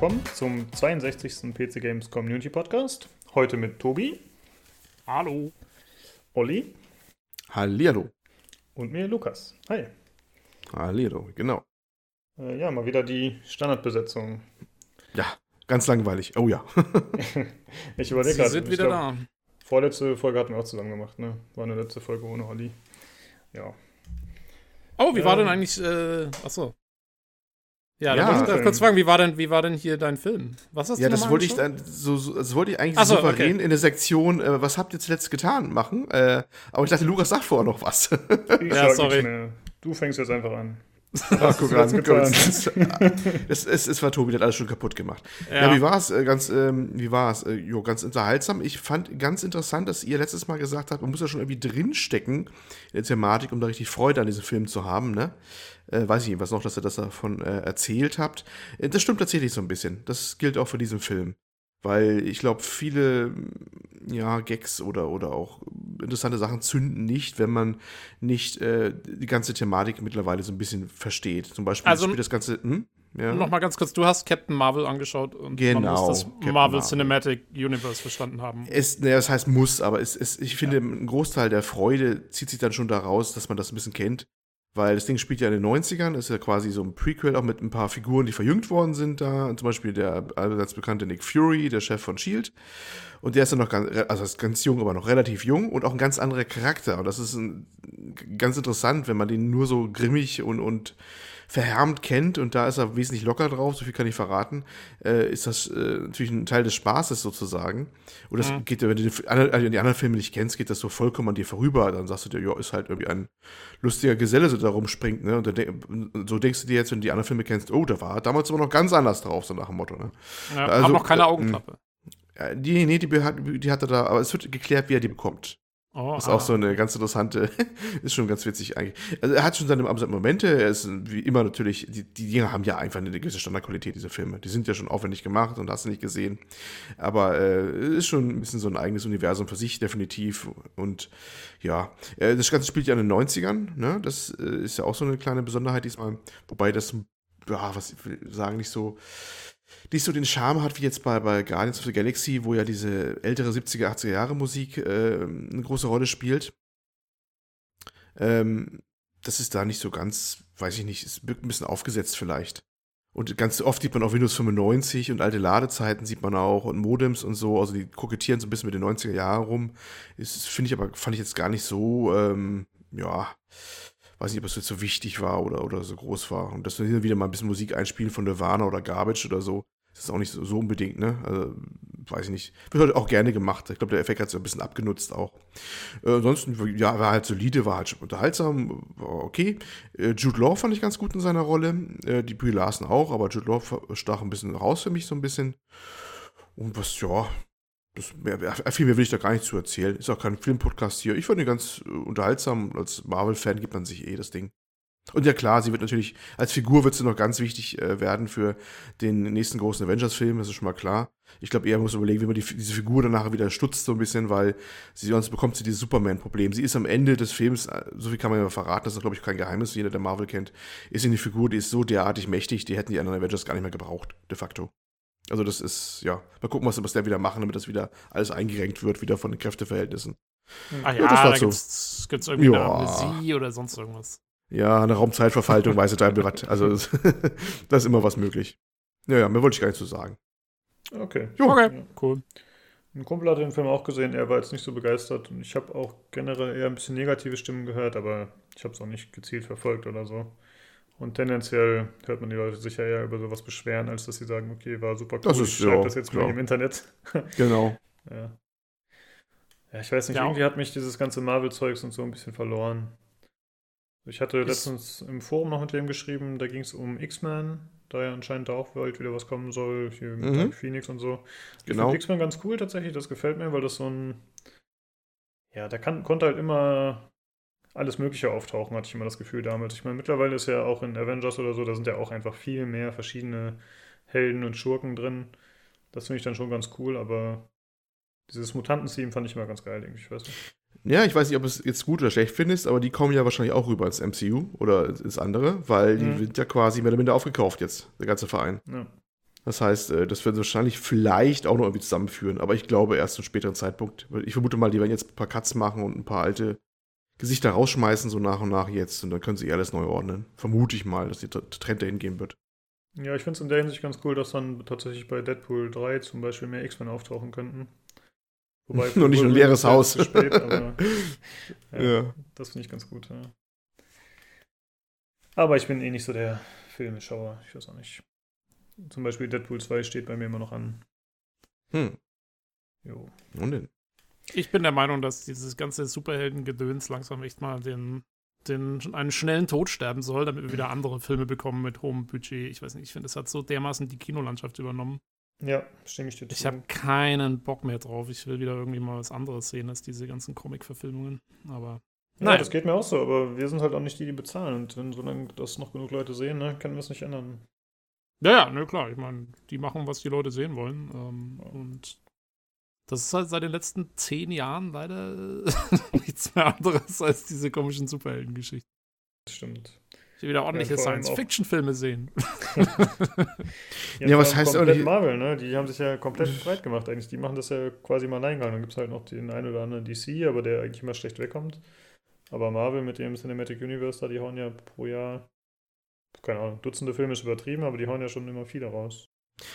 willkommen zum 62. PC Games Community Podcast. Heute mit Tobi. Hallo. Olli. Hallihallo. Und mir Lukas. Hi. Hallihallo, genau. Äh, ja, mal wieder die Standardbesetzung. Ja, ganz langweilig. Oh ja. ich überlege gerade. sind wieder glaub, da. Vorletzte Folge hatten wir auch zusammen gemacht, ne? War eine letzte Folge ohne Olli. Ja. Oh, wie ähm, war denn eigentlich, äh, achso. Ja, ja da muss ich kurz fragen, wie war, denn, wie war denn hier dein Film? Was hast du Ja, das wollte ich dann, so, so, das wollte ich eigentlich so, souverän okay. in der Sektion, äh, was habt ihr zuletzt getan, machen. Äh, aber ich dachte, Lukas sagt vorher noch was. ja, sorry. Du fängst jetzt einfach an. Ach, guck an, guck es, es, es, war Tobi, der hat alles schon kaputt gemacht. Ja, ja wie war es? Äh, ganz, ähm, wie war es? Äh, jo, ganz unterhaltsam. Ich fand ganz interessant, dass ihr letztes Mal gesagt habt, man muss ja schon irgendwie drinstecken in der Thematik, um da richtig Freude an diesem Film zu haben, ne? Äh, weiß ich was noch, dass ihr das davon äh, erzählt habt. Äh, das stimmt tatsächlich so ein bisschen. Das gilt auch für diesen Film. Weil ich glaube, viele ja, Gags oder, oder auch interessante Sachen zünden nicht, wenn man nicht äh, die ganze Thematik mittlerweile so ein bisschen versteht. Zum Beispiel also, das ganze. Hm? Ja. Noch ganz kurz, du hast Captain Marvel angeschaut und genau, man muss das Captain Marvel, Cinematic Universe verstanden haben. Es, ne, das heißt muss, aber es, es, ich finde, ja. ein Großteil der Freude zieht sich dann schon daraus, dass man das ein bisschen kennt weil das Ding spielt ja in den 90ern, ist ja quasi so ein Prequel auch mit ein paar Figuren, die verjüngt worden sind da. Zum Beispiel der allseits bekannte Nick Fury, der Chef von S.H.I.E.L.D. Und der ist ja noch ganz, also ist ganz jung, aber noch relativ jung und auch ein ganz anderer Charakter. Und das ist ein, ganz interessant, wenn man den nur so grimmig und, und verhärmt kennt und da ist er wesentlich locker drauf, so viel kann ich verraten, äh, ist das äh, natürlich ein Teil des Spaßes sozusagen. Und das mhm. geht, wenn du die, also die anderen Filme nicht kennst, geht das so vollkommen an dir vorüber. Dann sagst du dir, ja, ist halt irgendwie ein lustiger Geselle, so da rumspringt, ne? Und dann, so denkst du dir jetzt, wenn du die anderen Filme kennst, oh, da war damals aber noch ganz anders drauf, so nach dem Motto, ne? Ja, also, haben noch keine äh, Augenklappe. Äh, die, nee, die, die hatte da, aber es wird geklärt, wie er die bekommt. Oh, ist auch so eine ganz interessante, ist schon ganz witzig eigentlich. Also er hat schon seine Momente, er ist wie immer natürlich, die, die Dinge haben ja einfach eine gewisse Standardqualität, diese Filme. Die sind ja schon aufwendig gemacht und hast du nicht gesehen. Aber äh, ist schon ein bisschen so ein eigenes Universum für sich, definitiv. Und ja, äh, das Ganze spielt ja in den 90ern, ne? Das äh, ist ja auch so eine kleine Besonderheit diesmal. Wobei das, ja, was ich will sagen, nicht so nicht so den Charme hat wie jetzt bei, bei Guardians of the Galaxy, wo ja diese ältere 70er, 80er Jahre Musik äh, eine große Rolle spielt. Ähm, das ist da nicht so ganz, weiß ich nicht, wirkt ein bisschen aufgesetzt vielleicht. Und ganz oft sieht man auch Windows 95 und alte Ladezeiten sieht man auch und Modems und so, also die kokettieren so ein bisschen mit den 90er Jahren rum. Das finde ich aber, fand ich jetzt gar nicht so, ähm, ja, weiß nicht, ob es jetzt so wichtig war oder, oder so groß war. Und dass wir wieder mal ein bisschen Musik einspielen von Nirvana oder Garbage oder so, das ist auch nicht so, so unbedingt, ne? Also, weiß ich nicht. Wird halt auch gerne gemacht. Ich glaube, der Effekt hat sich ein bisschen abgenutzt auch. Äh, ansonsten, ja, war halt solide, war halt unterhaltsam, war okay. Äh, Jude Law fand ich ganz gut in seiner Rolle. Äh, die Brie Larson auch, aber Jude Law stach ein bisschen raus für mich so ein bisschen. Und was, ja, das, mehr, viel mehr will ich da gar nicht zu erzählen. Ist auch kein Filmpodcast hier. Ich fand ihn ganz äh, unterhaltsam. Als Marvel-Fan gibt man sich eh das Ding. Und ja klar, sie wird natürlich, als Figur wird sie noch ganz wichtig äh, werden für den nächsten großen Avengers-Film, das ist schon mal klar. Ich glaube, er muss überlegen, wie man die, diese Figur danach wieder stutzt, so ein bisschen, weil sie sonst bekommt sie dieses Superman-Problem. Sie ist am Ende des Films, äh, so viel kann man ja verraten, das ist, glaube ich, kein Geheimnis, jeder, der Marvel kennt, ist in die Figur, die ist so derartig mächtig, die hätten die anderen Avengers gar nicht mehr gebraucht, de facto. Also das ist, ja, mal gucken, was, was der wieder machen, damit das wieder alles eingerenkt wird, wieder von den Kräfteverhältnissen. Ah ja, ja das da gibt's, gibt's irgendwie ja. eine Amnesie oder sonst irgendwas. Ja, eine Raumzeitverfaltung, weiße Timerad. Also da ist immer was möglich. Ja, ja, mehr wollte ich gar nicht so sagen. Okay. Jo. Okay, ja. cool. Ein Kumpel hat den Film auch gesehen, er war jetzt nicht so begeistert. Und ich habe auch generell eher ein bisschen negative Stimmen gehört, aber ich habe es auch nicht gezielt verfolgt oder so. Und tendenziell hört man die Leute sich ja eher über sowas beschweren, als dass sie sagen, okay, war super cool, das ist, ich schreibe ja, das jetzt gleich im Internet. Genau. ja. ja. ich weiß nicht, ja. irgendwie hat mich dieses ganze Marvel-Zeugs und so ein bisschen verloren. Ich hatte letztens im Forum noch mit dem geschrieben, da ging es um X-Men, da ja anscheinend auch bald wieder was kommen soll, hier mit mhm. Phoenix und so. Ich genau. finde X-Men ganz cool tatsächlich, das gefällt mir, weil das so ein. Ja, der kann, konnte halt immer alles Mögliche auftauchen, hatte ich immer das Gefühl damals. Ich meine, mittlerweile ist ja auch in Avengers oder so, da sind ja auch einfach viel mehr verschiedene Helden und Schurken drin. Das finde ich dann schon ganz cool, aber dieses Mutanten-Theme fand ich immer ganz geil, irgendwie, ich weiß nicht. Ja, ich weiß nicht, ob es jetzt gut oder schlecht findest, aber die kommen ja wahrscheinlich auch rüber ins MCU oder ins andere, weil die mhm. sind ja quasi mehr oder minder aufgekauft jetzt, der ganze Verein. Ja. Das heißt, äh, das werden sie wahrscheinlich vielleicht auch noch irgendwie zusammenführen, aber ich glaube erst zu einem späteren Zeitpunkt. Ich vermute mal, die werden jetzt ein paar Cuts machen und ein paar alte Gesichter rausschmeißen, so nach und nach jetzt, und dann können sie alles neu ordnen. Vermute ich mal, dass der Trend dahin gehen wird. Ja, ich finde es in der Hinsicht ganz cool, dass dann tatsächlich bei Deadpool 3 zum Beispiel mehr X-Men auftauchen könnten. Wobei Nur nicht ein leeres Haus. Spät, aber, ja, ja. Das finde ich ganz gut, ja. Aber ich bin eh nicht so der Filmeschauer. Ich weiß auch nicht. Zum Beispiel Deadpool 2 steht bei mir immer noch an. Hm. Jo. Und denn? Ich bin der Meinung, dass dieses ganze Superhelden-Gedöns langsam echt mal den, den, einen schnellen Tod sterben soll, damit wir wieder andere Filme bekommen mit hohem Budget. Ich weiß nicht, ich finde, es hat so dermaßen die Kinolandschaft übernommen. Ja, stimme ich dir zu. Ich habe keinen Bock mehr drauf. Ich will wieder irgendwie mal was anderes sehen als diese ganzen Comic-Verfilmungen. Aber. Ja, Nein. das geht mir auch so, aber wir sind halt auch nicht die, die bezahlen. Und wenn solange das noch genug Leute sehen, ne, können wir es nicht ändern. Ja, ja, ne, klar. Ich meine, die machen, was die Leute sehen wollen. Ähm, ja. Und das ist halt seit den letzten zehn Jahren leider nichts mehr anderes als diese komischen Superhelden-Geschichten. Das stimmt. Ich will wieder ordentliche ja, Science-Fiction-Filme sehen. ja, ja was heißt nicht? Marvel, ne? Die haben sich ja komplett breit gemacht eigentlich. Die machen das ja quasi mal eingegangen. Dann gibt es halt noch den einen oder anderen DC, aber der eigentlich immer schlecht wegkommt. Aber Marvel mit dem Cinematic Universe da, die hauen ja pro Jahr, keine Ahnung, Dutzende Filme ist übertrieben, aber die hauen ja schon immer viele raus.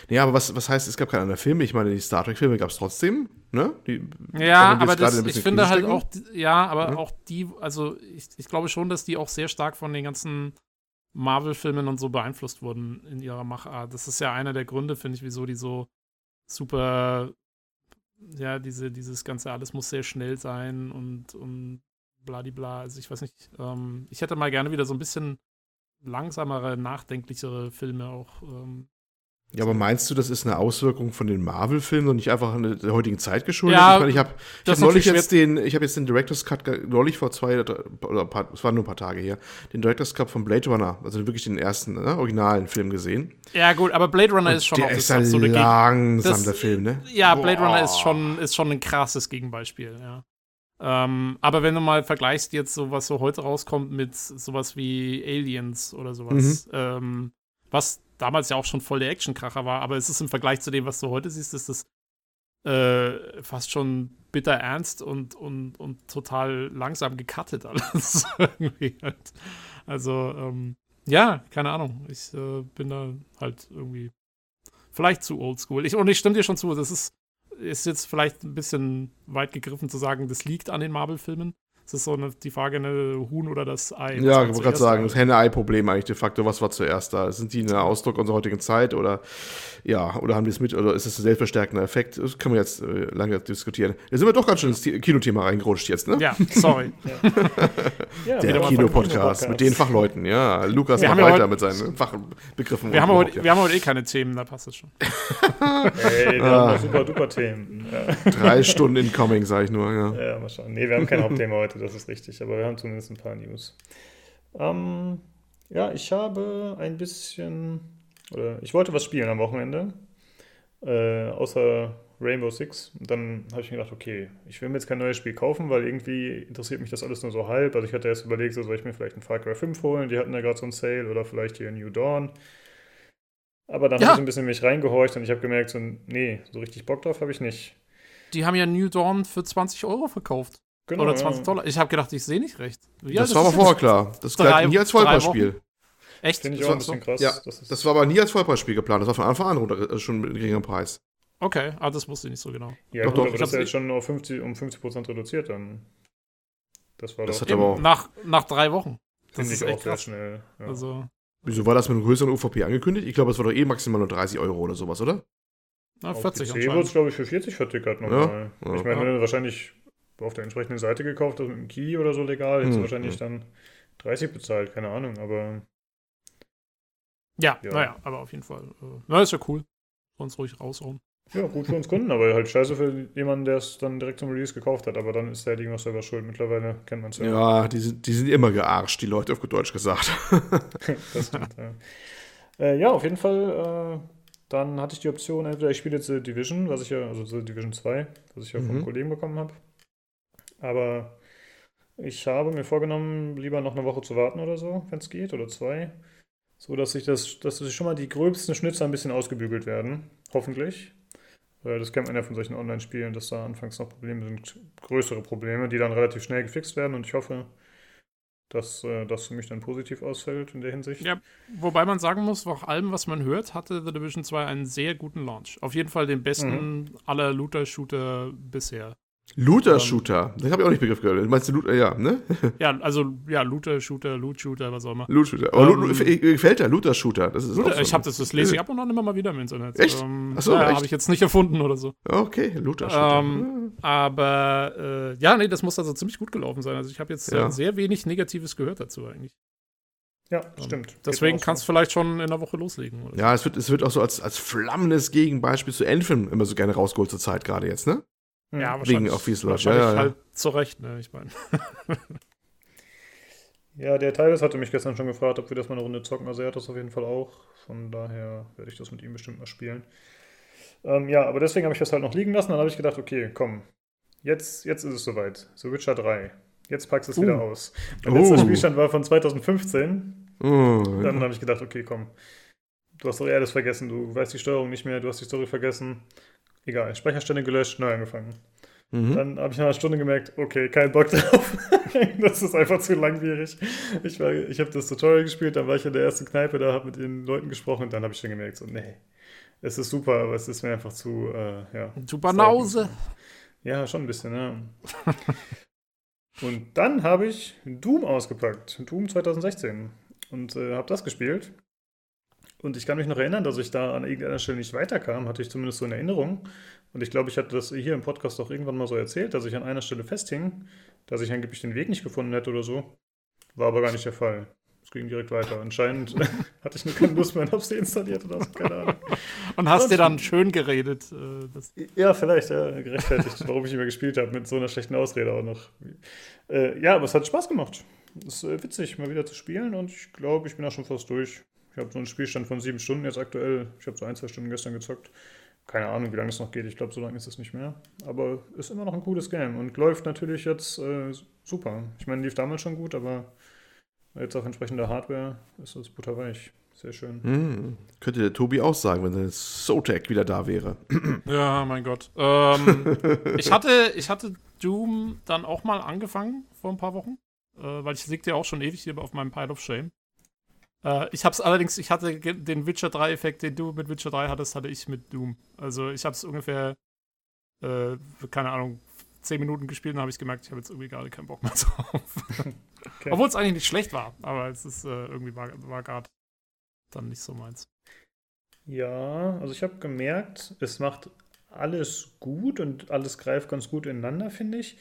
Ja, aber was, was heißt, es gab keine anderen Filme? Ich meine, die Star Trek-Filme gab es trotzdem, ne? Die, ja, aber das, ich finde halt auch, ja, aber mhm. auch die, also ich, ich glaube schon, dass die auch sehr stark von den ganzen Marvel-Filmen und so beeinflusst wurden in ihrer Machart. Das ist ja einer der Gründe, finde ich, wieso die so super, ja, diese, dieses ganze alles muss sehr schnell sein und, und bladibla. Also ich weiß nicht, ähm, ich hätte mal gerne wieder so ein bisschen langsamere, nachdenklichere Filme auch ähm, ja, aber meinst du, das ist eine Auswirkung von den Marvel-Filmen und nicht einfach in der heutigen Zeit geschuldet? Ja, ich meine, ich habe hab neulich jetzt den, ich habe jetzt den Director's Cut neulich vor zwei oder paar, es waren nur ein paar Tage her, den Director's Cut von Blade Runner, also wirklich den ersten ne, originalen Film gesehen. Ja gut, aber Blade Runner und ist schon der auch ist das, so langsam das, der Film, ne? Ja, Blade Boah. Runner ist schon ist schon ein krasses Gegenbeispiel, ja. Ähm, aber wenn du mal vergleichst jetzt so was so heute rauskommt mit sowas wie Aliens oder sowas, mhm. ähm, was damals ja auch schon voll der Actionkracher war, aber es ist im Vergleich zu dem, was du heute siehst, ist das äh, fast schon bitter ernst und, und, und total langsam gecuttet alles. halt. Also, ähm, ja, keine Ahnung. Ich äh, bin da halt irgendwie vielleicht zu oldschool. Ich, und ich stimme dir schon zu, das ist, ist jetzt vielleicht ein bisschen weit gegriffen zu sagen, das liegt an den Marvel-Filmen. Es ist so eine, die Frage, eine Huhn oder das Ei. Ja, ich wollte gerade sagen, das Henne-Ei-Problem eigentlich de facto. Was war zuerst da? Sind die ein Ausdruck unserer heutigen Zeit oder ja, oder haben die es mit, oder ist es ein selbstverstärkender Effekt? Das können wir jetzt äh, lange diskutieren. Da sind wir doch ganz schön ins Kinothema reingerutscht jetzt, ne? Ja, sorry. ja. Der Kinopodcast mit den Fachleuten, ja. Lukas wir macht weiter heute, mit seinen Fachbegriffen. Wir haben, heute, wir haben heute eh keine Themen, da passt es schon. Ey, wir ah. haben super duper Themen. Ja. Drei Stunden incoming, sag ich nur, ja. Ja, mal schauen. Nee, wir haben kein Hauptthema heute, das ist richtig, aber wir haben zumindest ein paar News. Ähm, ja, ich habe ein bisschen oder ich wollte was spielen am Wochenende, äh, außer Rainbow Six. Und dann habe ich mir gedacht, okay, ich will mir jetzt kein neues Spiel kaufen, weil irgendwie interessiert mich das alles nur so halb. Also ich hatte erst überlegt, so soll ich mir vielleicht ein Far Cry 5 holen, die hatten ja gerade so einen Sale, oder vielleicht hier New Dawn. Aber dann ja. habe ich ein bisschen mich reingehorcht und ich habe gemerkt, so, nee, so richtig Bock drauf habe ich nicht. Die haben ja New Dawn für 20 Euro verkauft. Genau, Oder 20 ja. Dollar. Ich habe gedacht, ich sehe nicht recht. Wie das war aber vorher klar. Das galt nie als Vollpreisspiel. Echt? Finde ich auch ein bisschen krass. Ja, das, das, war aber nie als Vollpreisspiel geplant. Das war von Anfang an runter, äh, schon mit einem geringeren Preis. Okay, ah, das wusste ich nicht so genau. Ja, doch, gut, doch. aber das ist ja jetzt schon auf 50, um 50% reduziert dann. Das war das doch. Hat aber auch nach, nach drei Wochen. Finde ich auch sehr schnell. Ja. Also. Wieso war das mit einem größeren UVP angekündigt? Ich glaube, es war doch eh maximal nur 30 Euro oder sowas, oder? Na, 40 Euro. wurde es, glaube ich, für 40 vertickert nochmal. Ja, ja. Ich meine, wenn du wahrscheinlich auf der entsprechenden Seite gekauft hast, mit einem Key oder so legal, hättest hm, du wahrscheinlich hm. dann 30 bezahlt, keine Ahnung, aber ja, ja. naja, aber auf jeden Fall. Äh, na, ist ja cool. Sonst ruhig raushauen. Ja, gut für uns Kunden, aber halt scheiße für jemanden, der es dann direkt zum Release gekauft hat. Aber dann ist der Ding noch selber schuld. Mittlerweile kennt man es ja. Ja, die sind, die sind immer gearscht, die Leute auf gut Deutsch gesagt. das stimmt, ja. Äh, ja, auf jeden Fall. Äh, dann hatte ich die Option, entweder ich spiele jetzt The Division, was ich ja, also The Division 2, was ich ja mhm. vom Kollegen bekommen habe. Aber ich habe mir vorgenommen, lieber noch eine Woche zu warten oder so, wenn es geht, oder zwei so dass sich das, dass sich schon mal die gröbsten Schnitzer ein bisschen ausgebügelt werden. Hoffentlich. Weil das kennt man ja von solchen Online-Spielen, dass da anfangs noch Probleme sind, größere Probleme, die dann relativ schnell gefixt werden. Und ich hoffe, dass äh, das für mich dann positiv ausfällt in der Hinsicht. Ja, wobei man sagen muss, nach allem, was man hört, hatte The Division 2 einen sehr guten Launch. Auf jeden Fall den besten mhm. aller Looter-Shooter bisher. Looter-Shooter, das habe ich auch nicht Begriff gehört. Meinst du Looter, ja, ne? ja, also, ja, Looter-Shooter, Loot-Shooter, was auch immer. Loot-Shooter. Oh, ähm, Loot, gefällt der Looter-Shooter. Das ist Looter, so ich habe das, das lese ich ab und an immer mal wieder im Internet. Echt? Ähm, Achso, naja, habe ich jetzt nicht erfunden oder so. Okay, Looter-Shooter. Ähm, aber, äh, ja, nee, das muss also ziemlich gut gelaufen sein. Also, ich habe jetzt ja. sehr wenig Negatives gehört dazu eigentlich. Ja, um, stimmt. Deswegen kannst du vielleicht schon in der Woche loslegen. ja, so. es wird, es wird auch so als, als flammendes Gegenbeispiel zu Anthem immer so gerne rausgeholt zur Zeit gerade jetzt, ne? Ja, wahrscheinlich. Wegen auf wie es läuft. Ja, ja, halt zu Recht, ne? Ich meine. ja, der Teilweise hatte mich gestern schon gefragt, ob wir das mal eine Runde zocken. Also er hat das auf jeden Fall auch. Von daher werde ich das mit ihm bestimmt mal spielen. Ähm, ja, aber deswegen habe ich das halt noch liegen lassen. Dann habe ich gedacht, okay, komm, jetzt, jetzt ist es soweit. So Witcher 3. Jetzt packst du es uh. wieder aus. Mein uh. letzter Spielstand war von 2015. Uh. Dann habe ich gedacht, okay, komm. Du hast doch eher das vergessen. Du weißt die Steuerung nicht mehr. Du hast die Story vergessen. Egal, Speicherstände gelöscht, neu angefangen. Mhm. Dann habe ich nach einer Stunde gemerkt, okay, kein Bock drauf. das ist einfach zu langwierig. Ich, ich habe das Tutorial gespielt, dann war ich in der ersten Kneipe, da habe mit den Leuten gesprochen und dann habe ich schon gemerkt, so, nee, es ist super, aber es ist mir einfach zu, äh, ja. Zu Banause. Ja, schon ein bisschen, ja. und dann habe ich Doom ausgepackt, Doom 2016 und äh, habe das gespielt. Und ich kann mich noch erinnern, dass ich da an irgendeiner Stelle nicht weiterkam, hatte ich zumindest so in Erinnerung. Und ich glaube, ich hatte das hier im Podcast auch irgendwann mal so erzählt, dass ich an einer Stelle festhing, dass ich angeblich den Weg nicht gefunden hätte oder so. War aber gar nicht der Fall. Es ging direkt weiter. Anscheinend hatte ich nur keine Lust mehr und hab's deinstalliert oder so, keine Ahnung. und hast dir dann schön geredet. Äh, ja, vielleicht, ja, gerechtfertigt, warum ich nicht mehr gespielt habe, mit so einer schlechten Ausrede auch noch. Äh, ja, aber es hat Spaß gemacht. Es ist äh, witzig, mal wieder zu spielen und ich glaube, ich bin auch schon fast durch. Ich habe so einen Spielstand von sieben Stunden jetzt aktuell. Ich habe so ein, zwei Stunden gestern gezockt. Keine Ahnung, wie lange es noch geht. Ich glaube, so lange ist es nicht mehr. Aber ist immer noch ein cooles Game und läuft natürlich jetzt äh, super. Ich meine, lief damals schon gut, aber jetzt auf entsprechender Hardware ist es butterweich. Sehr schön. Mm, könnte der Tobi auch sagen, wenn der Zotac wieder da wäre. Ja, mein Gott. Ähm, ich, hatte, ich hatte Doom dann auch mal angefangen vor ein paar Wochen, äh, weil ich liegt ja auch schon ewig hier auf meinem Pile of Shame. Äh, ich habe es allerdings, ich hatte den Witcher 3-Effekt, den du mit Witcher 3 hattest, hatte ich mit Doom. Also ich habe es ungefähr, äh, keine Ahnung, 10 Minuten gespielt und habe ich gemerkt, ich habe jetzt irgendwie gerade keinen Bock mehr drauf. Okay. Obwohl es eigentlich nicht schlecht war, aber es ist äh, irgendwie war, war gerade dann nicht so meins. Ja, also ich habe gemerkt, es macht alles gut und alles greift ganz gut ineinander, finde ich.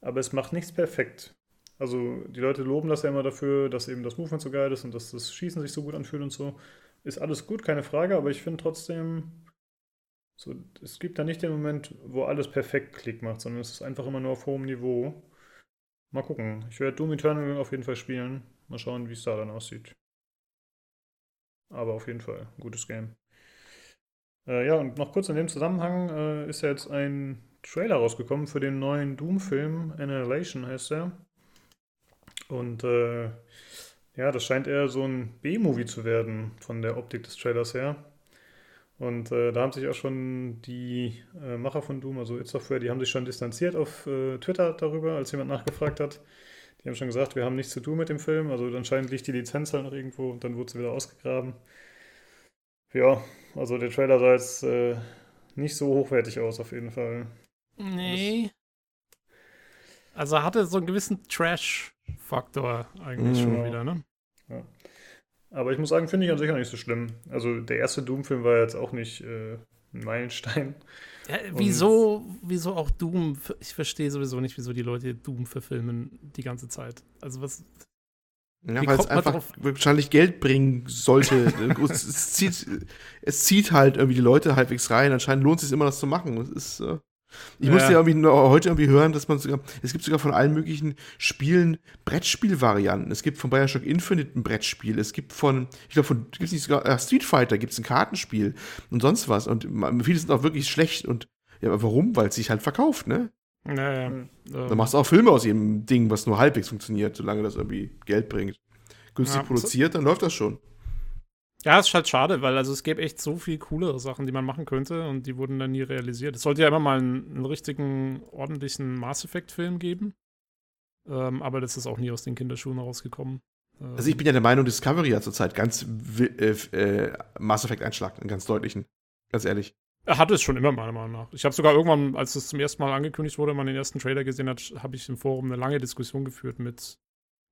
Aber es macht nichts perfekt. Also die Leute loben das ja immer dafür, dass eben das Movement so geil ist und dass das Schießen sich so gut anfühlt und so. Ist alles gut, keine Frage, aber ich finde trotzdem, so, es gibt da nicht den Moment, wo alles perfekt Klick macht, sondern es ist einfach immer nur auf hohem Niveau. Mal gucken. Ich werde Doom Eternal auf jeden Fall spielen. Mal schauen, wie es da dann aussieht. Aber auf jeden Fall, gutes Game. Äh, ja, und noch kurz in dem Zusammenhang äh, ist ja jetzt ein Trailer rausgekommen für den neuen Doom-Film. Annihilation heißt er. Und äh, ja, das scheint eher so ein B-Movie zu werden von der Optik des Trailers her. Und äh, da haben sich auch schon die äh, Macher von Doom, also It Software, die haben sich schon distanziert auf äh, Twitter darüber, als jemand nachgefragt hat. Die haben schon gesagt, wir haben nichts zu tun mit dem Film. Also anscheinend liegt die Lizenz halt noch irgendwo und dann wurde sie wieder ausgegraben. Ja, also der Trailer sah jetzt äh, nicht so hochwertig aus, auf jeden Fall. Nee. Also er hatte so einen gewissen Trash-Faktor eigentlich mhm. schon wieder, ne? Ja. Aber ich muss sagen, finde ich an sich auch nicht so schlimm. Also der erste Doom-Film war jetzt auch nicht äh, ein Meilenstein. Ja, wieso, wieso auch Doom? Ich verstehe sowieso nicht, wieso die Leute Doom verfilmen die ganze Zeit. Also was. Ja, weil es einfach wahrscheinlich Geld bringen sollte. es, zieht, es zieht halt irgendwie die Leute halbwegs rein. Anscheinend lohnt es sich immer, das zu machen. Es ist. Äh ich ja. musste ja irgendwie heute irgendwie hören, dass man sogar, es gibt sogar von allen möglichen Spielen Brettspielvarianten. Es gibt von Bioshock Infinite ein Brettspiel. Es gibt von, ich glaube, von, gibt es nicht sogar, äh, Street Fighter gibt es ein Kartenspiel und sonst was. Und viele sind auch wirklich schlecht und, ja, aber warum? Weil es sich halt verkauft, ne? Naja. Mhm. Da machst du auch Filme aus jedem Ding, was nur halbwegs funktioniert, solange das irgendwie Geld bringt. Günstig ja, produziert, dann läuft das schon. Ja, ist halt schade, weil also es gäbe echt so viel coolere Sachen, die man machen könnte und die wurden dann nie realisiert. Es sollte ja immer mal einen, einen richtigen, ordentlichen Mass Effect-Film geben. Ähm, aber das ist auch nie aus den Kinderschuhen rausgekommen. Ähm, also ich bin ja der Meinung, Discovery hat zurzeit ganz äh, äh, Mass Effect-Einschlag, einen ganz deutlichen. Ganz ehrlich. Er hatte es schon immer, meiner Meinung nach. Ich habe sogar irgendwann, als es zum ersten Mal angekündigt wurde, man den ersten Trailer gesehen hat, habe ich im Forum eine lange Diskussion geführt mit,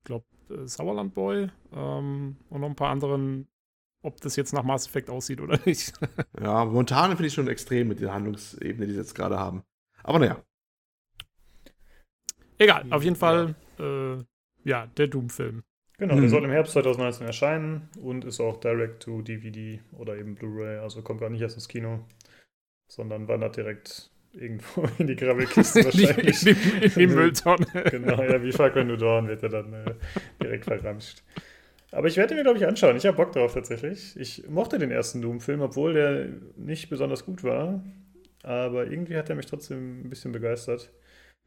ich glaube, äh, Sauerland Boy ähm, und noch ein paar anderen ob das jetzt nach Mass Effect aussieht oder nicht. ja, momentan finde ich schon extrem mit der Handlungsebene, die sie jetzt gerade haben. Aber naja. Egal, auf jeden Fall, ja, äh, ja der Doom-Film. Genau, der mhm. soll im Herbst 2019 erscheinen und ist auch direct to DVD oder eben Blu-ray, also kommt gar nicht erst ins Kino, sondern wandert direkt irgendwo in die Grabbelkiste wahrscheinlich. in die, in die Mülltonne. genau, ja, wie Falcon Dorn wird er dann äh, direkt verramscht. Aber ich werde mir, glaube ich, anschauen. Ich habe Bock drauf tatsächlich. Ich mochte den ersten Doom-Film, obwohl der nicht besonders gut war. Aber irgendwie hat er mich trotzdem ein bisschen begeistert.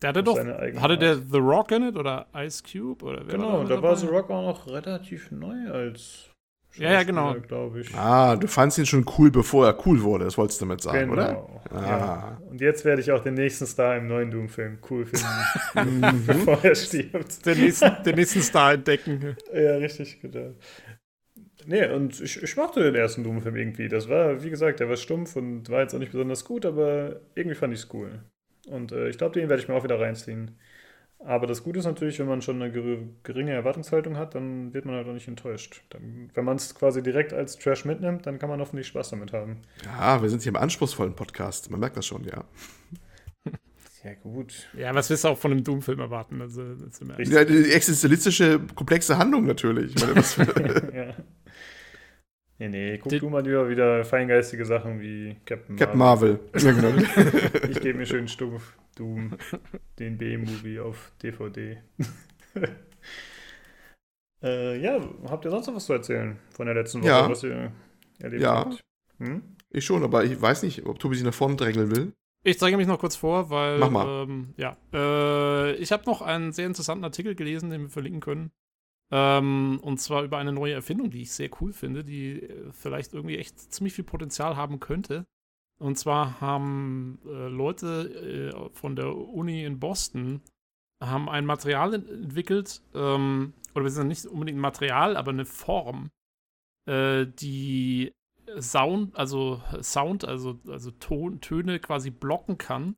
Der hatte doch, hatte der The Rock in it oder Ice Cube? Oder genau, und da war The Rock auch noch relativ neu als ja, ja, genau. glaube ich. Ah, du fandst ihn schon cool, bevor er cool wurde, das wolltest du damit sagen, genau. oder? Ah. Ja. Und jetzt werde ich auch den nächsten Star im neuen Doom-Film cool finden, bevor er stirbt. Den nächsten, den nächsten Star entdecken. Ja, richtig, genau. Nee, und ich, ich mochte den ersten Doom-Film irgendwie. Das war, wie gesagt, der war stumpf und war jetzt auch nicht besonders gut, aber irgendwie fand ich es cool. Und äh, ich glaube, den werde ich mir auch wieder reinziehen. Aber das Gute ist natürlich, wenn man schon eine geringe Erwartungshaltung hat, dann wird man halt auch nicht enttäuscht. Dann, wenn man es quasi direkt als Trash mitnimmt, dann kann man hoffentlich Spaß damit haben. Ja, wir sind hier im anspruchsvollen Podcast. Man merkt das schon, ja. Ja, gut. Ja, was willst du auch von einem Doom-Film erwarten? Also, ja, die existenzialistische, komplexe Handlung natürlich. Ich meine, ja. Nee, nee, guck die, du mal lieber wieder feingeistige Sachen wie Captain, Captain Marvel. Marvel. Ja, genau. ich gebe mir schön stumpf Doom, den B-Movie auf DVD. äh, ja, habt ihr sonst noch was zu erzählen von der letzten Woche, ja. was ihr erlebt ja. habt? Hm? Ich schon, aber ich weiß nicht, ob Tobi sich nach vorne drängeln will. Ich zeige mich noch kurz vor, weil. Mach mal. Ähm, ja. Äh, ich habe noch einen sehr interessanten Artikel gelesen, den wir verlinken können. Ähm, und zwar über eine neue Erfindung, die ich sehr cool finde, die äh, vielleicht irgendwie echt ziemlich viel Potenzial haben könnte. Und zwar haben äh, Leute äh, von der Uni in Boston haben ein Material entwickelt, ähm, oder wir sind nicht unbedingt ein Material, aber eine Form, äh, die Sound, also Sound, also, also Ton, Töne quasi blocken kann,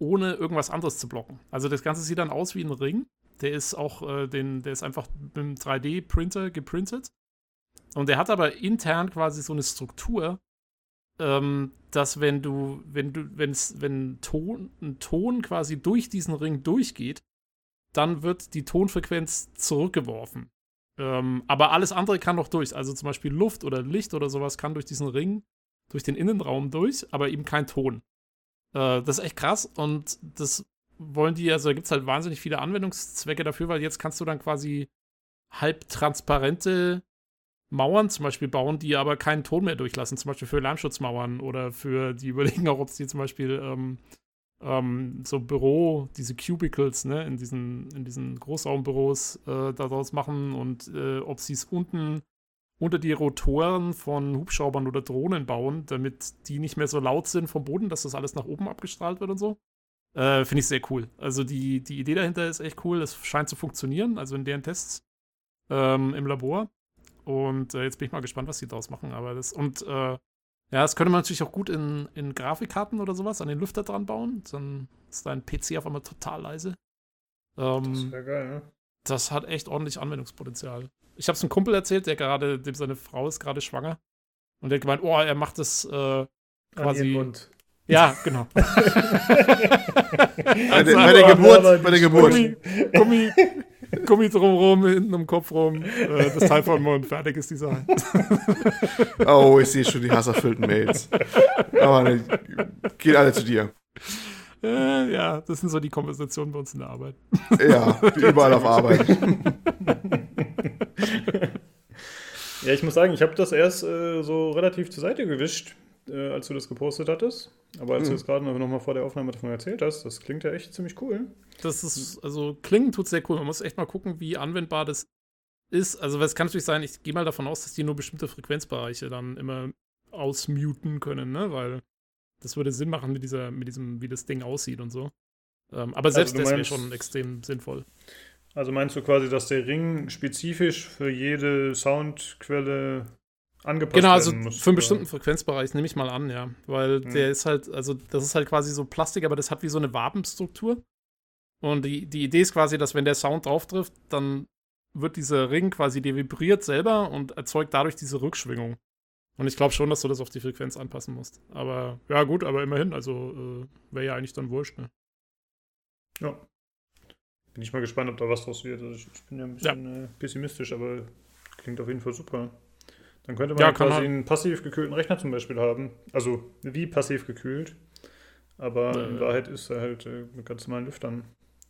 ohne irgendwas anderes zu blocken. Also das Ganze sieht dann aus wie ein Ring. Der ist auch, äh, den, der ist einfach mit einem 3D-Printer geprintet. Und der hat aber intern quasi so eine Struktur, ähm, dass wenn du, wenn du, wenn's, wenn Ton, ein Ton quasi durch diesen Ring durchgeht, dann wird die Tonfrequenz zurückgeworfen. Ähm, aber alles andere kann noch durch. Also zum Beispiel Luft oder Licht oder sowas kann durch diesen Ring, durch den Innenraum durch, aber eben kein Ton. Äh, das ist echt krass und das wollen die, also da gibt es halt wahnsinnig viele Anwendungszwecke dafür, weil jetzt kannst du dann quasi halbtransparente Mauern zum Beispiel bauen, die aber keinen Ton mehr durchlassen, zum Beispiel für Lärmschutzmauern oder für, die überlegen auch, ob sie zum Beispiel ähm, ähm, so Büro, diese Cubicles, ne, in diesen, in diesen Großraumbüros äh, daraus machen und äh, ob sie es unten unter die Rotoren von Hubschraubern oder Drohnen bauen, damit die nicht mehr so laut sind vom Boden, dass das alles nach oben abgestrahlt wird und so. Äh, Finde ich sehr cool. Also die, die Idee dahinter ist echt cool. Es scheint zu funktionieren, also in deren Tests ähm, im Labor. Und äh, jetzt bin ich mal gespannt, was sie daraus machen. Aber das, und äh, ja, das könnte man natürlich auch gut in, in Grafikkarten oder sowas an den Lüfter dran bauen. Dann ist dein PC auf einmal total leise. Ähm, das wäre geil, ne? Das hat echt ordentlich Anwendungspotenzial. Ich habe es einem Kumpel erzählt, der gerade, dem seine Frau ist gerade schwanger. Und der hat gemeint, oh, er macht das äh, quasi. An ihren Mund. Ja, genau. bei, der, bei der Geburt. Bei der Geburt. Gummi, Gummi, Gummi drumherum, hinten im Kopf rum, äh, das Teil vom Mund, fertig ist die Sache. oh, ich sehe schon die hasserfüllten Mails. Aber ne, geht alle zu dir. Äh, ja, das sind so die Konversationen bei uns in der Arbeit. ja, überall auf Arbeit. ja, ich muss sagen, ich habe das erst äh, so relativ zur Seite gewischt, äh, als du das gepostet hattest. Aber als mhm. du es gerade noch mal vor der Aufnahme davon erzählt hast, das klingt ja echt ziemlich cool. Das ist, also klingen tut sehr cool. Man muss echt mal gucken, wie anwendbar das ist, also es kann natürlich sein, ich gehe mal davon aus, dass die nur bestimmte Frequenzbereiche dann immer ausmuten können, ne? Weil das würde Sinn machen mit dieser, mit diesem, wie das Ding aussieht und so. Ähm, aber selbst also das wäre schon extrem sinnvoll. Also meinst du quasi, dass der Ring spezifisch für jede Soundquelle angepasst genau, also werden muss? Für einen bestimmten Frequenzbereich nehme ich mal an, ja. Weil hm. der ist halt, also das ist halt quasi so Plastik, aber das hat wie so eine Wabenstruktur. Und die, die Idee ist quasi, dass wenn der Sound drauf trifft, dann wird dieser Ring quasi, der vibriert selber und erzeugt dadurch diese Rückschwingung. Und ich glaube schon, dass du das auf die Frequenz anpassen musst. Aber ja, gut, aber immerhin, also äh, wäre ja eigentlich dann wurscht, ne? Ja. Bin ich mal gespannt, ob da was draus wird. Also ich, ich bin ja ein bisschen ja. äh, pessimistisch, aber klingt auf jeden Fall super. Dann könnte man ja, quasi einen passiv gekühlten Rechner zum Beispiel haben. Also wie passiv gekühlt. Aber äh, in Wahrheit ist er halt äh, mit ganz normalen Lüftern.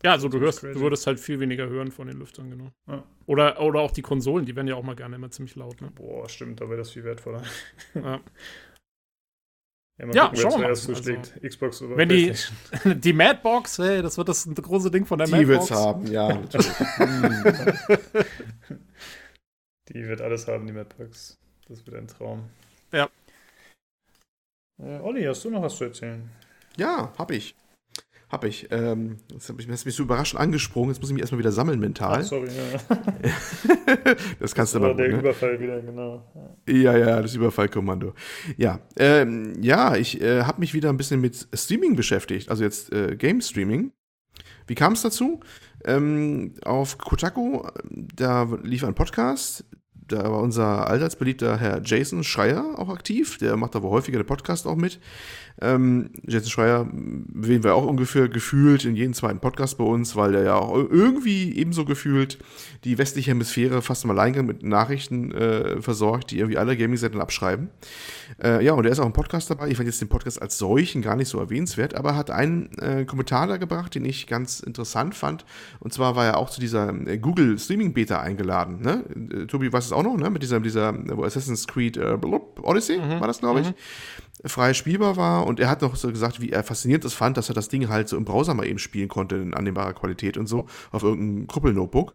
Ja, also du hörst, du würdest halt viel weniger hören von den Lüftern, genau. Ja. Oder, oder auch die Konsolen, die werden ja auch mal gerne immer ziemlich laut, ne? Boah, stimmt, da wäre das viel wertvoller. Ja. Ja, mal ja gucken, schauen wir mal. Zuschlägt. Also, Xbox oder wenn die, die Madbox, hey, das wird das große Ding von der die Madbox. Die wird's haben, ja, natürlich. die wird alles haben, die Madbox. Das wird ein Traum. Ja. Äh, Olli, hast du noch was zu erzählen? Ja, hab ich. Hab ich. Ähm, das hat mich, das mich so überraschend angesprungen. Jetzt muss ich mich erstmal wieder sammeln mental. Ach, sorry, ja. das kannst das du aber. Der ne? Überfall wieder, genau. Ja, ja, das Überfallkommando. Ja, ähm, ja, ich äh, habe mich wieder ein bisschen mit Streaming beschäftigt. Also jetzt äh, Game Streaming. Wie kam es dazu? Ähm, auf Kotaku, da lief ein Podcast, da war unser allseits beliebter Herr Jason Schreier auch aktiv. Der macht aber häufiger den Podcast auch mit. Ähm, Jason Schreier, wen wir auch ungefähr gefühlt in jedem zweiten Podcast bei uns, weil der ja auch irgendwie ebenso gefühlt die westliche Hemisphäre fast im Alleingang mit Nachrichten äh, versorgt, die irgendwie alle Gaming-Seiten abschreiben. Äh, ja, und er ist auch im Podcast dabei. Ich fand jetzt den Podcast als solchen gar nicht so erwähnenswert, aber hat einen äh, Kommentar da gebracht, den ich ganz interessant fand. Und zwar war er auch zu dieser äh, Google Streaming Beta eingeladen. Ne? Äh, Tobi weiß es auch noch, ne? Mit dieser, dieser Assassin's Creed äh, Odyssey, mhm. war das, glaube ich. Mhm frei spielbar war und er hat noch so gesagt, wie er faszinierend es fand, dass er das Ding halt so im Browser mal eben spielen konnte in annehmbarer Qualität und so auf irgendeinem Krüppel-Notebook.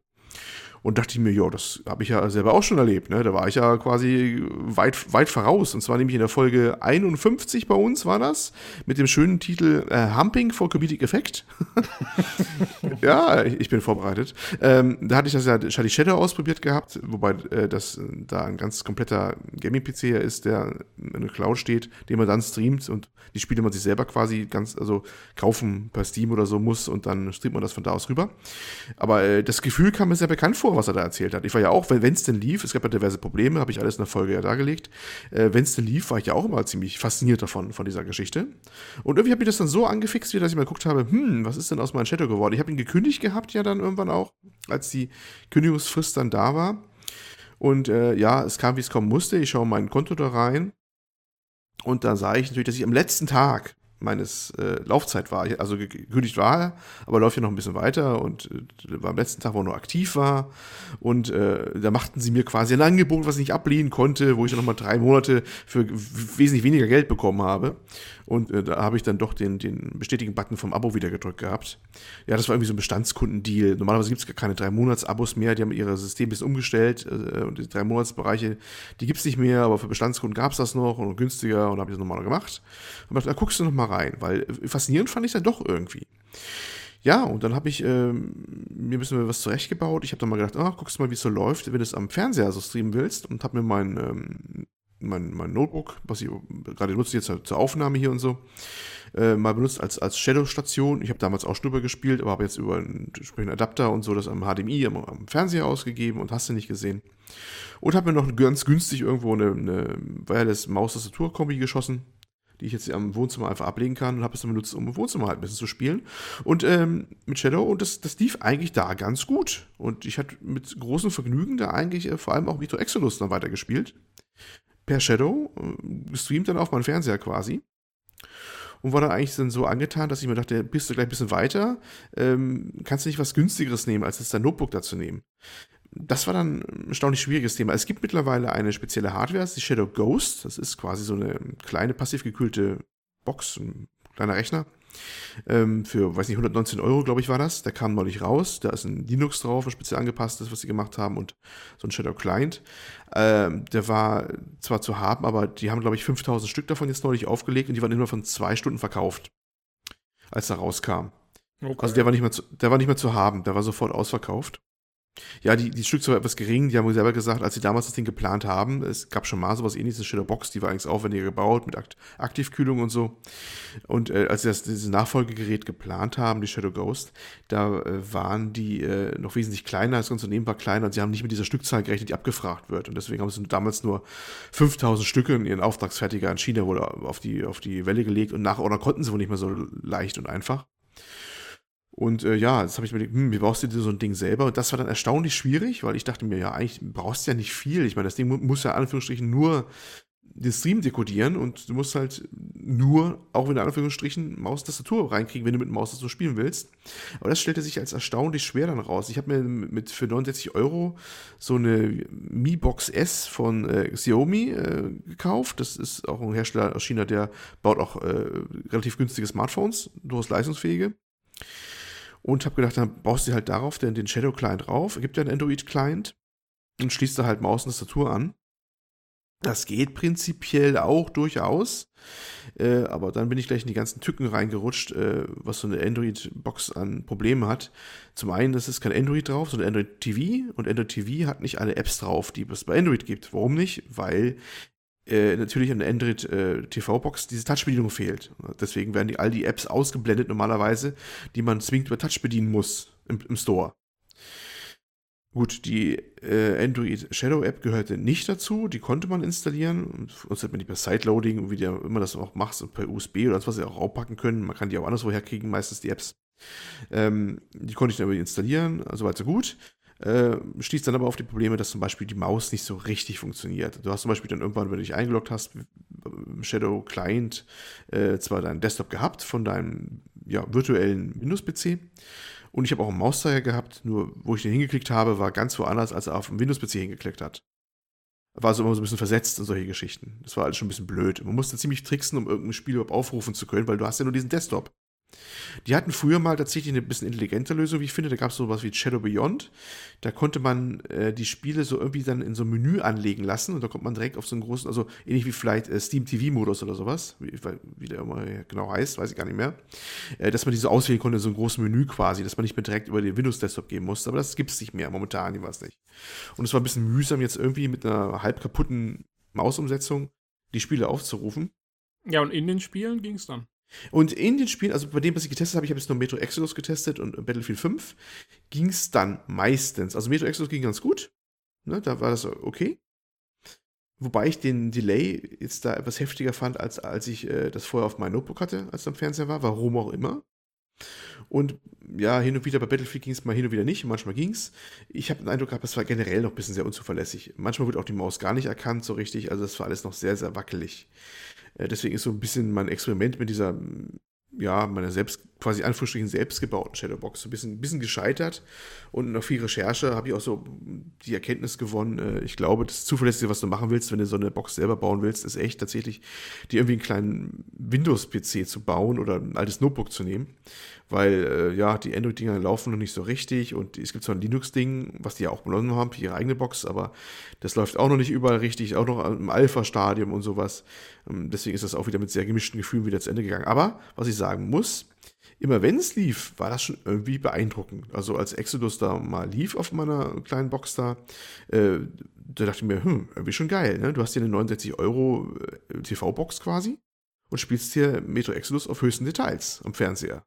Und dachte ich mir, ja, das habe ich ja selber auch schon erlebt. Ne? Da war ich ja quasi weit, weit voraus. Und zwar nämlich in der Folge 51 bei uns war das, mit dem schönen Titel äh, Humping for Comedic Effect. ja, ich, bin vorbereitet. Ähm, da hatte ich das ja Shady Shadow ausprobiert gehabt, wobei äh, das da ein ganz kompletter Gaming-PC ist, der in der Cloud steht, den man dann streamt und die Spiele man sich selber quasi ganz, also kaufen per Steam oder so muss und dann streamt man das von da aus rüber. Aber äh, das Gefühl kam mir sehr bekannt vor, was er da erzählt hat. Ich war ja auch, wenn es denn lief, es gab ja diverse Probleme, habe ich alles in der Folge ja dargelegt. Äh, wenn es denn lief, war ich ja auch immer ziemlich fasziniert davon, von dieser Geschichte. Und irgendwie habe ich das dann so angefixt, wie dass ich mal geguckt habe, hm, was ist denn aus meinem Shadow geworden? Ich habe ihn gekündigt gehabt ja dann irgendwann auch, als die Kündigungsfrist dann da war. Und äh, ja, es kam, wie es kommen musste. Ich schaue mein Konto da rein und da sah ich natürlich, dass ich am letzten Tag meines äh, Laufzeit war, also gekündigt war, aber läuft ja noch ein bisschen weiter und äh, war am letzten Tag, wo er noch aktiv war. Und äh, da machten sie mir quasi ein Angebot, was ich nicht ablehnen konnte, wo ich dann nochmal drei Monate für wesentlich weniger Geld bekommen habe. Und äh, da habe ich dann doch den, den Bestätigen-Button vom Abo wieder gedrückt gehabt. Ja, das war irgendwie so ein Bestandskundendeal. Normalerweise gibt es gar keine drei Monats-Abos mehr. Die haben ihre System bisschen umgestellt. Äh, und die drei Monatsbereiche, die gibt es nicht mehr, aber für Bestandskunden gab es das noch und günstiger und habe ich das nochmal gemacht. Und dachte, da guckst du nochmal rein, weil faszinierend fand ich es dann doch irgendwie. Ja, und dann habe ich ähm, mir ein bisschen was zurechtgebaut. Ich habe dann mal gedacht, ah, guckst du mal, wie es so läuft, wenn du es am Fernseher so streamen willst. Und habe mir mein ähm, mein, mein Notebook, was ich gerade nutze jetzt zur Aufnahme hier und so, äh, mal benutzt als, als Shadow-Station. Ich habe damals auch Schnupper gespielt, aber habe jetzt über einen entsprechenden Adapter und so das am HDMI, am, am Fernseher ausgegeben und hast du nicht gesehen. Und habe mir noch ganz günstig irgendwo eine, eine Wireless-Maus-Tastatur-Kombi geschossen, die ich jetzt am Wohnzimmer einfach ablegen kann und habe es dann benutzt, um im Wohnzimmer halt ein bisschen zu spielen. Und ähm, mit Shadow, und das, das lief eigentlich da ganz gut. Und ich hatte mit großem Vergnügen da eigentlich äh, vor allem auch Vito Exodus dann weitergespielt per Shadow, äh, gestreamt dann auf meinem Fernseher quasi. Und war dann eigentlich dann so angetan, dass ich mir dachte, bist du gleich ein bisschen weiter, ähm, kannst du nicht was günstigeres nehmen, als jetzt dein Notebook dazu nehmen. Das war dann ein erstaunlich schwieriges Thema. Es gibt mittlerweile eine spezielle Hardware, die Shadow Ghost. Das ist quasi so eine kleine passiv gekühlte Box, ein kleiner Rechner, Ähm, für, weiß nicht, 119 Euro, glaube ich, war das. Der kam neulich raus. Da ist ein Linux drauf, ein speziell angepasstes, was sie gemacht haben und so ein Shadow Client. Ähm, der war zwar zu haben, aber die haben, glaube ich, 5000 Stück davon jetzt neulich aufgelegt und die waren immer von zwei Stunden verkauft, als er rauskam. Okay. Also der war, nicht mehr zu, der war nicht mehr zu haben, der war sofort ausverkauft. Ja, die, die Stückzahl war etwas gering. Die haben selber gesagt, als sie damals das Ding geplant haben, es gab schon mal sowas ähnliches, Shadow Box, die war eigentlich aufwendiger gebaut mit Akt Aktivkühlung und so. Und äh, als sie das, dieses Nachfolgegerät geplant haben, die Shadow Ghost, da äh, waren die äh, noch wesentlich kleiner, das ganze Unternehmen war kleiner und sie haben nicht mit dieser Stückzahl gerechnet, die abgefragt wird. Und deswegen haben sie damals nur 5000 Stücke in ihren Auftragsfertiger in China wohl auf die, auf die Welle gelegt und nach oder konnten sie wohl nicht mehr so leicht und einfach. Und äh, ja, jetzt habe ich mir gedacht, hm, wie brauchst du dir so ein Ding selber? Und das war dann erstaunlich schwierig, weil ich dachte mir, ja, eigentlich brauchst du ja nicht viel. Ich meine, das Ding muss ja in Anführungsstrichen nur den Stream dekodieren und du musst halt nur, auch in Anführungsstrichen, Maustastatur reinkriegen, wenn du mit Maustastatur spielen willst. Aber das stellte sich als erstaunlich schwer dann raus. Ich habe mir mit für 69 Euro so eine Mi Box S von äh, Xiaomi äh, gekauft. Das ist auch ein Hersteller aus China, der baut auch äh, relativ günstige Smartphones, durchaus leistungsfähige und habe gedacht, dann baust du halt darauf den, den Shadow Client rauf, gibt ja einen Android Client und schließt da halt Maus und Tastatur an. Das geht prinzipiell auch durchaus, äh, aber dann bin ich gleich in die ganzen Tücken reingerutscht, äh, was so eine Android-Box an Problemen hat. Zum einen ist es kein Android drauf, sondern Android TV und Android TV hat nicht alle Apps drauf, die es bei Android gibt. Warum nicht? Weil äh, natürlich an der Android äh, diese Touch-Bedienung fehlt. Deswegen werden die, all die Apps ausgeblendet normalerweise, die man zwingend über Touch bedienen muss im, im Store. Gut, die äh, Android Shadow App gehörte nicht dazu, die konnte man installieren. Sonst hätte man die per Sideloading, wie du immer das auch machst, per USB oder was sie auch raufpacken können. Man kann die auch anderswo herkriegen, meistens die Apps. Ähm, die konnte ich dann aber installieren, also weit so gut äh, stieß dann aber auf die Probleme, dass zum Beispiel die Maus nicht so richtig funktioniert. Du hast zum Beispiel dann irgendwann, wenn du dich eingeloggt hast, Shadow Client äh, zwar deinen Desktop gehabt von deinem ja, virtuellen Windows-PC. Und ich habe auch einen Mauszeiger gehabt, nur wo ich den hingeklickt habe, war ganz woanders, als er auf dem Windows-PC hingeklickt hat. War so immer so ein bisschen versetzt in solche Geschichten. Das war alles schon ein bisschen blöd. Man musste ziemlich tricksen, um irgendein Spiel überhaupt aufrufen zu können, weil du hast ja nur diesen Desktop. Die hatten früher mal tatsächlich eine bisschen intelligente Lösung, wie ich finde. Da gab es sowas wie Shadow Beyond. Da konnte man äh, die Spiele so irgendwie dann in so ein Menü anlegen lassen und da kommt man direkt auf so einen großen, also ähnlich wie vielleicht äh, Steam TV-Modus oder sowas, wie, wie, der immer genau heißt, weiß ich gar nicht mehr, äh, dass man die so auswählen konnte in so einem großen Menü quasi, dass man nicht mehr direkt über den Windows-Desktop gehen musste. Aber das gibt es nicht mehr, momentan, weiß nicht. Und es war ein bisschen mühsam, jetzt irgendwie mit einer halb kaputten Mausumsetzung die Spiele aufzurufen. Ja, und in den Spielen ging es dann. Und in den Spielen, also bei dem, was ich getestet habe, ich habe jetzt nur Metro Exodus getestet und Battlefield 5, ging es dann meistens. Also Metro Exodus ging ganz gut. Ne, da war das okay. Wobei ich den Delay jetzt da etwas heftiger fand, als, als ich äh, das vorher auf meinem Notebook hatte, als es am Fernseher war, warum auch immer. Und ja, hin und wieder bei Battlefield ging es mal hin und wieder nicht, manchmal ging es. Ich habe den Eindruck gehabt, das war generell noch ein bisschen sehr unzuverlässig. Manchmal wird auch die Maus gar nicht erkannt so richtig, also das war alles noch sehr, sehr wackelig. Äh, deswegen ist so ein bisschen mein Experiment mit dieser, ja, meiner selbst, quasi Anführungsstrichen selbstgebauten Shadowbox so ein bisschen, ein bisschen gescheitert. Und nach viel Recherche habe ich auch so die Erkenntnis gewonnen, äh, ich glaube, das Zuverlässige, was du machen willst, wenn du so eine Box selber bauen willst, ist echt tatsächlich, dir irgendwie einen kleinen Windows-PC zu bauen oder ein altes Notebook zu nehmen weil äh, ja, die Android-Dinger laufen noch nicht so richtig und es gibt zwar ein Linux-Ding, was die ja auch benommen haben für ihre eigene Box, aber das läuft auch noch nicht überall richtig, auch noch im Alpha-Stadium und sowas. Ähm, deswegen ist das auch wieder mit sehr gemischten Gefühlen wieder zu Ende gegangen. Aber was ich sagen muss, immer wenn es lief, war das schon irgendwie beeindruckend. Also als Exodus da mal lief auf meiner kleinen Box da, äh, da dachte ich mir, hm, irgendwie schon geil, ne? Du hast hier eine 69 Euro äh, TV-Box quasi und spielst hier Metro Exodus auf höchsten Details am Fernseher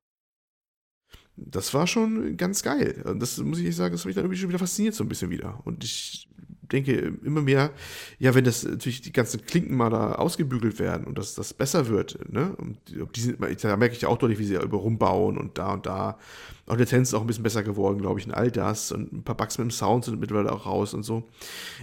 das war schon ganz geil. Das muss ich sagen, das hat mich dann irgendwie schon wieder fasziniert, so ein bisschen wieder. Und ich denke immer mehr, ja, wenn das natürlich die ganzen Klinken mal da ausgebügelt werden und dass das besser wird, ne? Und die sind, da merke ich auch deutlich, wie sie über rumbauen und da und da. Auch der Latenz ist auch ein bisschen besser geworden, glaube ich, und all das. Und ein paar Bugs mit dem Sound sind mittlerweile auch raus und so.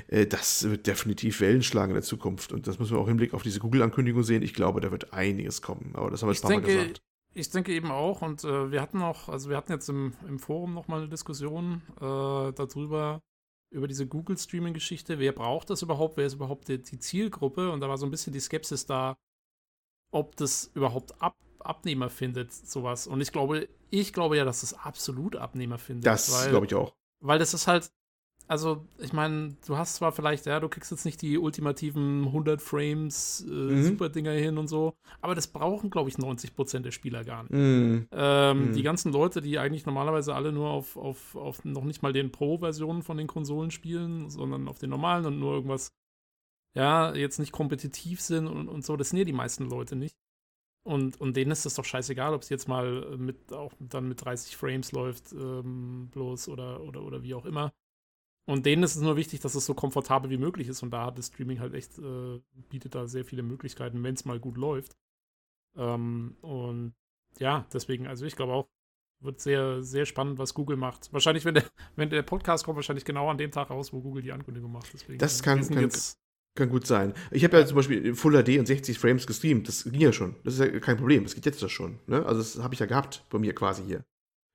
Äh, das wird definitiv Wellen schlagen in der Zukunft. Und das muss man auch im Blick auf diese Google-Ankündigung sehen. Ich glaube, da wird einiges kommen. Aber das haben wir jetzt ein paar Mal gesagt ich denke eben auch, und äh, wir hatten auch, also wir hatten jetzt im, im Forum nochmal eine Diskussion äh, darüber, über diese Google-Streaming-Geschichte. Wer braucht das überhaupt? Wer ist überhaupt die, die, Zielgruppe? Und da war so ein bisschen die Skepsis da, ob das überhaupt ab, Abnehmer findet, sowas. Und ich glaube, ich glaube ja, dass es absolut Abnehmer findet. Das glaube ich auch. Weil das ist halt, also ich meine, du hast zwar vielleicht, ja, du kriegst jetzt nicht die ultimativen 100 Frames, äh, mhm. super Dinger hin und so, aber das brauchen, glaube ich, 90 Prozent der Spieler gar nicht. Mhm. Ähm, mhm. Die ganzen Leute, die eigentlich normalerweise alle nur auf, auf, auf noch nicht mal den Pro-Versionen von den Konsolen spielen, sondern auf den normalen und nur irgendwas, ja, jetzt nicht kompetitiv sind und, und so, das sind ja die meisten Leute nicht. Und, und denen ist das doch scheißegal, ob es jetzt mal mit auch dann mit 30 Frames läuft, ähm, bloß oder, oder, oder wie auch immer. Und denen ist es nur wichtig, dass es so komfortabel wie möglich ist. Und da hat das Streaming halt echt, äh, bietet da sehr viele Möglichkeiten, wenn es mal gut läuft. Ähm, und ja, deswegen, also ich glaube auch, wird sehr, sehr spannend, was Google macht. Wahrscheinlich, wenn der, wenn der Podcast kommt, wahrscheinlich genau an dem Tag raus, wo Google die Ankündigung macht. Deswegen, das kann, kann, kann gut sein. Ich habe ja zum Beispiel Full HD und 60 Frames gestreamt. Das ging ja schon. Das ist ja kein Problem. Das geht jetzt ja schon. Ne? Also das habe ich ja gehabt bei mir quasi hier.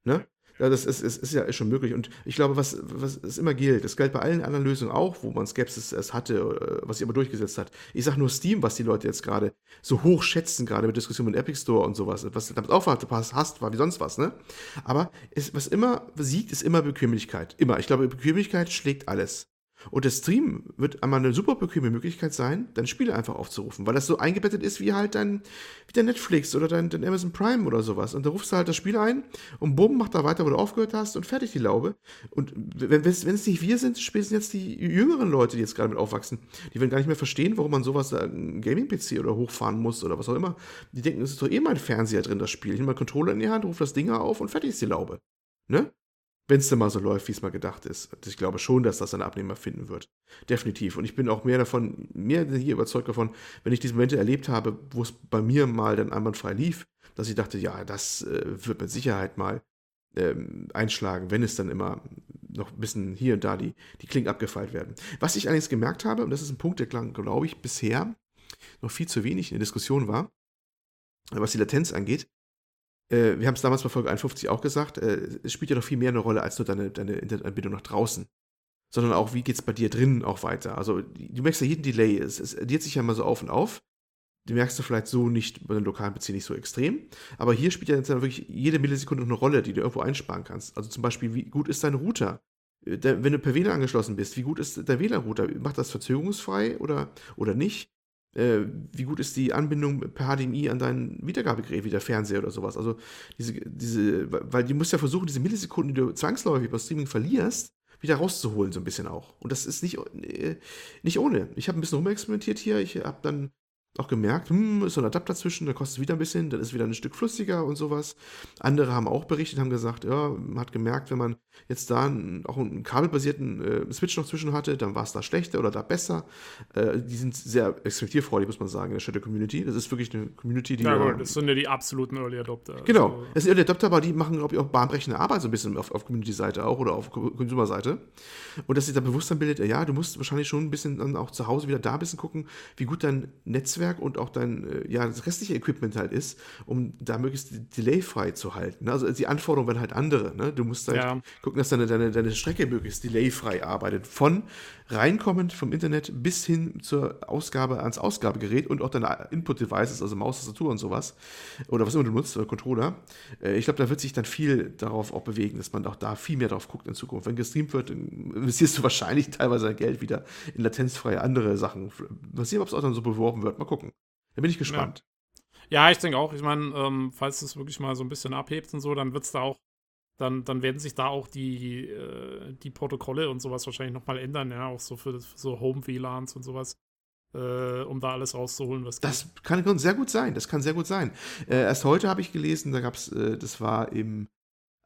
Ne? Ja, das ist, ist, ist ja schon möglich. Und ich glaube, was, was es immer gilt, das gilt bei allen anderen Lösungen auch, wo man Skepsis es hatte, was sich aber durchgesetzt hat. Ich sage nur Steam, was die Leute jetzt gerade so hoch schätzen, gerade mit Diskussionen mit Epic Store und sowas, was damit auch hast, war wie sonst was, ne? Aber es, was immer siegt, ist immer Bequemlichkeit. Immer. Ich glaube, Bequemlichkeit schlägt alles. Und der Stream wird einmal eine super bequeme Möglichkeit sein, deine Spiele einfach aufzurufen, weil das so eingebettet ist wie halt dein, wie dein Netflix oder dein, dein Amazon Prime oder sowas. Und da rufst du halt das Spiel ein und bumm, macht da weiter, wo du aufgehört hast und fertig die Laube. Und wenn, es nicht wir sind, spätestens jetzt die jüngeren Leute, die jetzt gerade mit aufwachsen, die werden gar nicht mehr verstehen, warum man sowas, ein Gaming-PC oder hochfahren muss oder was auch immer. Die denken, es ist doch eh mein Fernseher drin, das Spiel. Ich nehme mal Controller in die Hand, rufe das Ding auf und fertig ist die Laube. Ne? Wenn es denn mal so läuft, wie es mal gedacht ist. Ich glaube schon, dass das einen Abnehmer finden wird. Definitiv. Und ich bin auch mehr davon, mehr hier überzeugt davon, wenn ich diese Momente erlebt habe, wo es bei mir mal dann einwandfrei lief, dass ich dachte, ja, das äh, wird mit Sicherheit mal ähm, einschlagen, wenn es dann immer noch ein bisschen hier und da die, die Klingen abgefeilt werden. Was ich allerdings gemerkt habe, und das ist ein Punkt, der, glaube ich, bisher noch viel zu wenig in der Diskussion war, was die Latenz angeht, äh, wir haben es damals bei Folge 51 auch gesagt, äh, es spielt ja noch viel mehr eine Rolle als nur deine, deine Internetanbindung nach draußen. Sondern auch, wie geht es bei dir drinnen auch weiter. Also, du merkst ja jeden Delay, es, es addiert sich ja mal so auf und auf. Die merkst du vielleicht so nicht bei einem lokalen PC nicht so extrem. Aber hier spielt ja jetzt wirklich jede Millisekunde eine Rolle, die du irgendwo einsparen kannst. Also zum Beispiel, wie gut ist dein Router? Äh, wenn du per WLAN angeschlossen bist, wie gut ist der WLAN-Router? Macht das verzögerungsfrei oder, oder nicht? Äh, wie gut ist die Anbindung per HDMI an dein Wiedergabegerät wie der Fernseher oder sowas. Also diese, diese, weil du musst ja versuchen, diese Millisekunden, die du zwangsläufig bei Streaming verlierst, wieder rauszuholen, so ein bisschen auch. Und das ist nicht, äh, nicht ohne. Ich habe ein bisschen rumexperimentiert hier. Ich habe dann auch gemerkt, hm, ist so ein Adapter zwischen, da kostet es wieder ein bisschen, dann ist wieder ein Stück flüssiger und sowas. Andere haben auch berichtet, haben gesagt, ja, man hat gemerkt, wenn man jetzt da einen, auch einen kabelbasierten äh, Switch noch zwischen hatte, dann war es da schlechter oder da besser. Äh, die sind sehr experimentierfreudig, muss man sagen, in der Shadow Community. Das ist wirklich eine Community, die. Ja, gut, das sind ja die absoluten Early Adopter. Genau, also. das sind Early Adopter, aber die machen, glaube ich, auch bahnbrechende Arbeit so ein bisschen auf, auf Community-Seite auch oder auf Consumer-Seite. Und dass sich da Bewusstsein bildet, ja, du musst wahrscheinlich schon ein bisschen dann auch zu Hause wieder da ein bisschen gucken, wie gut dein Netzwerk Netzwerk und auch dein äh, ja, das restliche Equipment halt ist, um da möglichst delayfrei zu halten. Ne? Also die Anforderungen werden halt andere. Ne? Du musst halt ja. gucken, dass deine, deine, deine Strecke möglichst delayfrei arbeitet. Von reinkommend vom Internet bis hin zur Ausgabe ans Ausgabegerät und auch deine Input-Devices, also Maus, Tastatur und sowas. Oder was immer du nutzt, oder Controller. Äh, ich glaube, da wird sich dann viel darauf auch bewegen, dass man auch da viel mehr drauf guckt in Zukunft. Wenn gestreamt wird, investierst du wahrscheinlich teilweise dein Geld wieder in latenzfreie andere Sachen. Mal sehen, ob es auch dann so beworben wird. Mal gucken. Da bin ich gespannt. Ja, ja ich denke auch. Ich meine, ähm, falls es wirklich mal so ein bisschen abhebt und so, dann wird es da auch dann, dann werden sich da auch die, äh, die Protokolle und sowas wahrscheinlich nochmal ändern, ja, auch so für, für so Home-WLANs und sowas, äh, um da alles rauszuholen, was Das geht. kann sehr gut sein, das kann sehr gut sein. Äh, erst heute habe ich gelesen, da gab es, äh, das war im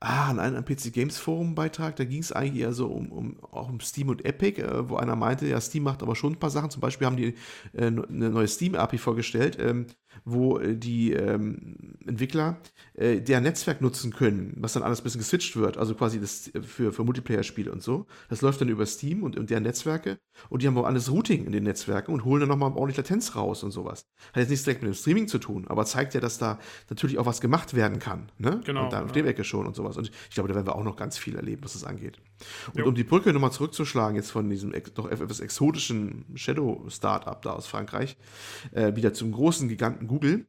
ah, an einem PC Games Forum Beitrag, da ging es eigentlich eher so um, um, auch um Steam und Epic, äh, wo einer meinte, ja, Steam macht aber schon ein paar Sachen. Zum Beispiel haben die äh, eine neue Steam-API vorgestellt, ähm, wo äh, die ähm, Entwickler äh, der Netzwerk nutzen können, was dann alles ein bisschen geswitcht wird, also quasi das äh, für, für Multiplayer-Spiele und so. Das läuft dann über Steam und, und deren Netzwerke und die haben auch alles Routing in den Netzwerken und holen dann nochmal ordentlich Latenz raus und sowas. Hat jetzt nichts direkt mit dem Streaming zu tun, aber zeigt ja, dass da natürlich auch was gemacht werden kann. Ne? Genau. Und dann ja. auf dem Ecke schon und sowas. Und ich glaube, da werden wir auch noch ganz viel erleben, was das angeht. Und jo. um die Brücke nochmal zurückzuschlagen, jetzt von diesem doch etwas exotischen Shadow-Startup da aus Frankreich, äh, wieder zum großen Giganten Google.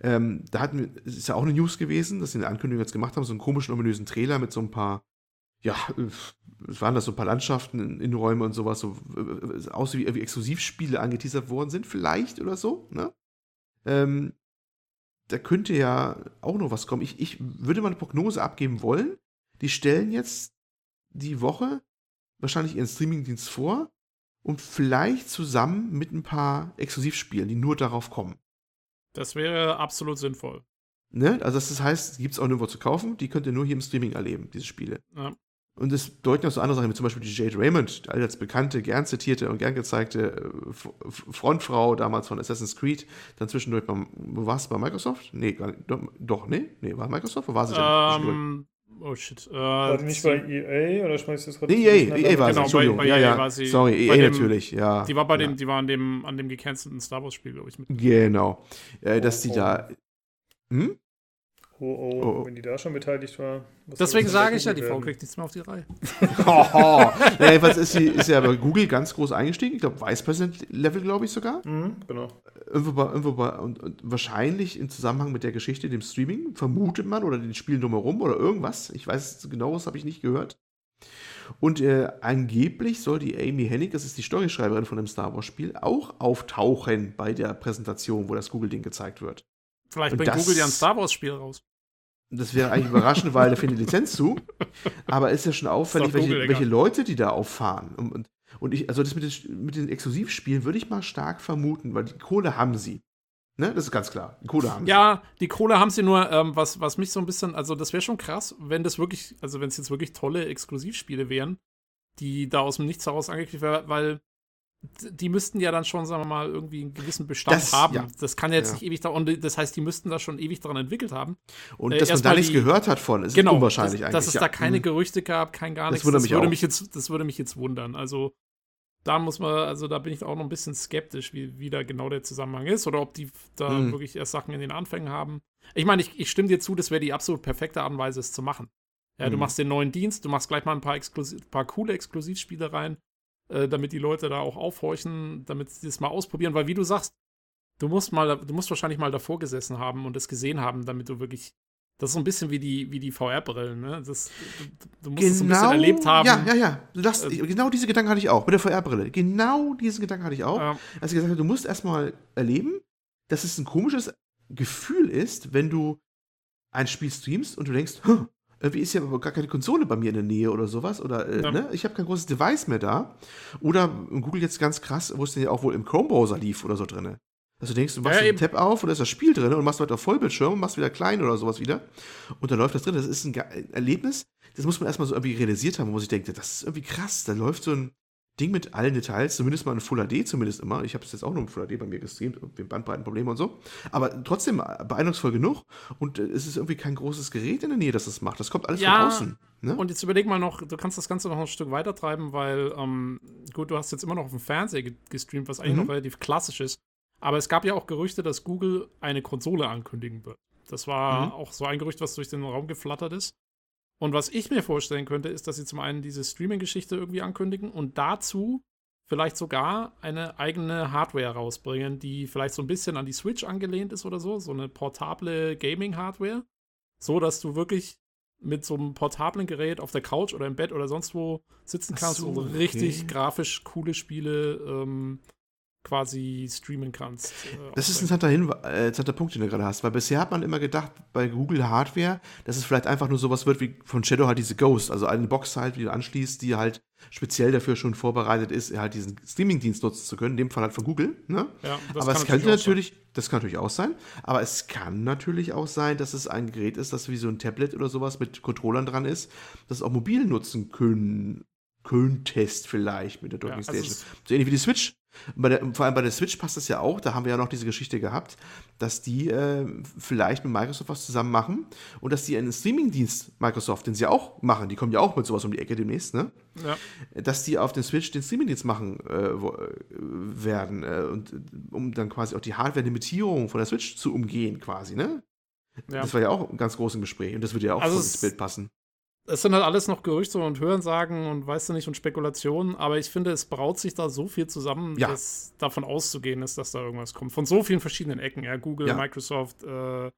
Ähm, da hatten wir, es ist ja auch eine News gewesen, dass sie eine Ankündigung jetzt gemacht haben, so einen komischen, ominösen Trailer mit so ein paar, ja, es waren das so ein paar Landschaften, Innenräume und sowas, so äh, aus wie, wie Exklusivspiele angeteasert worden sind, vielleicht oder so, ne? Ähm, da könnte ja auch noch was kommen. Ich, ich würde mal eine Prognose abgeben wollen. Die stellen jetzt die Woche wahrscheinlich ihren Streamingdienst vor und vielleicht zusammen mit ein paar Exklusivspielen, die nur darauf kommen. Das wäre absolut sinnvoll. Ne? Also das heißt, gibt es auch nirgendwo zu kaufen, die könnt ihr nur hier im Streaming erleben, diese Spiele. Ja. Und es deuten auch so andere Sachen, wie zum Beispiel die Jade Raymond, als bekannte, gern zitierte und gern gezeigte äh, Frontfrau damals von Assassin's Creed, dann zwischendurch beim, war es bei Microsoft? Nee, gar nicht, doch, nee, nee, war Microsoft oder war sie denn ähm, Oh shit. Äh, war die nicht bei EA oder schmeißt du das gerade? EA, EA war genau, Entschuldigung. Bei, bei ja, EA ja. war sie. Sorry, EA dem, natürlich, ja. Die war bei dem, ja. die war an dem, an dem gecancelten Star Wars Spiel, glaube ich. Mit. Genau. Äh, dass Oh, die oh. da. Hm? Oh, oh, Oh. wenn die da schon beteiligt war. was Deswegen sage ich ja, die Frau kriegt nichts mehr auf die Reihe. Hoho. ja, jedenfalls ist sie ist ja bei Google ganz groß eingestiegen. Ich glaube, Vice President Level, glaube ich sogar. Mhm, genau. Irgendwo bei, irgendwo bei, und, und wahrscheinlich im Zusammenhang mit der Geschichte, dem Streaming, vermutet man, oder den Spielen drumherum oder irgendwas. Ich weiß genaues, habe ich nicht gehört. Und äh, angeblich soll die Amy Hennig, das ist die Storyschreiberin von dem Star Wars-Spiel, auch auftauchen bei der Präsentation, wo das Google-Ding gezeigt wird. Vielleicht Und bringt das- Google ja ein Star Wars Spiel raus. Das wäre eigentlich überraschend, weil da findet die Lizenz zu. Aber ist ja schon auffällig, welche, welche Leute die da auffahren. Und, und, ich, also das mit den, mit den Exklusivspielen würde ich mal stark vermuten, weil die Kohle haben sie. Ne? Das ist ganz klar. Die Kohle haben Ja, die Kohle haben sie nur, ähm, was, was mich so ein bisschen, also das wäre schon krass, wenn das wirklich, also wenn es jetzt wirklich tolle Exklusivspiele wären, die da aus dem Nichts heraus angekündigt werden, weil die müssten ja dann schon, sagen wir mal, irgendwie einen gewissen Bestand Das- haben. ja. Das kann ja jetzt Ja. nicht ewig dauern. Und das heißt, die müssten da schon ewig daran entwickelt haben. Und äh, dass man da nichts gehört hat von, ist genau, unwahrscheinlich dass, eigentlich. dass es ja. da keine Mhm. Gerüchte gab, kein gar Das nichts. wundert das, mich würde auch. mich jetzt, das würde mich jetzt wundern. Also da muss man, also da bin ich auch noch ein bisschen skeptisch, wie, wie da genau der Zusammenhang ist oder ob die da Mhm. wirklich erst Sachen in den Anfängen haben. Ich meine, ich, ich stimme dir zu, das wäre die absolut perfekte Art und Weise, es zu machen. Ja, du Mhm. machst den neuen Dienst, du machst gleich mal ein paar, Exklusiv, paar coole Exklusivspiele rein, äh, damit die Leute da auch aufhorchen, damit sie das mal ausprobieren, weil wie du sagst, du musst mal, du musst wahrscheinlich mal davor gesessen haben und es gesehen haben, damit du wirklich das ist so ein bisschen wie die, wie die VR-Brillen, ne? Das, du, du musst es so ein bisschen erlebt haben. Genau, Ja, ja, ja. Das, Ähm, genau diese Gedanken hatte ich auch mit der VR-Brille. Genau diesen Gedanken hatte ich auch. Ja. Als ich gesagt habe, du musst erstmal erleben, dass es ein komisches Gefühl ist, wenn du ein Spiel streamst und du denkst, "Hm, irgendwie ist ja aber gar keine Konsole bei mir in der Nähe oder sowas. Oder äh, Ja. ne? ich habe kein großes Device mehr da. Oder Google jetzt ganz krass, wo es denn ja auch wohl im Chrome-Browser lief oder so drin. Also du denkst, du machst Ja, einen. Tab auf und da ist das Spiel drin und machst weiter Vollbildschirm und machst wieder klein oder sowas wieder. Und dann läuft das drin. Das ist ein Erlebnis, das muss man erstmal so irgendwie realisiert haben, wo ich denke, das ist irgendwie krass. Da läuft so ein Ding mit allen Details, zumindest mal in Full HD, zumindest immer. Ich habe es jetzt auch nur in Full HD bei mir gestreamt, wegen Bandbreitenprobleme und so. Aber trotzdem beeindrucksvoll genug. Und äh, es ist irgendwie kein großes Gerät in der Nähe, das das macht. Das kommt alles Ja, von außen. Ne? Und jetzt überleg mal noch, du kannst das Ganze noch ein Stück weiter treiben, weil, ähm, gut, du hast jetzt immer noch auf dem Fernseher ge- gestreamt, was eigentlich Mhm. noch relativ klassisch ist. Aber es gab ja auch Gerüchte, dass Google eine Konsole ankündigen wird. Das war Mhm. auch so ein Gerücht, was durch den Raum geflattert ist. Und was ich mir vorstellen könnte, ist, dass sie zum einen diese Streaming-Geschichte irgendwie ankündigen und dazu vielleicht sogar eine eigene Hardware rausbringen, die vielleicht so ein bisschen an die Switch angelehnt ist oder so, so eine portable Gaming-Hardware, so dass du wirklich mit so einem portablen Gerät auf der Couch oder im Bett oder sonst wo sitzen kannst so, und okay. richtig grafisch coole Spiele ähm, quasi streamen kannst. äh, Das ist ein interessanter, Hinwe- äh, interessanter Punkt, den du gerade hast, weil bisher hat man immer gedacht, bei Google Hardware, dass es vielleicht einfach nur sowas wird wie von Shadow halt diese Ghost, also eine Box halt, die du anschließt, die halt speziell dafür schon vorbereitet ist, halt diesen Streaming-Dienst nutzen zu können, in dem Fall halt von Google, ne? Ja, aber es könnte sein. natürlich, das kann natürlich auch sein, aber es kann natürlich auch sein, dass es ein Gerät ist, das wie so ein Tablet oder sowas mit Controllern dran ist, das auch mobil nutzen können, könntest vielleicht mit der Docking also Station. es- so ähnlich wie die Switch. Der, vor allem bei der Switch passt das ja auch, da haben wir ja noch diese Geschichte gehabt, dass die äh, vielleicht mit Microsoft was zusammen machen und dass die einen Streaming-Dienst Microsoft, den sie auch machen, die kommen ja auch mit sowas um die Ecke demnächst, ne? Ja. dass die auf den Switch den Streaming-Dienst machen äh, wo, äh, werden, äh, und, um dann quasi auch die Hardware-Limitierung von der Switch zu umgehen, quasi, ne? Ja. Das war ja auch ganz groß im Gespräch und das würde ja auch Also ins Bild passen. Es sind halt alles noch Gerüchte und Hörensagen und weißt du nicht und Spekulationen, aber ich finde, es braut sich da so viel zusammen, ja. dass davon auszugehen ist, dass da irgendwas kommt. Von so vielen verschiedenen Ecken, ja, Google, ja. Microsoft, äh,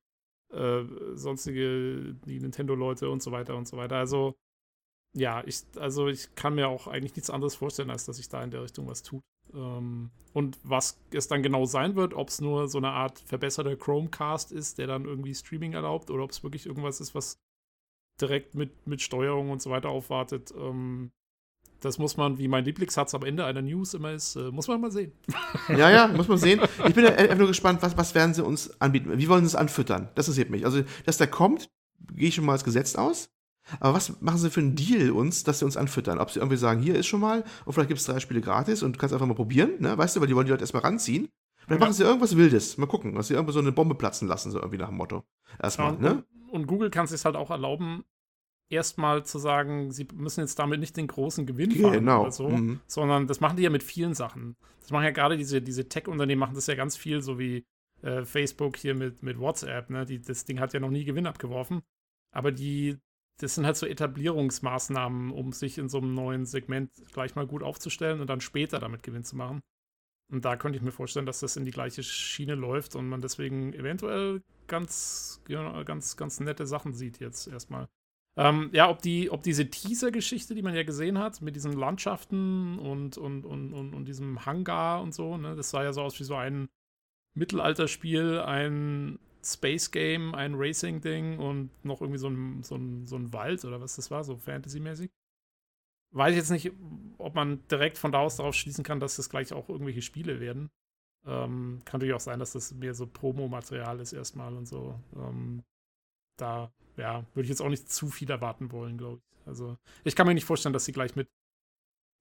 äh, sonstige, die Nintendo-Leute und so weiter und so weiter. Also, ja, ich, also ich kann mir auch eigentlich nichts anderes vorstellen, als dass sich da in der Richtung was tut. Ähm, und was es dann genau sein wird, ob es nur so eine Art verbesserter Chromecast ist, der dann irgendwie Streaming erlaubt, oder ob es wirklich irgendwas ist, was direkt mit, mit Steuerung und so weiter aufwartet. Ähm, das muss man, wie mein Lieblingssatz am Ende einer News immer ist, äh, muss man mal sehen. Ja, ja, muss man sehen. Ich bin einfach nur gespannt, was, was werden sie uns anbieten? Wie wollen sie es anfüttern? Das interessiert mich. Also, dass der kommt, gehe ich schon mal als Gesetz aus. Aber was machen sie für einen Deal uns, dass sie uns anfüttern? Ob sie irgendwie sagen, hier ist schon mal, und vielleicht gibt es drei Spiele gratis und du kannst einfach mal probieren, ne? Weißt du, weil die wollen die Leute erstmal ranziehen. Dann ja. machen sie irgendwas Wildes. Mal gucken, dass sie irgendwie so eine Bombe platzen lassen, so irgendwie nach dem Motto. Erstmal, ja, ne? Und Google kann es sich halt auch erlauben, erstmal zu sagen, sie müssen jetzt damit nicht den großen Gewinn fahren genau. oder so, mhm. sondern das machen die ja mit vielen Sachen. Das machen ja gerade diese, diese Tech-Unternehmen, machen das ja ganz viel, so wie äh, Facebook hier mit, mit WhatsApp, ne? Die, das Ding hat ja noch nie Gewinn abgeworfen. Aber die, das sind halt so Etablierungsmaßnahmen, um sich in so einem neuen Segment gleich mal gut aufzustellen und dann später damit Gewinn zu machen. Und da könnte ich mir vorstellen, dass das in die gleiche Schiene läuft und man deswegen eventuell ganz, ganz, ganz nette Sachen sieht jetzt erstmal. Ähm, ja, ob, die, ob diese Teaser-Geschichte, die man ja gesehen hat, mit diesen Landschaften und, und, und, und, und diesem Hangar und so, ne, das sah ja so aus wie so ein Mittelalterspiel, ein Space Game, ein Racing-Ding und noch irgendwie so ein, so, ein, so ein Wald oder was das war, so Fantasy-mäßig. Weiß ich jetzt nicht, ob man direkt von da aus darauf schließen kann, dass das gleich auch irgendwelche Spiele werden. Ähm, kann natürlich auch sein, dass das mehr so Promo-Material ist erstmal und so. Ähm, da ja, würde ich jetzt auch nicht zu viel erwarten wollen, glaube ich. Also, ich kann mir nicht vorstellen, dass sie gleich mit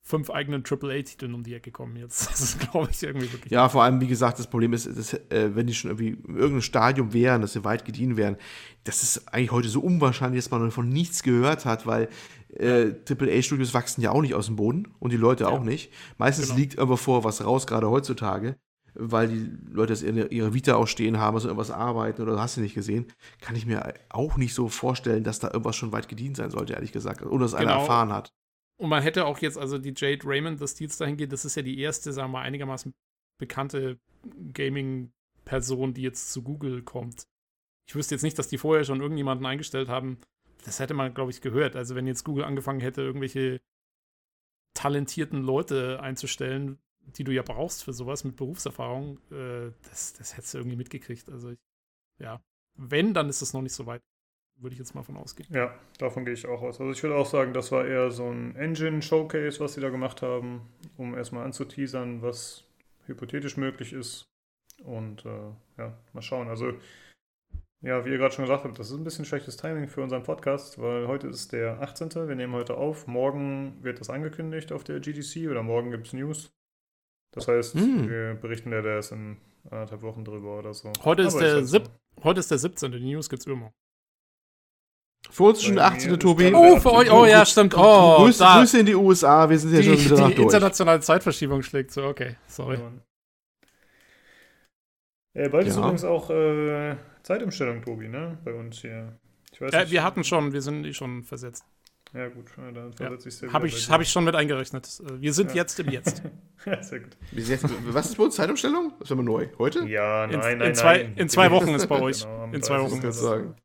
fünf eigenen AAA-Titeln um die Ecke kommen jetzt. Das ist, glaube ich, irgendwie wirklich. Ja, vor allem, wie gesagt, das Problem ist, dass, äh, wenn die schon irgendwie in irgendeinem Stadium wären, dass sie weit gediehen wären, das ist eigentlich heute so unwahrscheinlich, dass man von nichts gehört hat, weil äh, AAA-Studios wachsen ja auch nicht aus dem Boden und die Leute ja. auch nicht. Meistens genau. liegt aber vor was raus, gerade heutzutage weil die Leute das in ihrer Vita auch stehen haben, also irgendwas arbeiten oder hast du nicht gesehen, kann ich mir auch nicht so vorstellen, dass da irgendwas schon weit gedient sein sollte, ehrlich gesagt, oder dass genau. einer erfahren hat. Und man hätte auch jetzt, also die Jade Raymond des Deals dahin geht, das ist ja die erste, sagen wir mal, einigermaßen bekannte Gaming-Person, die jetzt zu Google kommt. Ich wüsste jetzt nicht, dass die vorher schon irgendjemanden eingestellt haben. Das hätte man, glaube ich, gehört. Also wenn jetzt Google angefangen hätte, irgendwelche talentierten Leute einzustellen, die du ja brauchst für sowas mit Berufserfahrung, äh, das, das hättest du irgendwie mitgekriegt. Also, ich, ja, wenn, dann ist es noch nicht so weit. Würde ich jetzt mal von ausgehen. Ja, davon gehe ich auch aus. Also ich würde auch sagen, das war eher so ein Engine-Showcase, was sie da gemacht haben, um erstmal anzuteasern, was hypothetisch möglich ist. Und äh, ja, mal schauen. Also, ja, wie ihr gerade schon gesagt habt, das ist ein bisschen schlechtes Timing für unseren Podcast, weil heute ist der 18. Wir nehmen heute auf. Morgen wird das angekündigt auf der GDC oder morgen gibt es News. Das heißt, hm. wir berichten ja erst in anderthalb Wochen drüber oder so. Heute ist, der, sieb, heute ist der 17. Die News gibt's immer. Für uns schon der 18. Tobi. Oh, für euch, oh ja, stimmt. Oh, Grüße, da. Grüße in die USA, wir sind ja schon wieder Die internationale Zeitverschiebung schlägt so, okay, sorry. Äh, bald ja. ist übrigens auch äh, Zeitumstellung, Tobi, ne? Bei uns hier. Ich weiß äh, wir hatten schon, wir sind eh schon versetzt. Ja, gut, dann versetze ich es ja Habe ich, hab ich schon mit eingerechnet. Äh, wir sind ja. jetzt im Jetzt. ja, sehr gut. Was ist bei uns Zeitumstellung? Das ist wir neu. Heute? Ja, nein, in, nein, in zwei, In zwei Wochen ist bei euch. Genau, in zwei Wochen. Kannst sagen.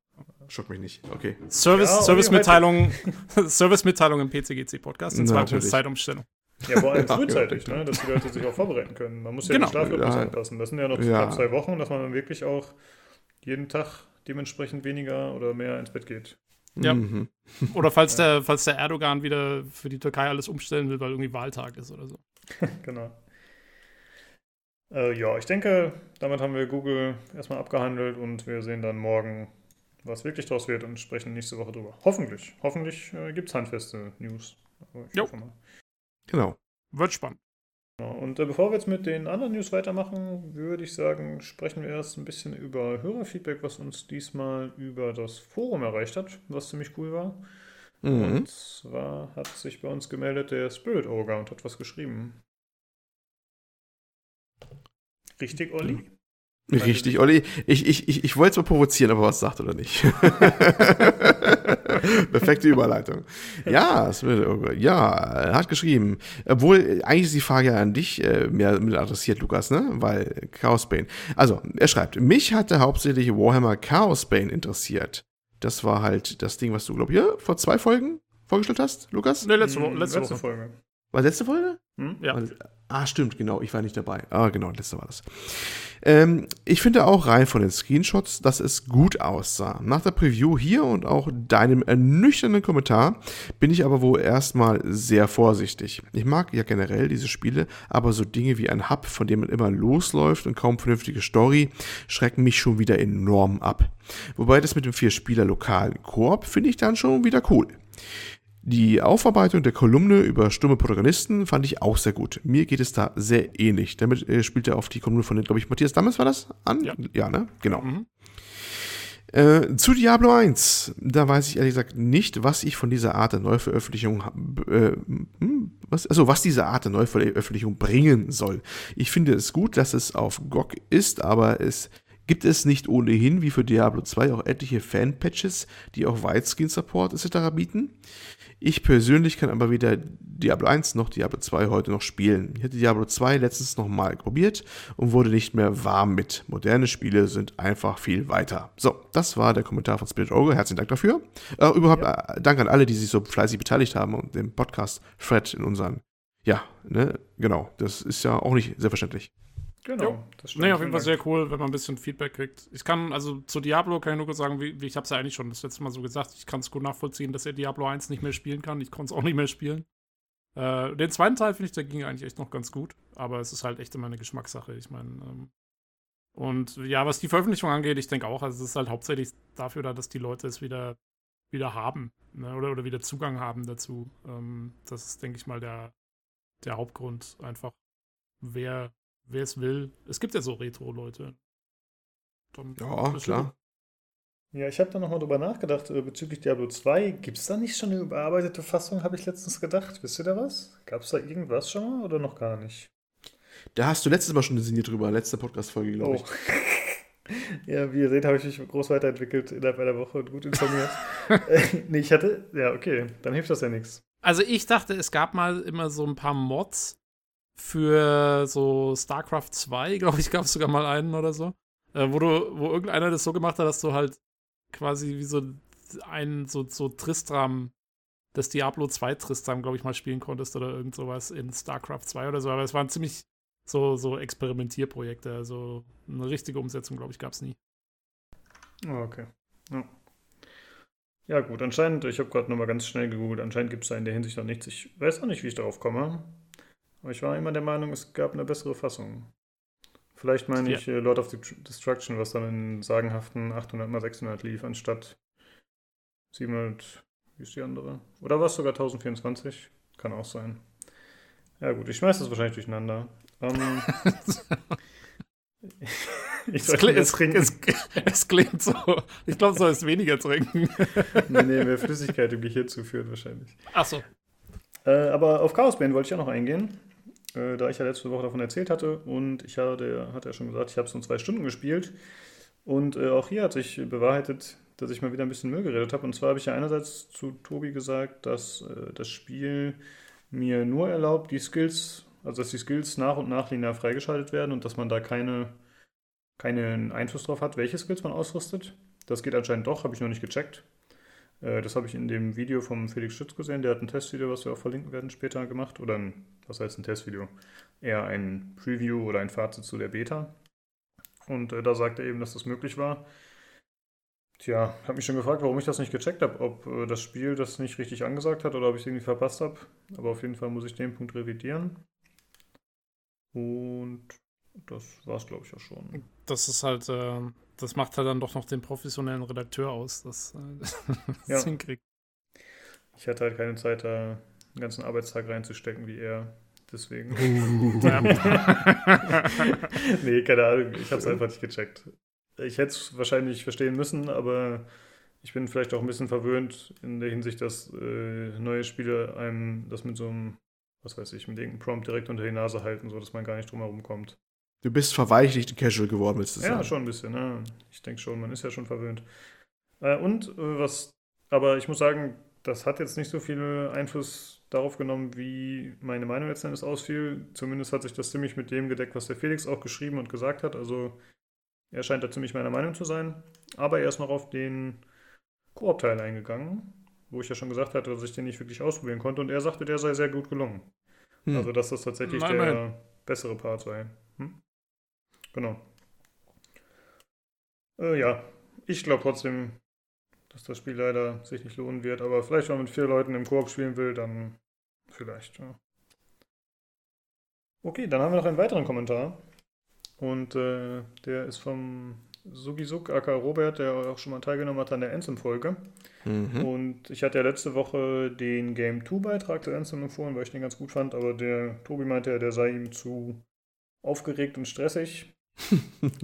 Schock mich nicht. Okay. Service, ja, Servicemitteilung, Servicemitteilung im PCGC-Podcast. In zwei Wochen ist Zeitumstellung. Ja, vor allem frühzeitig, ne? dass die Leute sich auch vorbereiten können. Man muss ja genau. den Schlafrhythmus ja. anpassen. Das sind ja noch ja. zwei Wochen, dass man dann wirklich auch jeden Tag dementsprechend weniger oder mehr ins Bett geht. Ja. Mhm. Oder falls, ja. der, falls der Erdogan wieder für die Türkei alles umstellen will, weil irgendwie Wahltag ist oder so. genau. Äh, ja, ich denke, damit haben wir Google erstmal abgehandelt und wir sehen dann morgen, was wirklich draus wird und sprechen nächste Woche drüber. Hoffentlich. Hoffentlich äh, gibt es handfeste News. Jo. Genau. Wird spannend. Und äh, bevor wir jetzt mit den anderen News weitermachen, würde ich sagen, sprechen wir erst ein bisschen über Hörerfeedback, was uns diesmal über das Forum erreicht hat, was ziemlich cool war. Mhm. Und zwar hat sich bei uns gemeldet der Spirit Ogre und hat was geschrieben. Richtig, Olli? Richtig, Olli. Ich, ich, ich, ich wollte es mal provozieren, aber was sagt oder nicht? Perfekte Überleitung. Ja, es wird, ja, er hat geschrieben. Obwohl, eigentlich ist die Frage an dich äh, mehr mit adressiert, Lukas, ne? Weil Chaos Bane. Also, er schreibt, mich hatte hauptsächlich Warhammer Chaos Bane interessiert. Das war halt das Ding, was du, glaube ich, ja, vor zwei Folgen vorgestellt hast, Lukas? Ne, letzte, letzte, letzte Folge. War letzte Folge? Hm? Ja. Ah, stimmt, genau. Ich war nicht dabei. Ah, genau, letzte war das. Ähm, ich finde auch rein von den Screenshots, dass es gut aussah. Nach der Preview hier und auch deinem ernüchternden Kommentar bin ich aber wohl erstmal sehr vorsichtig. Ich mag ja generell diese Spiele, aber so Dinge wie ein Hub, von dem man immer losläuft und kaum vernünftige Story, schrecken mich schon wieder enorm ab. Wobei das mit dem Vier-Spieler lokalen Koop finde ich dann schon wieder cool. Die Aufarbeitung der Kolumne über stumme Protagonisten fand ich auch sehr gut. Mir geht es da sehr ähnlich. Damit äh, spielt er auf die Kolumne von, glaube ich, Matthias Dammes war das an? Ja, ja ne? Genau. Mhm. Äh, zu Diablo 1, da weiß ich ehrlich gesagt nicht, was ich von dieser Art der Neuveröffentlichung, äh, hm, was, also was diese Art der Neuveröffentlichung bringen soll. Ich finde es gut, dass es auf GOG ist, aber es gibt es nicht ohnehin, wie für Diablo 2, auch etliche Fan-Patches, die auch Widescreen-Support etc. bieten. Ich persönlich kann aber weder Diablo 1 noch Diablo 2 heute noch spielen. Ich hatte Diablo 2 letztens nochmal probiert und wurde nicht mehr warm mit. Moderne Spiele sind einfach viel weiter. So, das war der Kommentar von Spirit Ogre. Herzlichen Dank dafür. Äh, überhaupt ja. äh, Dank an alle, die sich so fleißig beteiligt haben und dem Podcast Fred in unseren. Ja, ne, genau. Das ist ja auch nicht selbstverständlich. Genau. Jo. Das nee, auf jeden Fall sehr cool, wenn man ein bisschen Feedback kriegt. Ich kann, also zu Diablo kann ich nur kurz sagen, wie, wie ich habe es ja eigentlich schon das letzte Mal so gesagt, ich kann es gut nachvollziehen, dass er Diablo 1 nicht mehr spielen kann. Ich konnte es auch nicht mehr spielen. Äh, den zweiten Teil finde ich, der ging eigentlich echt noch ganz gut, aber es ist halt echt immer eine Geschmackssache. Ich meine, ähm, und ja, was die Veröffentlichung angeht, ich denke auch, also es ist halt hauptsächlich dafür da, dass die Leute es wieder, wieder haben ne? oder, oder wieder Zugang haben dazu. Ähm, das ist, denke ich mal, der, der Hauptgrund. Einfach, wer wer es will. Es gibt ja so Retro-Leute. Ja, klar. Ja, ich habe da nochmal drüber nachgedacht äh, bezüglich Diablo 2. Gibt es da nicht schon eine überarbeitete Fassung, habe ich letztens gedacht. Wisst ihr da was? Gab es da irgendwas schon mal oder noch gar nicht? Da hast du letztes Mal schon sinniert drüber, letzte Podcast-Folge, glaube ich. Oh. ja, wie ihr seht, habe ich mich groß weiterentwickelt innerhalb einer Woche und gut informiert. nee, ich hatte, ja, okay, dann hilft das ja nichts. Also ich dachte, es gab mal immer so ein paar Mods, für so StarCraft 2, glaube ich, gab es sogar mal einen oder so, äh, wo du, wo irgendeiner das so gemacht hat, dass du halt quasi wie so ein, so, so Tristram, das Diablo 2 Tristram, glaube ich, mal spielen konntest oder irgend sowas in StarCraft 2 oder so, aber es waren ziemlich so, so Experimentierprojekte, also eine richtige Umsetzung, glaube ich, gab es nie. Oh, okay. Ja. ja. gut, anscheinend, ich habe gerade nochmal ganz schnell gegoogelt, anscheinend gibt es da in der Hinsicht noch nichts. Ich weiß auch nicht, wie ich darauf komme. Aber ich war immer der Meinung, es gab eine bessere Fassung. Vielleicht meine ja. ich äh, Lord of Destruction, was dann in sagenhaften 800 mal 600 lief, anstatt 700, wie ist die andere? Oder war es sogar 1024? Kann auch sein. Ja gut, ich schmeiß das wahrscheinlich durcheinander. Ähm, ich es, es, trinken. Es, es, klingt so. Ich glaube, soll es weniger trinken. nee, nee, mehr Flüssigkeit im Gehirn zuführen wahrscheinlich. Ach so. Äh, aber auf Chaos Bane wollte ich ja noch eingehen äh, da ich ja letzte Woche davon erzählt hatte und ich hatte, hatte ja schon gesagt, ich habe es nur zwei Stunden gespielt und äh, auch hier hat sich bewahrheitet, dass ich mal wieder ein bisschen Müll geredet habe. Und zwar habe ich ja einerseits zu Tobi gesagt, dass äh, das Spiel mir nur erlaubt, die Skills, also dass die Skills nach und nach linear freigeschaltet werden und dass man da keine, keinen Einfluss drauf hat, welche Skills man ausrüstet. Das geht anscheinend doch, habe ich noch nicht gecheckt. Äh, das habe ich in dem Video vom Felix Schütz gesehen. Der hat ein Testvideo, was wir auch verlinken werden, später gemacht. Oder ein, was heißt ein Testvideo? Eher ein Preview oder ein Fazit zu der Beta. Und äh, da sagt er eben, dass das möglich war. Tja, habe mich schon gefragt, warum ich das nicht gecheckt habe, ob äh, das Spiel das nicht richtig angesagt hat oder ob ich es irgendwie verpasst habe. Aber auf jeden Fall muss ich den Punkt revidieren. Und das war es, glaube ich, auch schon. Das ist halt, äh, das macht halt dann doch noch den professionellen Redakteur aus, dass äh, das hinkriegt. Ich hatte halt keine Zeit, da einen ganzen Arbeitstag reinzustecken wie er. Deswegen. Uh. nee, keine Ahnung. Ich habe es einfach nicht gecheckt. Ich hätte es wahrscheinlich verstehen müssen, aber ich bin vielleicht auch ein bisschen verwöhnt in der Hinsicht, dass äh, neue Spiele einem das mit so einem, was weiß ich, mit irgendeinem Prompt direkt unter die Nase halten, sodass man gar nicht drum herum kommt. Du bist verweichlicht Casual geworden, willst du sagen? Ja, schon ein bisschen. Ne? Ich denke schon, man ist ja schon verwöhnt. Äh, und äh, was aber ich muss sagen, das hat jetzt nicht so viel Einfluss darauf genommen, wie meine Meinung letzten Endes ausfiel. Zumindest hat sich das ziemlich mit dem gedeckt, was der Felix auch geschrieben und gesagt hat. Also er scheint da ziemlich meiner Meinung zu sein. Aber er ist noch auf den Koop-Teil eingegangen, wo ich ja schon gesagt hatte, dass ich den nicht wirklich ausprobieren konnte. Und er sagte, der sei sehr gut gelungen. Hm. Also dass das tatsächlich nein, der nein. bessere Part sei. Hm? Genau. Äh, ja, ich glaube trotzdem, dass das Spiel leider sich nicht lohnen wird. Aber vielleicht, wenn man mit vier Leuten im Koop spielen will, dann vielleicht. Ja. Okay, dann haben wir noch einen weiteren Kommentar. Und äh, der ist vom Sugisuk, aka Robert, der auch schon mal teilgenommen hat an der Anthem-Folge. Mhm. Und ich hatte ja letzte Woche den Game 2-Beitrag zu Anthem empfohlen, weil ich den ganz gut fand, aber der Tobi meinte ja, der sei ihm zu aufgeregt und stressig.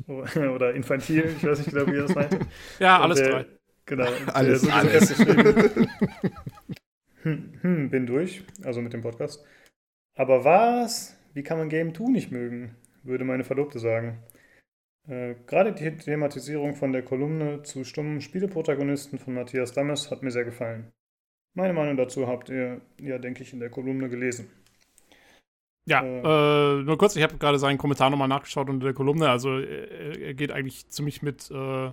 Oder infantil, ich weiß nicht genau, wie er das meinte. Ja, alles der, drei. Genau. Alles, alles. hm, hm, bin durch, also mit dem Podcast. Aber was? Wie kann man Game 2 nicht mögen? Würde meine Verlobte sagen. Äh, gerade die Thematisierung von der Kolumne zu stummen Spieleprotagonisten von Matthias Dammes hat mir sehr gefallen. Meine Meinung dazu habt ihr ja, denke ich, in der Kolumne gelesen. Ja, äh, äh, nur kurz, ich habe gerade seinen Kommentar nochmal nachgeschaut unter der Kolumne. Also er, er geht eigentlich ziemlich mit äh,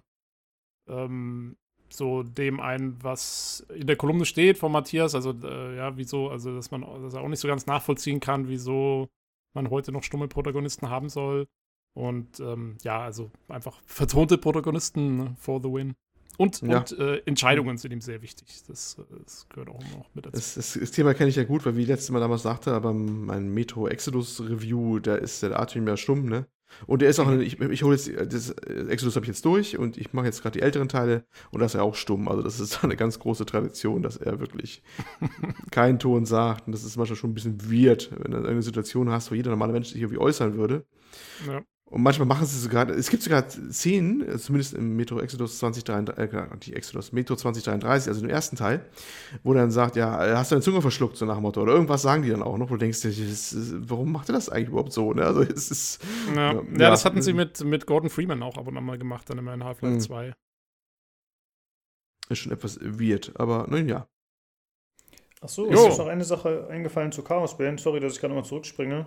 ähm, so dem ein, was in der Kolumne steht von Matthias. Also äh, ja, wieso, also dass man dass er auch nicht so ganz nachvollziehen kann, wieso man heute noch stumme Protagonisten haben soll. Und ähm, ja, also einfach vertonte Protagonisten ne, for the win. Und, ja. und äh, Entscheidungen sind ihm sehr wichtig. Das, das gehört auch noch mit dazu. Das, das, das Thema kenne ich ja gut, weil wie letztes Mal damals sagte, aber mein Metro Exodus Review, da ist der Artin ja stumm, ne? Und der ist auch, mhm. ich, ich hole jetzt, das Exodus habe ich jetzt durch und ich mache jetzt gerade die älteren Teile und da ist er auch stumm. Also das ist eine ganz große Tradition, dass er wirklich keinen Ton sagt. Und das ist manchmal schon ein bisschen weird, wenn du eine Situation hast, wo jeder normale Mensch sich irgendwie äußern würde. Ja. Und manchmal machen sie sogar, es gibt sogar Szenen, zumindest im Metro Exodus 2033, äh, die Exodus Metro 2033, also im ersten Teil, wo dann sagt, ja, hast du deine Zunge verschluckt, so nach dem Motto, oder irgendwas sagen die dann auch noch, wo du denkst, ist, warum macht er das eigentlich überhaupt so, ne? Also es ist. Ja, ja, ja das hatten sie mit, mit Gordon Freeman auch ab und an mal gemacht, dann immer in Half-Life 2. Mhm. Ist schon etwas weird, aber nun ja. Achso, es ist noch eine Sache eingefallen zu Chaos Band. Sorry, dass ich gerade nochmal zurückspringe.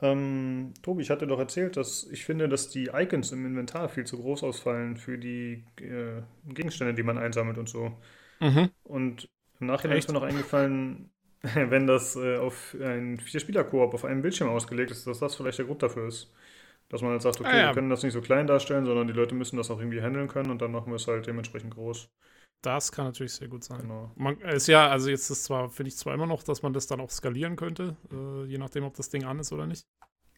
Ähm, Tobi, ich hatte doch erzählt, dass ich finde, dass die Icons im Inventar viel zu groß ausfallen für die äh, Gegenstände, die man einsammelt und so. Mhm. Und im Nachhinein ist mir noch eingefallen, wenn das äh, auf einen Vier-Spieler-Koop auf einem Bildschirm ausgelegt ist, dass das vielleicht der Grund dafür ist. Dass man halt sagt, okay, ah, ja. wir können das nicht so klein darstellen, sondern die Leute müssen das auch irgendwie handeln können und dann machen wir es halt dementsprechend groß. Das kann natürlich sehr gut sein. Genau. Man ist ja, also jetzt ist zwar, finde ich zwar immer noch, dass man das dann auch skalieren könnte, äh, je nachdem, ob das Ding an ist oder nicht.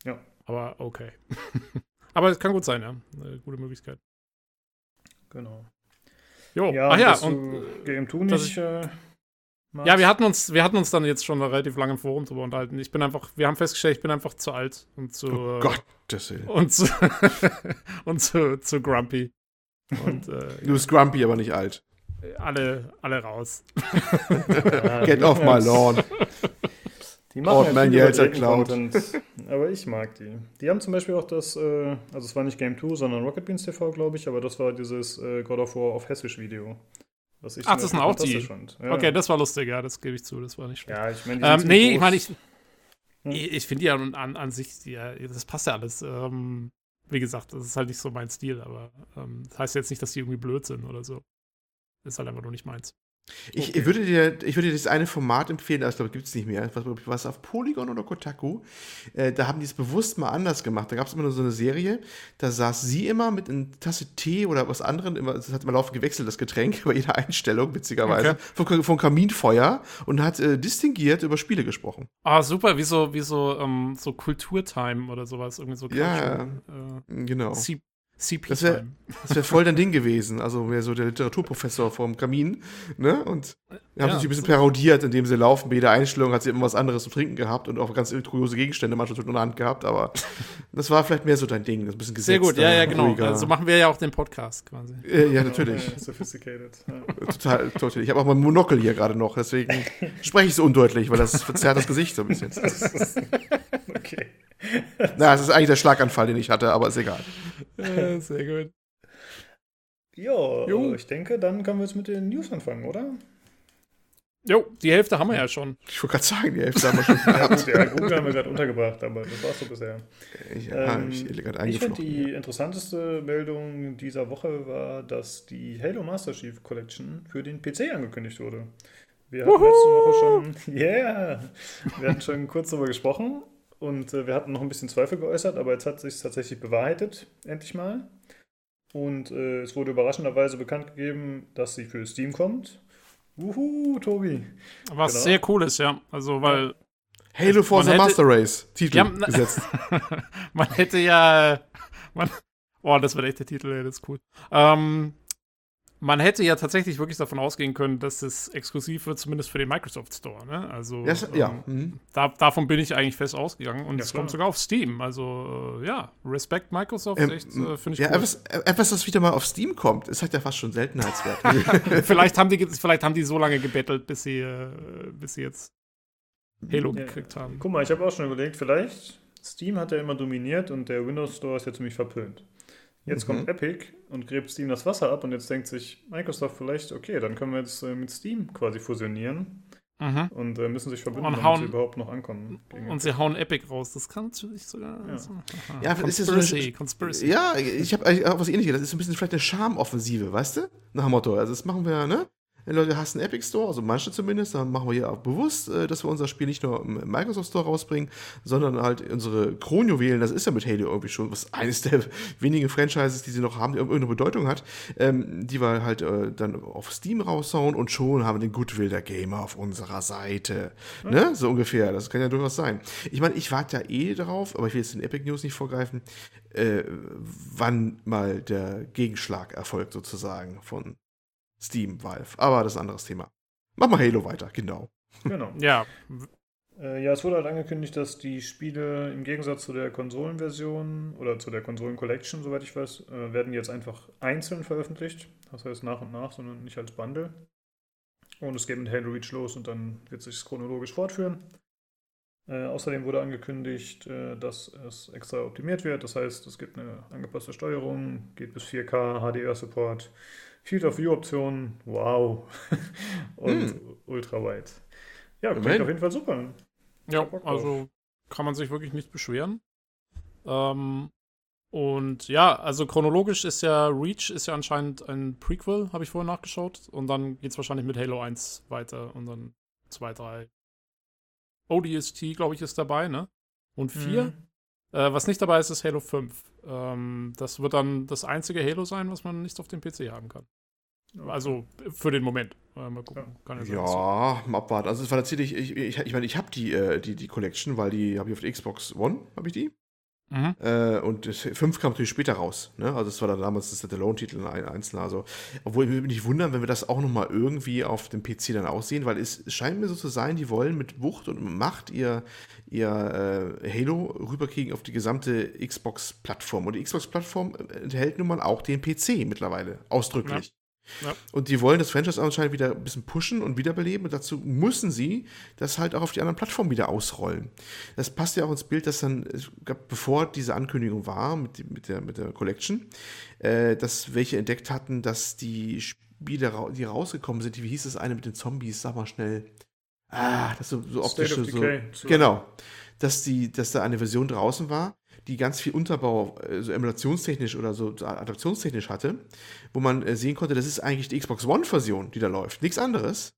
Ja. Aber okay. Aber es kann gut sein, ja. Eine gute Möglichkeit. Genau. Jo, ja, ach ja, und GM2 nicht. Ich, äh, ja, wir hatten uns, wir hatten uns dann jetzt schon relativ lange im Forum drüber unterhalten. Ich bin einfach, wir haben festgestellt, ich bin einfach zu alt und zu. Oh äh, Gottes Willen. Und zu, und zu, zu grumpy. Und, äh, du bist grumpy, aber nicht alt alle, alle raus. Get off my lawn. Die machen Old Man Yells Content, aber ich mag die. Die haben zum Beispiel auch das, äh, also es war nicht Game 2, sondern Rocket Beans TV, glaube ich, aber das war dieses äh, God of War auf Hessisch Video. Was ich Ach, das sind auch die. Ja. Okay, das war lustig, ja, das gebe ich zu, das war nicht schlecht. Ja, ich meine, ähm, nee, ich meine, ich, hm? ich finde ja an, an sich, ja, das passt ja alles. Ähm, wie gesagt, das ist halt nicht so mein Stil, aber ähm, das heißt jetzt nicht, dass die irgendwie blöd sind oder so. Ist halt einfach nur nicht meins. Ich, okay. würde dir, ich würde dir das eine Format empfehlen, das glaube gibt es nicht mehr. Was, was auf Polygon oder Kotaku? Äh, da haben die es bewusst mal anders gemacht. Da gab es immer nur so eine Serie, da saß sie immer mit einer Tasse Tee oder was anderem, immer, das hat immer laufend gewechselt, das Getränk, bei jeder Einstellung, witzigerweise, okay. vom, vom, Kaminfeuer und hat äh, distinguiert über Spiele gesprochen. Ah, super, wie so, wie so, ähm, so Kulturtime oder sowas, irgendwie so Ja, äh, genau. CP das wäre wär voll dein Ding gewesen. Also mehr so der Literaturprofessor vom Kamin. Ne? Und wir haben ja, sich ein bisschen parodiert, indem sie laufen. Bei jeder Einstellung hat sie immer was anderes zu trinken gehabt und auch ganz kuriose Gegenstände manchmal in der Hand gehabt. Aber das war vielleicht mehr so dein Ding. Das ein bisschen gesetzt, Sehr gut, ja, ja, genau. So also machen wir ja auch den Podcast quasi. Äh, ja, natürlich. Ja, sophisticated. Ja. Total, total. Ich habe auch mein Monokel hier gerade noch. Deswegen spreche ich so undeutlich, weil das verzerrt das Gesicht so ein bisschen. okay. Na, es ist eigentlich der Schlaganfall, den ich hatte, aber ist egal. Ja, sehr gut. Ja, jo. ich denke, dann können wir jetzt mit den News anfangen, oder? Jo, die Hälfte haben wir ja schon. Ich wollte gerade sagen, die Hälfte haben wir schon. ja, gut, ja, Google haben wir gerade untergebracht, aber das war es so bisher. Ja, ähm, ich ich finde, die interessanteste Meldung dieser Woche war, dass die Halo Master Chief Collection für den PC angekündigt wurde. Wir hatten letzte Woche schon, yeah, wir hatten schon kurz darüber gesprochen und äh, wir hatten noch ein bisschen Zweifel geäußert, aber jetzt hat es sich tatsächlich bewahrheitet, endlich mal. Und äh, es wurde überraschenderweise bekannt gegeben, dass sie für Steam kommt. Wuhu, Tobi. Was genau. sehr cool ist, ja. Also, weil. Halo Forza Master Race, Titel ja, gesetzt. man hätte ja. Man, oh, das wird echt der Titel, ey, das ist cool. Ähm, man hätte ja tatsächlich wirklich davon ausgehen können, dass es exklusiv wird, zumindest für den Microsoft Store. Ne? Also das, ähm, ja. Mhm. Da, davon bin ich eigentlich fest ausgegangen und ja, es kommt sogar auf Steam. Also äh, ja, Respekt Microsoft, ähm, echt äh, finde ich ja, cool. Etwas, etwas, das wieder mal auf Steam kommt, ist halt ja fast schon Seltenheitswert. vielleicht, haben die, vielleicht haben die so lange gebettelt, bis sie, äh, bis sie jetzt Halo ja, gekriegt haben. Guck mal, ich habe auch schon überlegt, vielleicht Steam hat ja immer dominiert und der Windows Store ist ja ziemlich verpönt. Jetzt mhm. kommt Epic und gräbt Steam das Wasser ab und jetzt denkt sich Microsoft vielleicht, okay, dann können wir jetzt äh, mit Steam quasi fusionieren. Mhm. Und äh, müssen sich verbinden, und hauen, sie überhaupt noch ankommen. Und sie hauen Epic raus. Das kann natürlich sogar. Ja, so, ja Conspiracy, ist so Conspiracy. Ja, ich habe auch was ähnliches. Das ist ein bisschen vielleicht eine Charmoffensive, weißt du? Nach dem Motto. Also, das machen wir, ne? Die Leute hassen Epic Store, also manche zumindest, dann machen wir hier auch bewusst, äh, dass wir unser Spiel nicht nur im Microsoft Store rausbringen, sondern halt unsere Kronjuwelen, das ist ja mit Halo irgendwie schon was eines der wenigen Franchises, die sie noch haben, die irgendeine Bedeutung hat, ähm, die wir halt äh, dann auf Steam raushauen und schon haben wir den Goodwill der Gamer auf unserer Seite. Mhm. Ne? So ungefähr, das kann ja durchaus sein. Ich meine, ich warte ja eh darauf, aber ich will jetzt den Epic News nicht vorgreifen, äh, wann mal der Gegenschlag erfolgt sozusagen von Steam, Valve. Aber das ist ein anderes Thema. Mach mal Halo weiter, genau. Genau. ja. Äh, ja, es wurde halt angekündigt, dass die Spiele im Gegensatz zu der Konsolenversion oder zu der Konsolen-Collection, soweit ich weiß, äh, werden jetzt einfach einzeln veröffentlicht. Das heißt nach und nach, sondern nicht als Bundle. Und es geht mit Halo Reach los und dann wird sich chronologisch fortführen. Äh, außerdem wurde angekündigt, äh, dass es extra optimiert wird. Das heißt, es gibt eine angepasste Steuerung, geht bis 4K, HDR-Support, Field of View Option, wow. und hm. ultraweit. Ja, klingt auf jeden Fall super. Ja, also kann man sich wirklich nicht beschweren. Ähm, und ja, also chronologisch ist ja Reach ist ja anscheinend ein Prequel, habe ich vorher nachgeschaut. Und dann geht es wahrscheinlich mit Halo 1 weiter und dann 2, 3. ODST, glaube ich, ist dabei, ne? Und 4. Mhm. Äh, was nicht dabei ist, ist Halo 5. Ähm, das wird dann das einzige Halo sein, was man nicht auf dem PC haben kann. Also für den Moment. Äh, mal gucken. Kann ja, ja mal abwarten. Also es war tatsächlich, ich, ich, ich meine, ich habe die, äh, die, die Collection, weil die habe ich auf der Xbox One, habe ich die. Mhm. Äh, und 5 kam natürlich später raus. Ne? Also es war dann damals das Alone-Titel ein einzelner. Also, obwohl ich würde mich nicht wundern, wenn wir das auch nochmal irgendwie auf dem PC dann aussehen, weil es scheint mir so zu sein, die wollen mit Wucht und Macht ihr, ihr äh, Halo rüberkriegen auf die gesamte Xbox-Plattform. Und die Xbox-Plattform enthält nun mal auch den PC mittlerweile, ausdrücklich. Ja. Und die wollen das Franchise anscheinend wieder ein bisschen pushen und wiederbeleben. Und dazu müssen sie das halt auch auf die anderen Plattformen wieder ausrollen. Das passt ja auch ins Bild, dass dann, bevor diese Ankündigung war mit, mit, der, mit der Collection, äh, dass welche entdeckt hatten, dass die Spiele, die rausgekommen sind, wie hieß das eine mit den Zombies, sag mal schnell. Ah, das so, so optische, so. Genau. Dass, die, dass da eine Version draußen war, die ganz viel Unterbau, äh, so emulationstechnisch oder so adaptionstechnisch hatte, wo man äh, sehen konnte, das ist eigentlich die Xbox One-Version, die da läuft. Nichts anderes.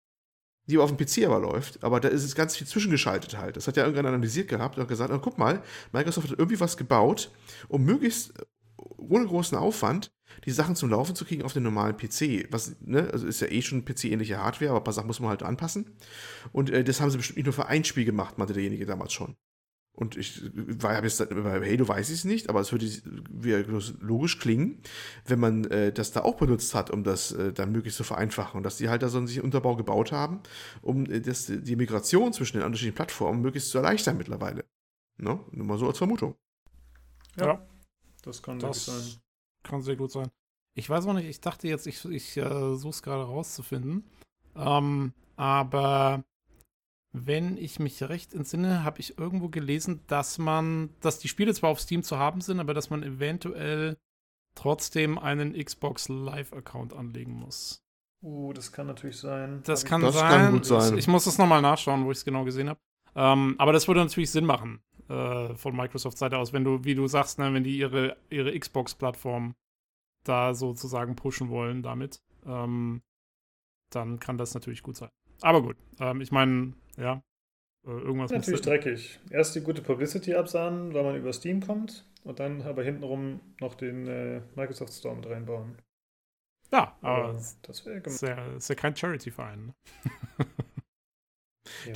Die auf dem PC aber läuft, aber da ist es ganz viel zwischengeschaltet halt. Das hat ja irgendwann analysiert gehabt und gesagt, oh, guck mal, Microsoft hat irgendwie was gebaut, um möglichst äh, ohne großen Aufwand die Sachen zum Laufen zu kriegen auf den normalen PC. Was, ne, also ist ja eh schon PC-ähnliche Hardware, aber ein paar Sachen muss man halt anpassen. Und äh, das haben sie bestimmt nicht nur für ein Spiel gemacht, meinte derjenige damals schon. Und ich habe jetzt bei Halo weiß ich es nicht, aber es würde logisch klingen, wenn man äh, das da auch benutzt hat, um das äh, dann möglichst zu vereinfachen. Und dass die halt da so einen Unterbau gebaut haben, um äh, das, die Migration zwischen den unterschiedlichen Plattformen möglichst zu erleichtern mittlerweile. Ne? Nur mal so als Vermutung. Ja, ja. das kann das sein. Kann sehr gut sein. Ich weiß auch nicht, ich dachte jetzt, ich, ich äh, suche es gerade rauszufinden. Ähm, aber wenn ich mich recht entsinne, habe ich irgendwo gelesen, dass man, dass die Spiele zwar auf Steam zu haben sind, aber dass man eventuell trotzdem einen Xbox Live-Account anlegen muss. Uh, das kann natürlich sein. Das kann das sein. Kann gut sein. Ich, ich muss das nochmal nachschauen, wo ich es genau gesehen habe. Ähm, aber das würde natürlich Sinn machen äh, von Microsoft Seite aus, wenn du, wie du sagst, ne, wenn die ihre, ihre Xbox-Plattform da sozusagen pushen wollen damit, ähm, dann kann das natürlich gut sein. Aber gut, ähm, ich meine, ja, äh, irgendwas Natürlich dreckig. Erst die gute Publicity absahen, weil man über Steam kommt und dann aber hintenrum noch den äh, Microsoft Store mit reinbauen. Ja, aber, das wäre ist, ja, ist ja kein Charity-Verein. Ne?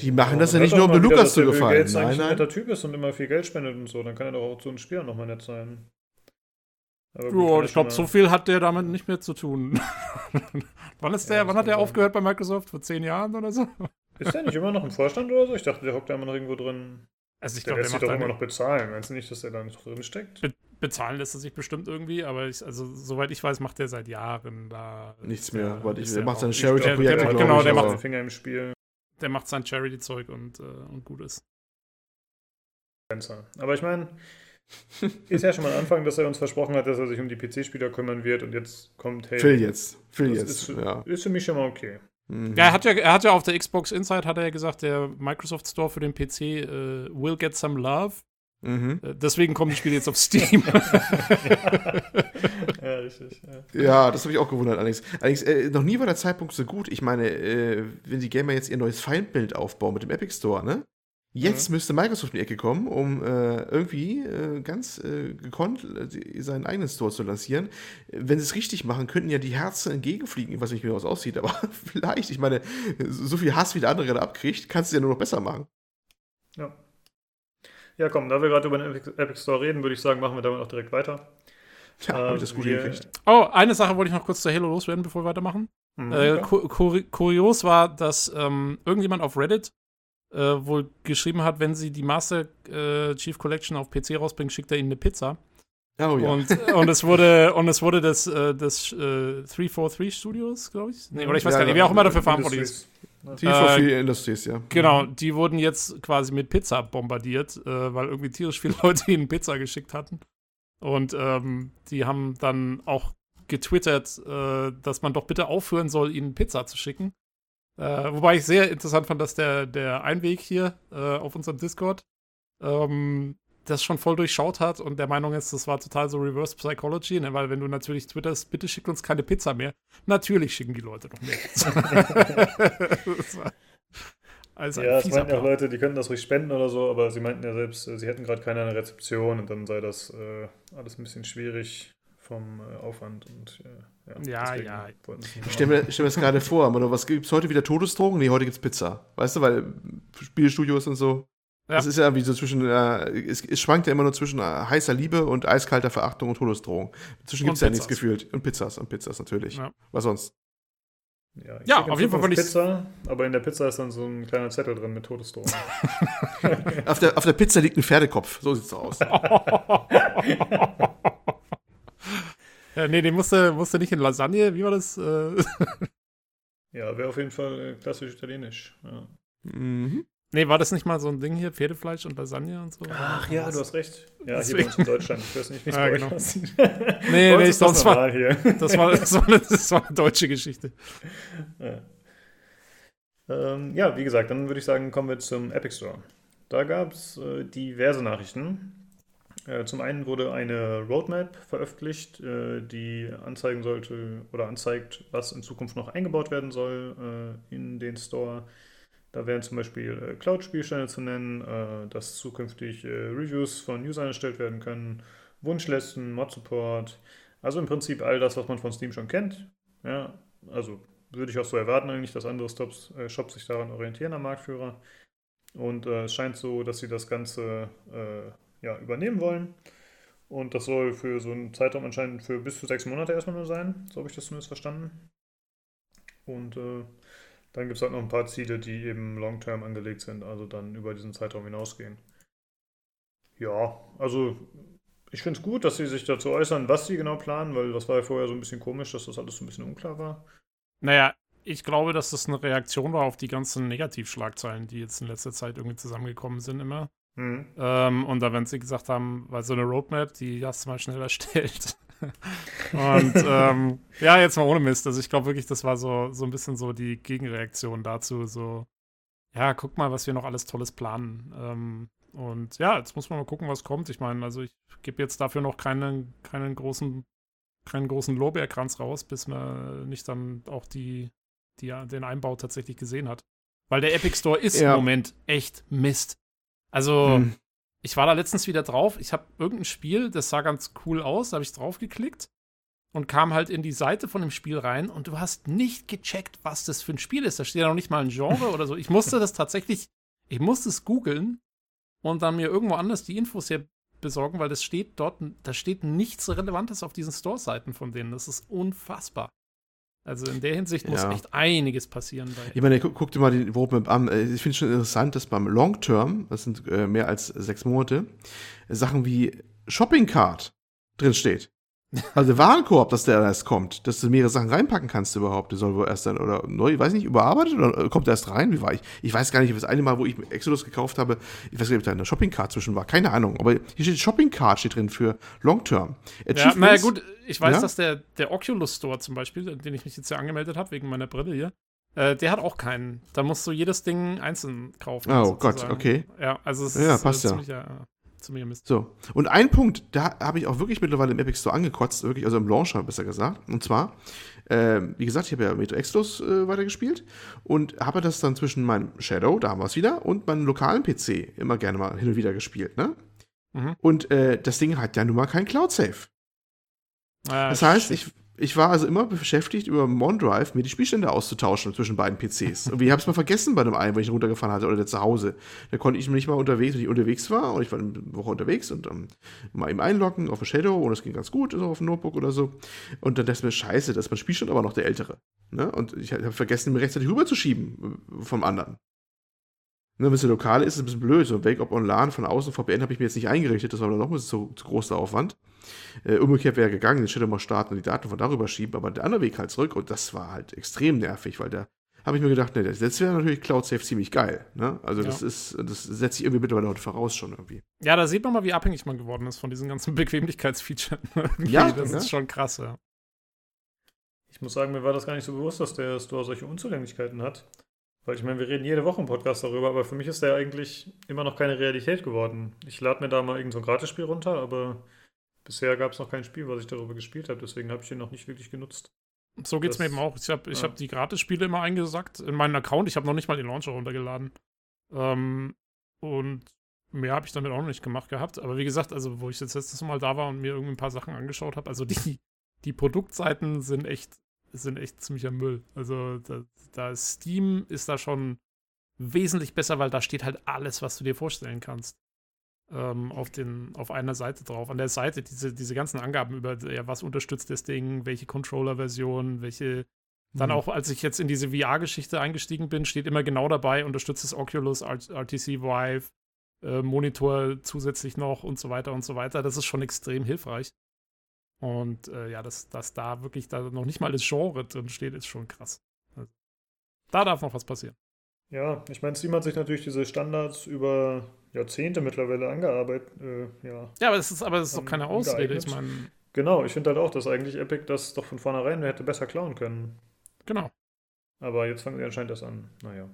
Die machen das ja nicht nur, um Lukas zu gefallen. Wenn er ein netter Typ ist und immer viel Geld spendet und so, dann kann er doch auch zu den Spielern nochmal nett sein. ja, ich glaube, so viel hat der damit nicht mehr zu tun. wann ist der, ja, wann hat der aufgehört bei Microsoft? Vor zehn Jahren oder so? Ist der nicht immer noch im Vorstand oder so? Ich dachte, der hockt da immer noch irgendwo drin. Also ich glaube, der, der lässt sich doch immer noch bezahlen. Meinst du nicht, dass der da noch drin steckt? Be bezahlen lässt er sich bestimmt irgendwie, aber ich, also soweit ich weiß, macht der seit Jahren da nichts mehr. Weil ich, der macht sein Charity-Projekt. Genau, der macht den Finger im Spiel. Der macht sein Charity-Zeug und, äh, und gut ist. Aber ich meine, ist ja schon mal ein Anfang, dass er uns versprochen hat, dass er sich um die PC-Spieler kümmern wird und jetzt kommt, hey. Phil jetzt. Phil jetzt. Ist, ja. ist für mich schon mal okay. Mhm. Ja, er hat ja, er hat ja auf der Xbox Inside hat er ja gesagt, der Microsoft Store für den PC äh, will get some love. Mhm. Äh, deswegen kommen die Spiele jetzt auf Steam. ja, richtig. Ja, ja das habe ich auch gewundert, Alex. Allerdings, äh, noch nie war der Zeitpunkt so gut. Ich meine, äh, wenn die Gamer jetzt ihr neues Feindbild aufbauen mit dem Epic Store, ne? Jetzt mhm. müsste Microsoft in die Ecke kommen, um äh, irgendwie äh, ganz äh, gekonnt äh, seinen eigenen Store zu lancieren. Wenn sie es richtig machen, könnten ja die Herzen entgegenfliegen, was nicht genau so aussieht, aber vielleicht, ich meine, so viel Hass wie der andere da abkriegt, kannst du ja nur noch besser machen. Ja. Ja, komm, da wir gerade über den Epic Store reden, würde ich sagen, machen wir damit auch direkt weiter. Ja, äh, habe ich das gut hingekriegt. Oh, eine Sache wollte ich noch kurz zu Halo loswerden, bevor wir weitermachen. Mhm, äh, kur kurios war, dass ähm, irgendjemand auf Reddit äh, wohl geschrieben hat, wenn sie die Master äh, Chief Collection auf PC rausbringen, schickt er ihnen eine Pizza. Oh ja. Und, und es wurde, und es wurde das, äh, das äh, 343 Studios, glaube ich. Nee, oder ich weiß ja, gar nicht, wer auch immer dafür verantwortlich ist. 343 äh, Industries, ja. Genau, die wurden jetzt quasi mit Pizza bombardiert, äh, weil irgendwie tierisch viele Leute ihnen Pizza geschickt hatten. Und ähm, die haben dann auch getwittert, äh, dass man doch bitte aufhören soll, ihnen Pizza zu schicken. Äh, wobei ich sehr interessant fand, dass der, der Einweg hier äh, auf unserem Discord ähm, das schon voll durchschaut hat und der Meinung ist, das war total so Reverse Psychology, ne? weil wenn du natürlich twitterst, bitte schickt uns keine Pizza mehr, natürlich schicken die Leute noch mehr Pizza. also ja, es meinten ja auch Leute, die könnten das ruhig spenden oder so, aber sie meinten ja selbst, äh, sie hätten gerade keine Rezeption und dann sei das äh, alles ein bisschen schwierig vom äh, Aufwand und äh, ja. Ja, ja. Ich stelle mir, stell mir das gerade vor, Mano, was gibt es heute wieder Todesdrogen? Nee, heute gibt es Pizza. Weißt du, weil Spielstudios und so. Ja. Das ist ja wie so zwischen, äh, es, es, schwankt ja immer nur zwischen äh, heißer Liebe und eiskalter Verachtung und Todesdrohung. Dazwischen gibt es ja nichts gefühlt. Und Pizzas, und Pizzas natürlich. Ja. Was sonst? Ja, ja auf jeden Fall fand ich Pizza, aber in der Pizza ist dann so ein kleiner Zettel drin mit Todesdrohung. auf, der, auf der Pizza liegt ein Pferdekopf, so sieht's aus. Ja, nee, den musste, musste nicht in Lasagne. Wie war das? Äh? ja, wäre auf jeden Fall äh, klassisch italienisch. Ja. Mhm. Nee, war das nicht mal so ein Ding hier? Pferdefleisch und Lasagne und so? Ach ja, du hast recht. Ja, Deswegen. hier bei uns in Deutschland. Ich weiß nicht, wie es ja, genau. nee, nee, sonst war, hier. das, war, das, war eine, das war eine deutsche Geschichte. Ja. Ähm, ja, wie gesagt, dann würde ich sagen, kommen wir zum Epic Store. Da gab es äh, diverse Nachrichten. Äh, zum einen wurde eine Roadmap veröffentlicht, äh, die anzeigen sollte oder anzeigt, was in Zukunft noch eingebaut werden soll äh, in den Store. Da wären zum Beispiel Cloud-Spielsteine zu nennen, dass zukünftig Reviews von Usern erstellt werden können, Wunschlisten, Mod-Support, also im Prinzip all das, was man von Steam schon kennt. Ja, also würde ich auch so erwarten eigentlich, dass andere Stops, Shops sich daran orientieren am Marktführer. Und äh, es scheint so, dass sie das Ganze äh, ja, übernehmen wollen. Und das soll für so einen Zeitraum anscheinend für bis zu sechs Monate erstmal nur sein. So habe ich das zumindest verstanden. Und äh, dann gibt es halt noch ein paar Ziele, die eben long-term angelegt sind, also dann über diesen Zeitraum hinausgehen. Ja, also ich finde es gut, dass sie sich dazu äußern, was sie genau planen, weil das war ja vorher so ein bisschen komisch, dass das alles so ein bisschen unklar war. Naja, ich glaube, dass das eine Reaktion war auf die ganzen Negativschlagzeilen, die jetzt in letzter Zeit irgendwie zusammengekommen sind immer. Mhm. Ähm, und da, wenn sie gesagt haben, weil so eine Roadmap, die hast du mal schnell erstellt. und ähm, ja, jetzt mal ohne Mist. Also ich glaube wirklich, das war so, so ein bisschen so die Gegenreaktion dazu. So, ja, guck mal, was wir noch alles Tolles planen. Ähm, und ja, jetzt muss man mal gucken, was kommt. Ich meine, also ich gebe jetzt dafür noch keinen, keinen großen, keinen großen Lorbeerkranz raus, bis man nicht dann auch die, die, den Einbau tatsächlich gesehen hat. Weil der Epic Store ist ja. im Moment echt Mist. Also, hm. ich war da letztens wieder drauf. Ich habe irgendein Spiel, das sah ganz cool aus, da habe ich draufgeklickt und kam halt in die Seite von dem Spiel rein und du hast nicht gecheckt, was das für ein Spiel ist. Da steht ja noch nicht mal ein Genre oder so. Ich musste das tatsächlich, ich musste es googeln und dann mir irgendwo anders die Infos hier besorgen, weil das steht dort, da steht nichts Relevantes auf diesen Store-Seiten von denen. Das ist unfassbar. Also in der Hinsicht muss echt einiges passieren. ich meine, guck, guck dir mal die Roadmap an. Äh, ich finde es schon interessant, dass beim Long Term, das sind äh, mehr als sechs Monate, Sachen wie Shopping Cart drin steht. Also Warenkorb, dass der erst kommt, dass du mehrere Sachen reinpacken kannst überhaupt. Der soll wohl erst dann, oder neu, weiß nicht, überarbeitet oder kommt er erst rein? Wie war ich? Ich weiß gar nicht, das eine Mal, wo ich Exodus gekauft habe, ich weiß nicht, ob da eine Shopping Cart zwischen war, keine Ahnung. Aber hier steht Shopping Cart steht drin für Long Term. Ja, naja, gut, ich weiß, ja? dass der, der Oculus Store zum Beispiel, den ich mich jetzt ja angemeldet habe, wegen meiner Brille hier, äh, der hat auch keinen. Da musst du jedes Ding einzeln kaufen. Oh sozusagen. Gott, okay. Ja, also es ja, ist passt äh, ja zu mir Mist. So. Und ein Punkt, da habe ich auch wirklich mittlerweile im Epic Store angekotzt, wirklich, also im Launcher besser gesagt. Und zwar, äh, wie gesagt, ich habe ja Metro Exodus äh, weitergespielt und habe das dann zwischen meinem Shadow, da haben wir es wieder, und meinem lokalen PC immer gerne mal hin und wieder gespielt, ne? Mhm. Und äh, das Ding hat ja nun mal kein Cloud-Save. Ah, das heißt, ich, ich war also immer beschäftigt, über OneDrive mir die Spielstände auszutauschen zwischen beiden PCs. Und ich habe es mal vergessen bei dem einen, wo ich runtergefahren hatte oder der zu Hause. Da konnte ich nicht mal unterwegs, wenn ich unterwegs war und ich war eine Woche unterwegs und dann mal eben einloggen auf ein Shadow und es ging ganz gut, so auf dem Notebook oder so. Und dann dachte ich mir, scheiße, das ist mein Spielstand aber noch der ältere. Ne? Und ich habe vergessen, mir rechtzeitig rüberzuschieben äh, vom anderen. Ne, wenn es lokal ist, ist es ein bisschen blöd. So Wake Up on LAN von außen, VPN habe ich mir jetzt nicht eingerichtet, das war noch ein bisschen zu, zu groß der Aufwand. Äh, umgekehrt wäre gegangen, den Shadow mal starten und die Daten von darüber schieben, aber der andere Weg halt zurück und das war halt extrem nervig, weil da habe ich mir gedacht, ne, das wäre natürlich Cloud Safe ziemlich geil. Ne? Also ja. das ist, das setzt sich irgendwie mittlerweile heute voraus schon irgendwie. Ja, da sieht man mal, wie abhängig man geworden ist von diesen ganzen Bequemlichkeitsfeatures. ja, das ja. ist schon krass, ja. Ich muss sagen, mir war das gar nicht so bewusst, dass der Store solche Unzulänglichkeiten hat. Weil ich meine, wir reden jede Woche im Podcast darüber, aber für mich ist der eigentlich immer noch keine Realität geworden. Ich lade mir da mal irgendein so Gratisspiel runter, aber bisher gab es noch kein Spiel, was ich darüber gespielt habe, deswegen habe ich ihn noch nicht wirklich genutzt. So geht es mir eben auch. Ich habe ich ja. hab die Gratisspiele immer eingesackt in meinen Account. Ich habe noch nicht mal den Launcher runtergeladen. Ähm, und mehr habe ich damit auch noch nicht gemacht gehabt. Aber wie gesagt, also wo ich jetzt letztes Mal da war und mir irgendwie ein paar Sachen angeschaut habe, also die, die Produktseiten sind echt sind echt ziemlicher Müll. Also da, da Steam ist da schon wesentlich besser, weil da steht halt alles, was du dir vorstellen kannst. Ähm, auf, den, auf einer Seite drauf. An der Seite diese, diese ganzen Angaben über, ja, was unterstützt das Ding, welche Controller-Version, welche. Dann mhm. auch, als ich jetzt in diese VR-Geschichte eingestiegen bin, steht immer genau dabei, unterstützt das Oculus, RTC Vive, äh, Monitor zusätzlich noch und so weiter und so weiter. Das ist schon extrem hilfreich. Und äh, ja, dass, dass da wirklich da noch nicht mal das Genre drin steht, ist schon krass. Also, da darf noch was passieren. Ja, ich meine, Steam hat sich natürlich diese Standards über Jahrzehnte mittlerweile angearbeitet. Äh, ja, ja, aber es ist, aber es ist doch keine Ausrede. Ich meine. Genau, ich finde halt auch, dass eigentlich Epic das doch von vornherein hätte besser klauen können. Genau. Aber jetzt fangen sie anscheinend das an. Naja.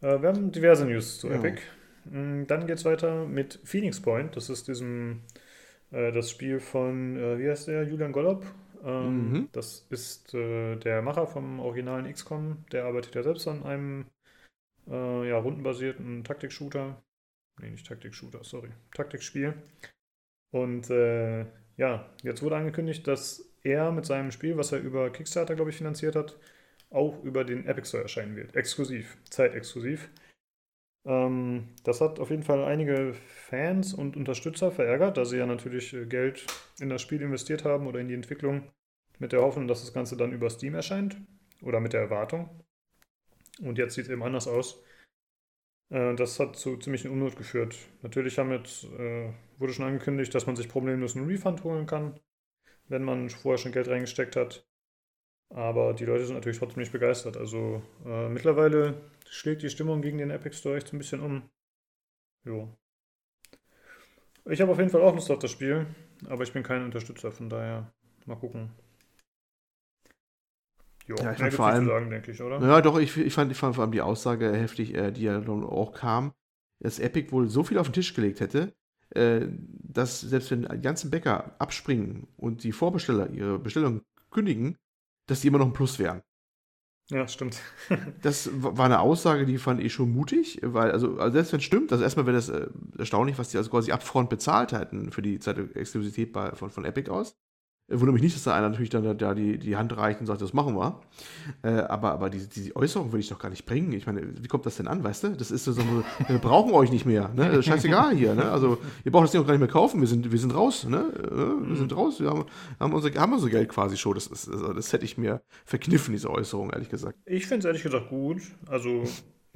Äh, wir haben diverse News zu ja. Epic. Mm, dann geht es weiter mit Phoenix Point. Das ist diesem äh, das Spiel von, äh, wie heißt der, Julian Gollop. Ähm, mhm. Das ist äh, der Macher vom originalen XCOM. Der arbeitet ja selbst an einem äh, ja, rundenbasierten Taktik-Shooter. Nee, nicht Taktik-Shooter, sorry. Taktikspiel. Und ja, jetzt wurde angekündigt, dass er mit seinem Spiel, was er über Kickstarter, glaube ich, finanziert hat, auch über den Epic Store erscheinen wird. Exklusiv, zeitexklusiv. Ähm, das hat auf jeden Fall einige Fans und Unterstützer verärgert, da sie ja natürlich äh, Geld in das Spiel investiert haben oder in die Entwicklung mit der Hoffnung, dass das Ganze dann über Steam erscheint oder mit der Erwartung. Und jetzt sieht es eben anders aus. Äh, das hat zu ziemlichen Unmut geführt. Natürlich haben jetzt, äh, wurde schon angekündigt, dass man sich problemlos einen Refund holen kann, wenn man vorher schon Geld reingesteckt hat. Aber die Leute sind natürlich trotzdem nicht begeistert. Also mittlerweile schlägt die Stimmung gegen den Epic Store echt so ein bisschen um. Jo. Ich habe auf jeden Fall auch Lust auf das Spiel, aber ich bin kein Unterstützer, von daher mal gucken. Jo, ja, ich fand vor allem, sagen, denke ich, oder? Ja, doch, ich, ich, fand, ich fand vor allem die Aussage heftig, äh, die ja dann auch kam, dass Epic wohl so viel auf den Tisch gelegt hätte, äh, dass selbst wenn die ganzen Bäcker abspringen und die Vorbesteller ihre Bestellung kündigen, dass die immer noch ein Plus wären. Ja, stimmt. das war eine Aussage, die fand ich schon mutig, weil, also, also selbst wenn es stimmt, also erstmal wäre das äh, erstaunlich, was die also quasi upfront bezahlt hätten für die Zeit Exklusivität bei, von, von Epic aus. Wundert mich nicht, dass da einer natürlich dann da die, die Hand reicht und sagt, das machen wir. Äh, aber aber diese, diese Äußerung würde ich doch gar nicht bringen. Ich meine, wie kommt das denn an, weißt du? Das ist so, so wir brauchen euch nicht mehr. Ne? Scheißegal hier. Ne? Also, ihr braucht das Ding auch gar nicht mehr kaufen. Wir sind, wir sind raus. Ne? Wir sind raus. Wir haben, haben, unser, haben unser Geld quasi schon. Das, ist, also, das hätte ich mir verkniffen, diese Äußerung, ehrlich gesagt. Ich finde es ehrlich gesagt gut. Also,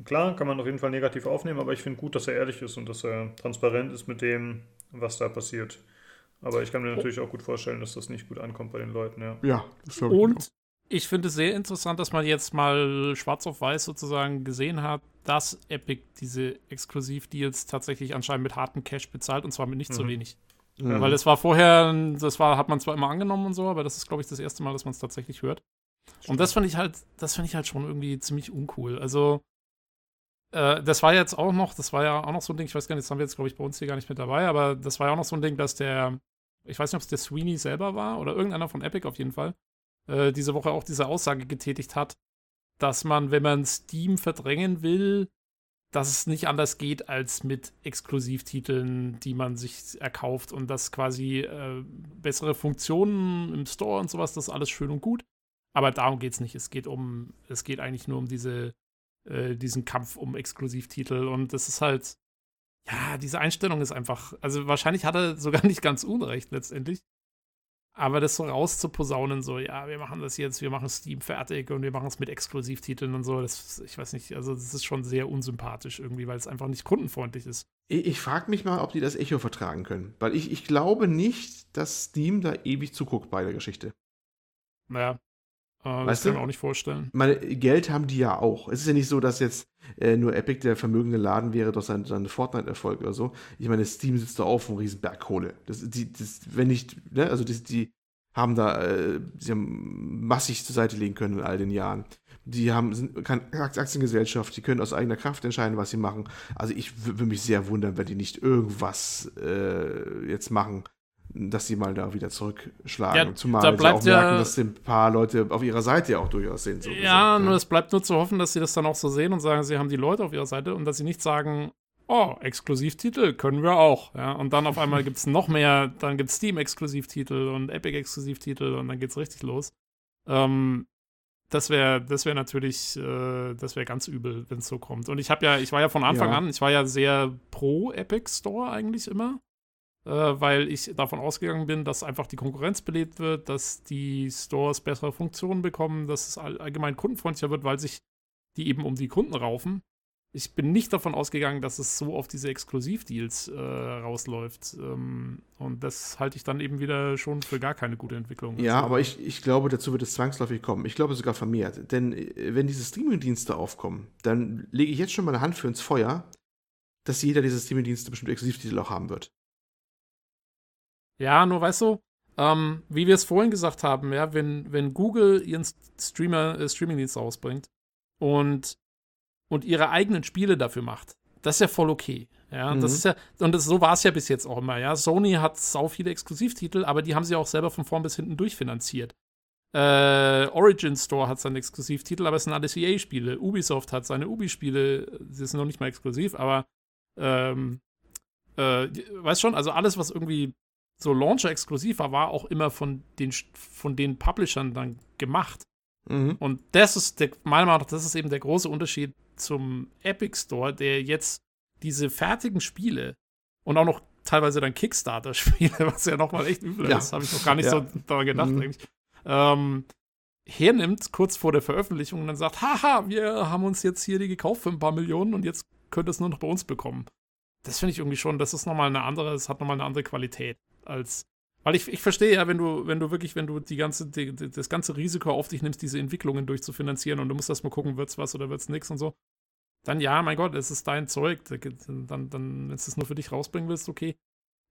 klar, kann man auf jeden Fall negativ aufnehmen, aber ich finde gut, dass er ehrlich ist und dass er transparent ist mit dem, was da passiert. Aber ich kann mir natürlich auch gut vorstellen, dass das nicht gut ankommt bei den Leuten, ja. Ja, das glaube ich. Und ich finde es sehr interessant, dass man jetzt mal schwarz auf weiß sozusagen gesehen hat, dass Epic diese Exklusivdeals tatsächlich anscheinend mit hartem Cash bezahlt und zwar mit nicht mhm. so wenig. Mhm. Weil es war vorher, das war, hat man zwar immer angenommen und so, aber das ist, glaube ich, das erste Mal, dass man es tatsächlich hört. Und das fand ich halt, das fand ich halt schon irgendwie ziemlich uncool. Also, äh, das war jetzt auch noch, das war ja auch noch so ein Ding, ich weiß gar nicht, das haben wir jetzt, glaube ich, bei uns hier gar nicht mit dabei, aber das war ja auch noch so ein Ding, dass der, ich weiß nicht, ob es der Sweeney selber war oder irgendeiner von Epic auf jeden Fall, äh, diese Woche auch diese Aussage getätigt hat, dass man, wenn man Steam verdrängen will, dass es nicht anders geht als mit Exklusivtiteln, die man sich erkauft und dass quasi äh, bessere Funktionen im Store und sowas, das ist alles schön und gut. Aber darum geht es nicht. Es geht um, es geht eigentlich nur um diese, äh, diesen Kampf um Exklusivtitel und das ist halt, ja, diese Einstellung ist einfach, also wahrscheinlich hat er sogar nicht ganz unrecht letztendlich. Aber das so rauszuposaunen, so, ja, wir machen das jetzt, wir machen Steam fertig und wir machen es mit Exklusivtiteln und so, das, ich weiß nicht, also das ist schon sehr unsympathisch irgendwie, weil es einfach nicht kundenfreundlich ist. Ich, ich frage mich mal, ob die das Echo vertragen können, weil ich, ich glaube nicht, dass Steam da ewig zuguckt bei der Geschichte. Naja, äh, das kann ich mir auch nicht vorstellen. Meine, Geld haben die ja auch. Es ist ja nicht so, dass jetzt äh, nur Epic der vermögende Laden wäre durch seinen, seinen Fortnite-Erfolg oder so. Ich meine, Steam sitzt da auf einem riesen Berg Kohle. Das, die, das, wenn nicht, ne, also die, die haben da, äh, sie haben massig zur Seite legen können in all den Jahren. Die haben sind keine Aktiengesellschaft, die können aus eigener Kraft entscheiden, was sie machen. Also ich würde mich sehr wundern, wenn die nicht irgendwas äh, jetzt machen, dass sie mal da wieder zurückschlagen. Ja, Zumal da bleibt sie auch merken, dass ein paar Leute auf ihrer Seite ja auch durchaus sind. So ja, nur es bleibt nur zu hoffen, dass sie das dann auch so sehen und sagen, sie haben die Leute auf ihrer Seite und dass sie nicht sagen, oh, Exklusivtitel können wir auch. Ja, und dann auf einmal gibt es noch mehr, dann gibt es Steam-Exklusivtitel und Epic-Exklusivtitel und dann geht es richtig los. Ähm, das wäre das wäre natürlich, äh, das wäre ganz übel, wenn es so kommt. Und ich habe ja, ich war ja von Anfang ja. an, ich war ja sehr pro Epic Store eigentlich immer äh, weil ich davon ausgegangen bin, dass einfach die Konkurrenz belebt wird, dass die Stores bessere Funktionen bekommen, dass es allgemein kundenfreundlicher wird, weil sich die eben um die Kunden raufen. Ich bin nicht davon ausgegangen, dass es so auf diese Exklusivdeals äh, rausläuft. Ähm, und das halte ich dann eben wieder schon für gar keine gute Entwicklung. Ja, also, aber ich, ich glaube, dazu wird es zwangsläufig kommen. Ich glaube sogar vermehrt. Denn äh, wenn diese Streamingdienste aufkommen, dann lege ich jetzt schon meine Hand für ins Feuer, dass jeder dieser Streamingdienste bestimmt Exklusivtitel auch haben wird. Ja, nur weißt du, ähm, wie wir es vorhin gesagt haben, ja, wenn, wenn Google ihren Streamer, äh, Streamingdienst rausbringt und, und ihre eigenen Spiele dafür macht, das ist ja voll okay. Ja, mhm. das ist ja, und das, so war es ja bis jetzt auch immer, ja. Sony hat sau viele Exklusivtitel, aber die haben sie auch selber von vorn bis hinten durchfinanziert. Äh, Origin Store hat seinen Exklusivtitel, aber es sind alles EA-Spiele. Ubisoft hat seine Ubi-Spiele, sie sind noch nicht mal exklusiv, aber ähm, äh, weißt schon, also alles, was irgendwie so Launcher-exklusiv war, war auch immer von den, von den Publishern dann gemacht. Mhm. Und das ist der, meiner Meinung nach, das ist eben der große Unterschied zum Epic Store, der jetzt diese fertigen Spiele und auch noch teilweise dann Kickstarter-Spiele, was ja nochmal echt übel ja. ist, habe ich noch gar nicht ja. so daran gedacht mhm. eigentlich, ähm, hernimmt kurz vor der Veröffentlichung und dann sagt, haha, wir haben uns jetzt hier die gekauft für ein paar Millionen und jetzt könnt ihr es nur noch bei uns bekommen. Das finde ich irgendwie schon, das ist nochmal eine andere, es hat nochmal eine andere Qualität als. Weil ich, ich verstehe ja, wenn du, wenn du wirklich, wenn du die ganze, die, das ganze Risiko auf dich nimmst, diese Entwicklungen durchzufinanzieren und du musst erstmal gucken, wird's was oder wird's nix und so, dann ja, mein Gott, es ist dein Zeug. Dann, dann, dann wenn du es nur für dich rausbringen willst, okay.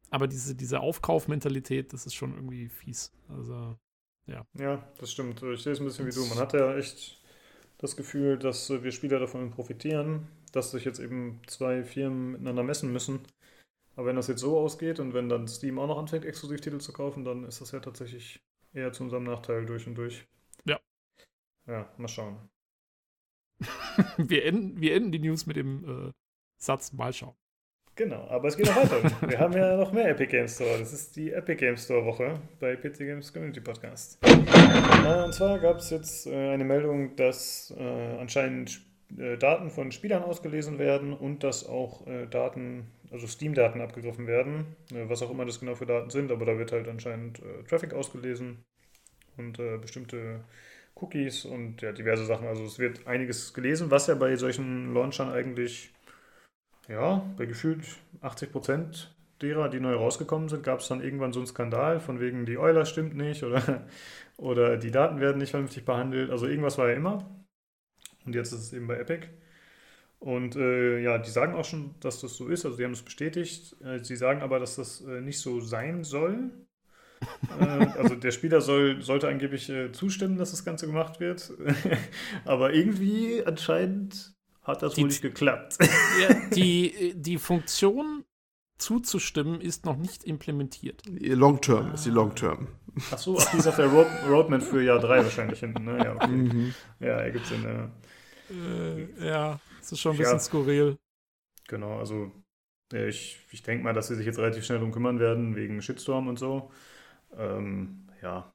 aber diese, diese Aufkaufmentalität, das ist schon irgendwie fies. Also, ja. Ja, das stimmt. Ich sehe es ein bisschen wie du. Man hat ja echt das Gefühl, dass wir Spieler davon profitieren, dass sich jetzt eben zwei Firmen miteinander messen müssen. Aber wenn das jetzt so ausgeht und wenn dann Steam auch noch anfängt, Exklusivtitel zu kaufen, dann ist das ja tatsächlich eher zu unserem Nachteil durch und durch. Ja. Ja, mal schauen. wir, enden, wir enden die News mit dem äh, Satz mal schauen. Genau, aber es geht noch weiter. wir haben ja noch mehr Epic Games Store. Das ist die Epic Games Store Woche bei PC Games Community Podcast. Äh, und zwar gab es jetzt äh, eine Meldung, dass äh, anscheinend Daten von Spielern ausgelesen werden und dass auch Daten, also Steam-Daten abgegriffen werden. Äh, was auch immer das genau für Daten sind, aber da wird halt anscheinend Traffic ausgelesen und bestimmte Cookies und ja, diverse Sachen. Also es wird einiges gelesen, was ja bei solchen Launchern eigentlich, ja, bei gefühlt 80 Prozent derer, die neu rausgekommen sind, gab es dann irgendwann so einen Skandal, von wegen die Euler stimmt nicht oder, oder die Daten werden nicht vernünftig behandelt. Also irgendwas war ja immer. Und jetzt ist es eben bei Epic. Und äh, ja, die sagen auch schon, dass das so ist. Also die haben es bestätigt. Äh, sie sagen aber, dass das äh, nicht so sein soll. Äh, also der Spieler soll, sollte angeblich äh, zustimmen, dass das Ganze gemacht wird. aber irgendwie anscheinend hat das die, wohl nicht geklappt. Ja, die, die Funktion zuzustimmen ist noch nicht implementiert. Long Term ah. ist die Long Term. Ach so, ach, die ist auf der Road, Roadmap für Jahr 3 wahrscheinlich hinten. Ne? Ja, okay. Mhm. ja ergibt Sinn. Ja. Äh, ja, das ist schon ein bisschen ja, skurril. Genau, also ich, ich denke mal, dass sie sich jetzt relativ schnell drum kümmern werden, wegen Shitstorm und so. Ähm, ja.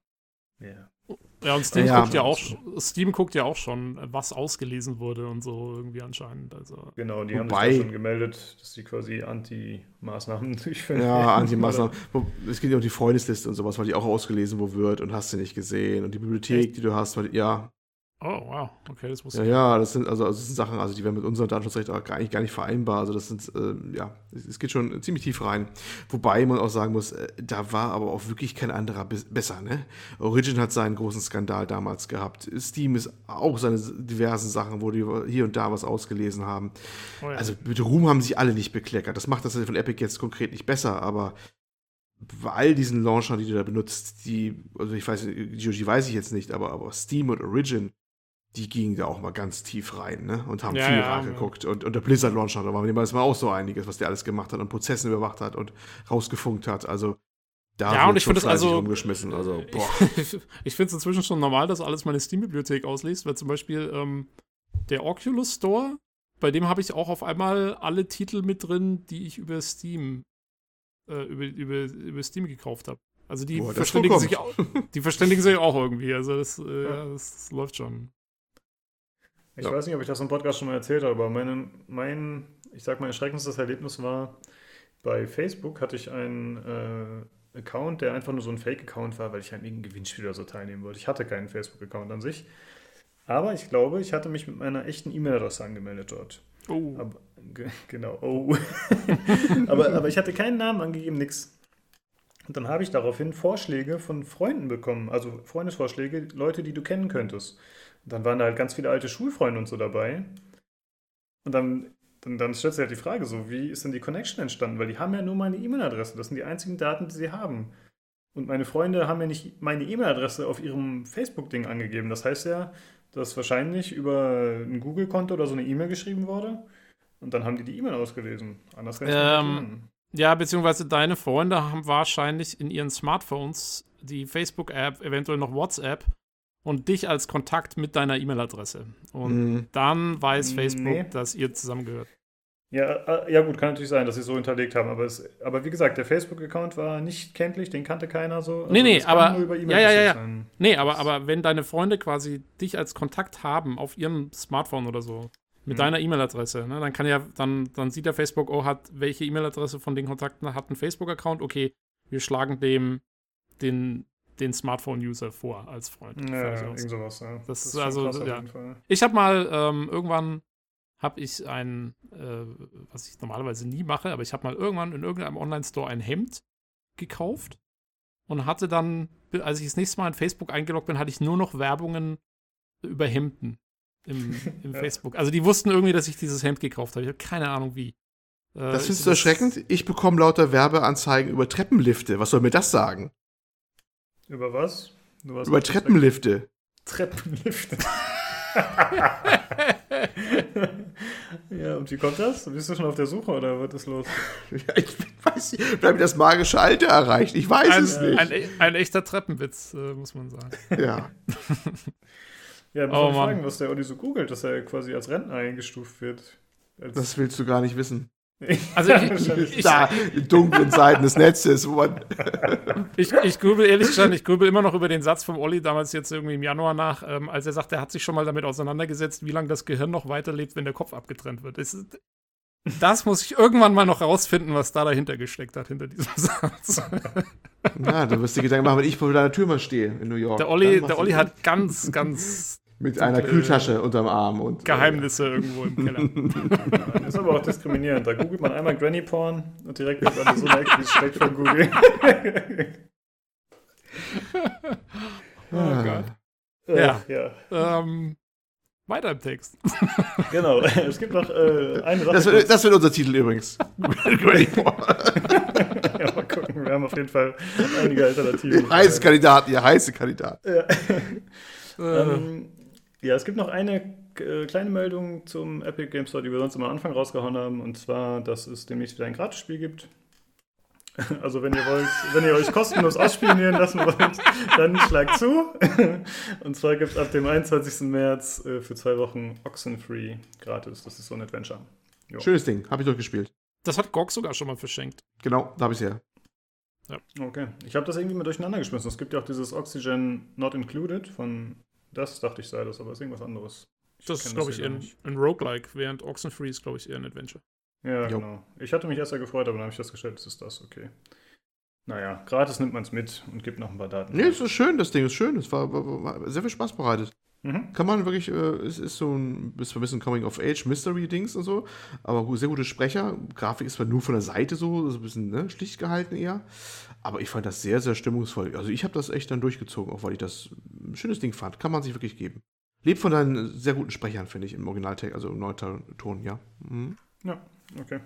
Yeah. Ja, und Steam, ja, guckt ja auch, Steam guckt ja auch schon, was ausgelesen wurde und so irgendwie anscheinend. Also. Genau, die Wobei, haben sich schon gemeldet, dass sie quasi Anti-Maßnahmen durchführen. Ja, Anti-Maßnahmen. es geht ja um die Freundesliste und sowas, weil die auch ausgelesen wo wird und hast du nicht gesehen. Und die Bibliothek, Echt? die du hast, weil, ja, Oh, wow. Okay, das ja, ich. Ja, das sind, also, das sind Sachen, also die werden mit unserem Datenschutzrecht auch gar nicht, gar nicht vereinbar. Also das sind, äh, ja, es, geht schon ziemlich tief rein. Wobei man auch sagen muss, äh, da war aber auch wirklich kein anderer besser, ne? Origin hat seinen großen Skandal damals gehabt. Steam ist auch seine diversen Sachen, wo die hier und da was ausgelesen haben. Oh ja. Also mit Ruhm haben sich alle nicht bekleckert. Das macht das von Epic jetzt konkret nicht besser, aber bei all diesen Launchern, die du da benutzt, die, also ich weiß, GOG weiß ich jetzt nicht, aber, aber Steam und Origin, die gingen da auch mal ganz tief rein ne? und haben ja, viel ja, nachgeguckt. Ja. Und, und der Blizzard Launcher, da war das mal auch so einiges, was der alles gemacht hat und Prozessen überwacht hat und rausgefunkt hat. Also da ja, und ich finde das also umgeschmissen. Also, boah. ich finde es inzwischen schon normal, dass alles meine Steam-Bibliothek ausliest, weil zum Beispiel ähm, der Oculus Store, bei dem habe ich auch auf einmal alle Titel mit drin, die ich über Steam äh, über, über, über Steam gekauft habe. Also die Boah, verständigen sich auch, die verständigen sich auch irgendwie. Also das, äh, ja. das, das läuft schon. Ich ja. weiß nicht, ob ich das im Podcast schon mal erzählt habe, aber meine, mein, ich sag mal, erschreckenstes Erlebnis war, bei Facebook hatte ich einen äh, Account, der einfach nur so ein Fake-Account war, weil ich an irgendeinem Gewinnspiel oder so teilnehmen wollte. Ich hatte keinen Facebook-Account an sich. Aber ich glaube, ich hatte mich mit meiner echten E-Mail-Adresse angemeldet dort. Oh. Aber, genau, oh. aber, aber ich hatte keinen Namen angegeben, nix. Und dann habe ich daraufhin Vorschläge von Freunden bekommen, also Freundesvorschläge, Leute, die du kennen könntest. Und dann waren da halt ganz viele alte Schulfreunde und so dabei. Und dann, dann, dann stellt sich halt die Frage so, wie ist denn die Connection entstanden? Weil die haben ja nur meine E-Mail-Adresse. Das sind die einzigen Daten, die sie haben. Und meine Freunde haben ja nicht meine E-Mail-Adresse auf ihrem Facebook-Ding angegeben. Das heißt ja, dass wahrscheinlich über ein Google-Konto oder so eine E-Mail geschrieben wurde. Und dann haben die die E-Mail ausgelesen. Anders kann ich ähm, Ja, beziehungsweise deine Freunde haben wahrscheinlich in ihren Smartphones die Facebook-App, eventuell noch WhatsApp und dich als Kontakt mit deiner E-Mail-Adresse. Und mhm. dann weiß Facebook, nee. dass ihr zusammengehört. Ja, äh, ja, gut, kann natürlich sein, dass sie es so hinterlegt haben, aber, es, aber wie gesagt, der Facebook-Account war nicht kenntlich, den kannte keiner so. Also nee, nee, aber. Nur über ja, ja, ja, ja. Nee, aber, aber wenn deine Freunde quasi dich als Kontakt haben auf ihrem Smartphone oder so, mit mhm. deiner E-Mail-Adresse, ne, dann kann ja, dann, dann sieht der Facebook, oh, hat welche E-Mail-Adresse von den Kontakten hat einen Facebook-Account, okay, wir schlagen dem den den Smartphone-User vor als Freund. Ja, ja irgend sowas, ja. Das, das ist also, ja. Ich habe mal ähm, irgendwann habe ich ein, äh, was ich normalerweise nie mache, aber ich habe mal irgendwann in irgendeinem Online-Store ein Hemd gekauft und hatte dann, als ich das nächste Mal in Facebook eingeloggt bin, hatte ich nur noch Werbungen über Hemden im, im ja. Facebook. Also die wussten irgendwie, dass ich dieses Hemd gekauft habe. Ich habe keine Ahnung wie. Äh, das findest du erschreckend? Ich bekomme lauter Werbeanzeigen über Treppenlifte. Was soll mir das sagen? Über was? Über Treppenlifte. Treppenlifte. ja, und wie kommt das? Bist du schon auf der Suche oder wird das los? ja, ich weiß nicht. Vielleicht das magische Alter erreicht. Ich weiß ein, es nicht. Ein, ein, echter Treppenwitz, äh, muss man sagen. Ja. ja, muss oh, man fragen, was der Olli so googelt, dass er quasi als Rentner eingestuft wird. Als das willst du gar nicht wissen. Also ich, ich, da in dunklen Seiten des Netzes, wo man ich, ich grübel ehrlich gesagt, ich grübel immer noch über den Satz vom Olli damals jetzt irgendwie im Januar nach, ähm, als er sagt, er hat sich schon mal damit auseinandergesetzt, wie lange das Gehirn noch weiterlebt, wenn der Kopf abgetrennt wird. Es, das muss ich irgendwann mal noch rausfinden, was da dahinter gesteckt hat, hinter diesem Satz. Na, du wirst dir Gedanken machen, wenn ich vor deiner Tür mal stehe in New York. Der Olli, der Olli hat ganz, ganz mit einer Kühltasche unterm Arm und Geheimnisse äh, irgendwo im Keller. das ist aber auch diskriminierend. Da googelt man einmal Granny Porn und direkt wird man so Ecke schlecht von Google. oh ah. Gott. Äh, ja. ja. Ähm, weiter im Text. genau. Es gibt noch äh, eine Sache. Das wird, das wird, unser Titel übrigens. Granny Porn. ja, mal gucken. Wir haben auf jeden Fall einige Alternativen. Heiße Kandidaten, ihr heiße Kandidat. Ja. Ähm, ja, es gibt noch eine äh, kleine Meldung zum Epic Game Store, die wir sonst immer am Anfang rausgehauen haben, und zwar, dass es demnächst wieder ein Gratisspiel gibt. Also wenn ihr wollt, wenn ihr euch kostenlos ausspionieren lassen wollt, dann schlagt zu. Und zwar gibt es ab dem 21. März äh, für zwei Wochen Oxenfree gratis. Das ist so ein Adventure. Jo. Schönes Ding, habe ich durchgespielt. Das hat GOG sogar schon mal verschenkt. Genau, da habe ich es ja. ja. Okay. Ich habe das irgendwie mal durcheinander geschmissen. Es gibt ja auch dieses Oxygen Not Included von das dachte ich sei das, aber ist irgendwas anderes. Ich das ist, glaube ich, ein, ein Roguelike, während Oxenfree ist, glaube ich, eher ein Adventure. Ja, jo. genau. Ich hatte mich erst ja gefreut, aber dann habe ich festgestellt, es ist das, okay. Naja, gratis nimmt man es mit und gibt noch ein paar Daten. Nee, es ist schön, das Ding ist schön. Es war, war, war sehr viel Spaß bereitet. Mhm. Kann man wirklich, äh, es ist so ein, ist ein bisschen Coming-of-Age-Mystery-Dings und so, aber sehr gute Sprecher. Grafik ist zwar nur von der Seite so, so ein bisschen ne, schlicht gehalten eher, aber ich fand das sehr, sehr stimmungsvoll. Also ich habe das echt dann durchgezogen, auch weil ich das ein schönes Ding fand. Kann man sich wirklich geben. Lebt von deinen sehr guten Sprechern, finde ich, im Originaltext, also im Neuton, ja. Mhm. Ja, okay.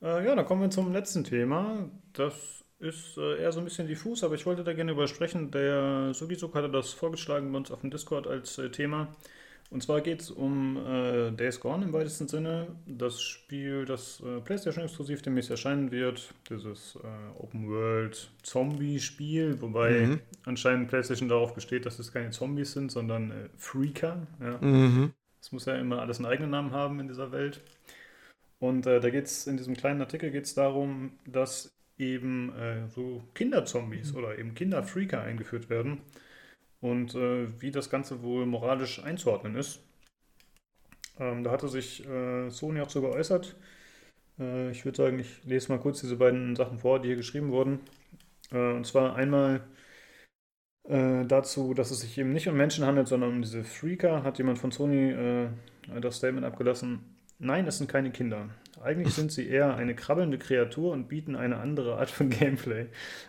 Äh, ja, dann kommen wir zum letzten Thema. Das ist äh, eher so ein bisschen diffus, aber ich wollte da gerne übersprechen. Der Sugizuk hatte das vorgeschlagen bei uns auf dem Discord als äh, Thema. Und zwar geht es um äh, Days Gone im weitesten Sinne. Das Spiel, das äh, PlayStation-exklusiv demnächst erscheinen wird. Dieses äh, Open-World-Zombie-Spiel, wobei mhm. anscheinend PlayStation darauf besteht, dass es keine Zombies sind, sondern äh, Freaker. Ja. Mhm. Das muss ja immer alles einen eigenen Namen haben in dieser Welt. Und äh, da geht es in diesem kleinen Artikel geht's darum, dass eben äh, so Kinderzombies mhm. oder eben Kinderfreaker eingeführt werden und äh, wie das Ganze wohl moralisch einzuordnen ist. Ähm, da hatte sich äh, Sony auch so geäußert. Äh, ich würde sagen, ich lese mal kurz diese beiden Sachen vor, die hier geschrieben wurden. Äh, und zwar einmal äh, dazu, dass es sich eben nicht um Menschen handelt, sondern um diese Freaker, hat jemand von Sony das Statement abgelassen. Nein, es sind keine Kinder. Eigentlich sind sie eher eine krabbelnde Kreatur und bieten eine andere Art von Gameplay.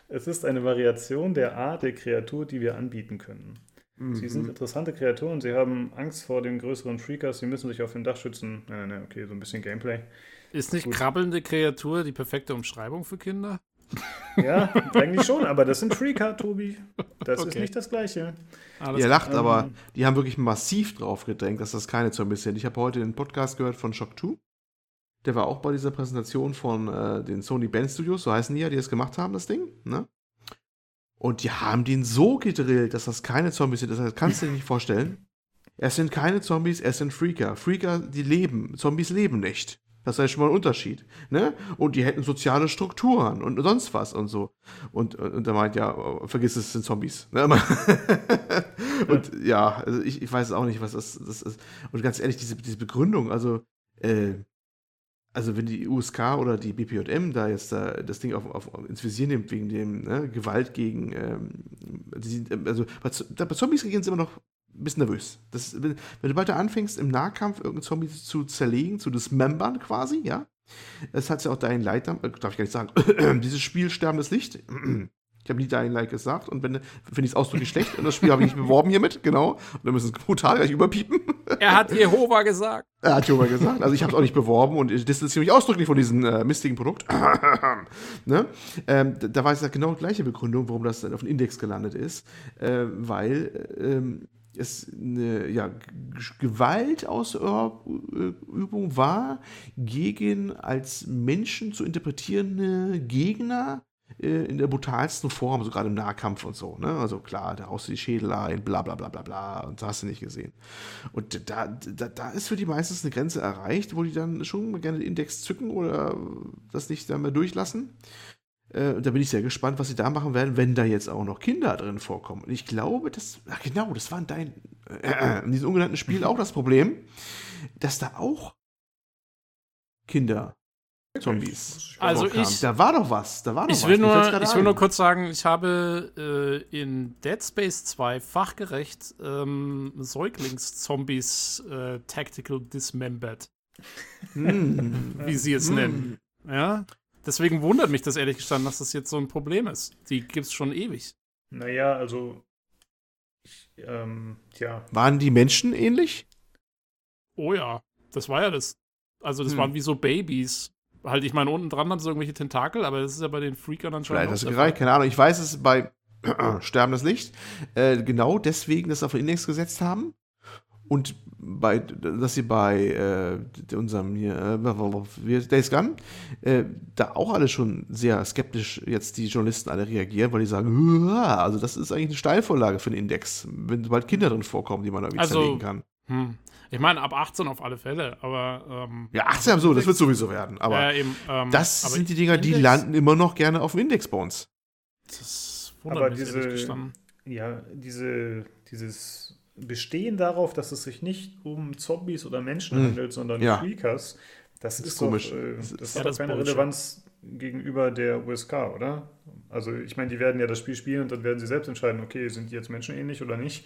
Es ist eine Variation der Art der Kreatur, die wir anbieten können. Mhm. Sie sind interessante Kreaturen, sie haben Angst vor den größeren Freakers, sie müssen sich auf dem Dach schützen. Nein, nein, okay, so ein bisschen Gameplay. Ist nicht Gut. krabbelnde Kreatur die perfekte Umschreibung für Kinder? Ja, eigentlich schon, aber das sind Freaker, Tobi. Das okay. ist nicht das Gleiche. Alles Ihr lacht, ähm, aber die haben wirklich massiv drauf gedrängt, dass das keine Zombies sind. Ich habe heute den Podcast gehört von Shock 2 der war auch bei dieser Präsentation von äh, den Sony Band Studios, so heißen die ja, die das gemacht haben, das Ding. Ne? Und die haben den so gedrillt, dass das keine Zombies sind. Das kannst du dir nicht vorstellen. Es sind keine Zombies, es sind Freaker. Freaker, die leben. Zombies leben nicht. Das ist schon mal ein Unterschied. Ne? Und die hätten soziale Strukturen und sonst was und so. Und, und er meint, ja, vergiss es, es sind Zombies. Ne? und ja, also ich, ich weiß auch nicht, was das, das ist. Und ganz ehrlich, diese, diese Begründung, also, äh, also wenn die USK oder die BPJM da jetzt da das Ding auf, auf, ins Visier nimmt wegen dem ne, Gewalt gegen, ähm, die, also bei, bei Zombies reagieren sie immer noch bisschen nervös. Das, wenn, wenn du weiter anfängst, im Nahkampf irgendeinen Zombie zu zerlegen, zu dismembern quasi, ja, das hat ja auch dein Light, äh, darf ich gar nicht sagen, dieses Spiel Sterbendes Licht, ich habe nie Dying Light gesagt und wenn finde ich es ausdrücklich schlecht und das Spiel habe ich nicht beworben hiermit, genau. Und dann müssen es brutal gleich überpiepen. Er hat Jehova gesagt. Er hat Jehova gesagt. Also ich habe es auch nicht beworben und ich distanziere mich ausdrücklich von diesem äh, mistigen Produkt. ne? ähm, da, da war es genau die gleiche Begründung, warum das dann auf den Index gelandet ist. Äh, weil ähm, es eine ja, Gewaltausübung war gegen als Menschen zu interpretierende Gegner äh, in der brutalsten Form, so gerade im Nahkampf und so. Ne? Also klar, da haust du die Schädel ein, bla bla bla bla bla, und das hast du nicht gesehen. Und da, da, da ist für die meistens eine Grenze erreicht, wo die dann schon gerne den Index zücken oder das nicht dann mehr durchlassen. Äh, da bin ich sehr gespannt, was sie da machen werden, wenn da jetzt auch noch Kinder drin vorkommen. Und ich glaube, das, ach genau, das war in, dein, äh, in diesem ungenannten Spiel auch das Problem, dass da auch Kinder Zombies. Also ich, da war doch was, da war doch ich was. Will nur, ich will nur kurz sagen, ich habe äh, in Dead Space 2 fachgerecht ähm, Säuglingszombies äh, Tactical Dismembered. Hm. Wie sie es hm. nennen. Ja. Deswegen wundert mich das ehrlich gestanden, dass das jetzt so ein Problem ist. Die gibt es schon ewig. Naja, also. Ich, ähm, tja. Waren die Menschen ähnlich? Oh ja, das war ja das. Also, das hm. waren wie so Babys. Halt, ich meine, unten dran hat es irgendwelche Tentakel, aber das ist ja bei den Freakern anscheinend. Vielleicht hast du gereicht, keine Ahnung. Ich weiß es bei Sterbendes Licht. Äh, genau deswegen das auf den Index gesetzt haben. Und bei, dass sie bei äh, unserem hier, äh, Days Gun, äh, da auch alle schon sehr skeptisch jetzt die Journalisten alle reagieren, weil die sagen, also das ist eigentlich eine Steilvorlage für den Index, wenn bald Kinder drin vorkommen, die man irgendwie also, zerlegen kann. Hm. Ich meine, ab 18 auf alle Fälle, aber. Ähm, ja, 18 so, das wird sowieso werden. Aber äh, eben, ähm, das aber sind die Dinger, die landen immer noch gerne auf dem Index bei uns. Das wundert aber mich diese, Ja, diese, dieses Bestehen darauf, dass es sich nicht um Zombies oder Menschen hm. handelt, sondern ja. Freakers, das, das ist, ist komisch. Doch, äh, das, das hat doch keine Bullshit. Relevanz gegenüber der USK, oder? Also, ich meine, die werden ja das Spiel spielen und dann werden sie selbst entscheiden, okay, sind die jetzt menschenähnlich oder nicht.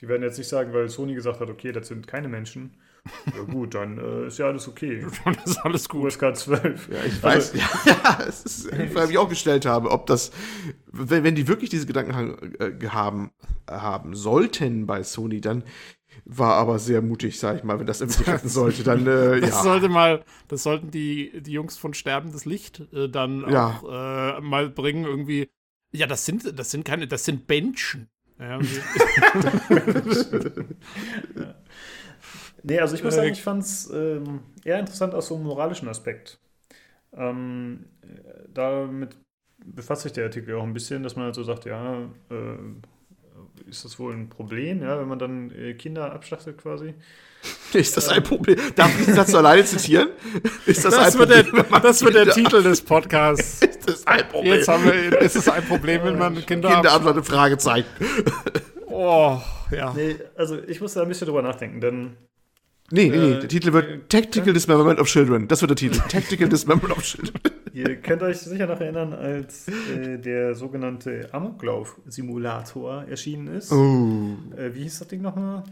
Die werden jetzt nicht sagen, weil Sony gesagt hat, okay, das sind keine Menschen. Ja gut, dann äh, ist ja alles okay. Dann ist alles gut. USK 12. Ja, ich weiß, also, ja, ja, es ist die Frage, die ich auch gestellt habe, ob das, wenn, wenn die wirklich diese Gedanken äh, haben, haben sollten bei Sony, dann war aber sehr mutig, sag ich mal, wenn das irgendwie retten sollte, dann äh, das ja. sollte mal, das sollten die, die Jungs von Sterbendes Licht äh, dann ja. auch äh, mal bringen, irgendwie. Ja, das sind, das sind keine, das sind Menschen. Ja, Nee, also ich muss sagen, ich fand es ähm, eher interessant aus so einem moralischen Aspekt. Ähm, damit befasst sich der Artikel auch ein bisschen, dass man halt so sagt, ja, äh, ist das wohl ein Problem, ja, wenn man dann äh, Kinder abschlachtet quasi? Ist das ein Problem? Darf ich den Satz alleine zitieren? Ist das, das ein Problem? Wird der, das wird der Titel des Podcasts. Ist das ein Problem? Jetzt haben wir, ist es ein Problem, wenn man Kinder Kinderantwort Fragezeichen. Oh, ja. Nee, also ich muss da ein bisschen drüber nachdenken, denn Nee, nee, nee. Äh, der Titel wird Tactical Dismemberment of Children. Das wird der Titel. Tactical Dismemberment of Children. Ihr könnt euch sicher noch erinnern, als äh, der sogenannte Amoklauf-Simulator erschienen ist. Oh. Äh, wie hieß das Ding nochmal?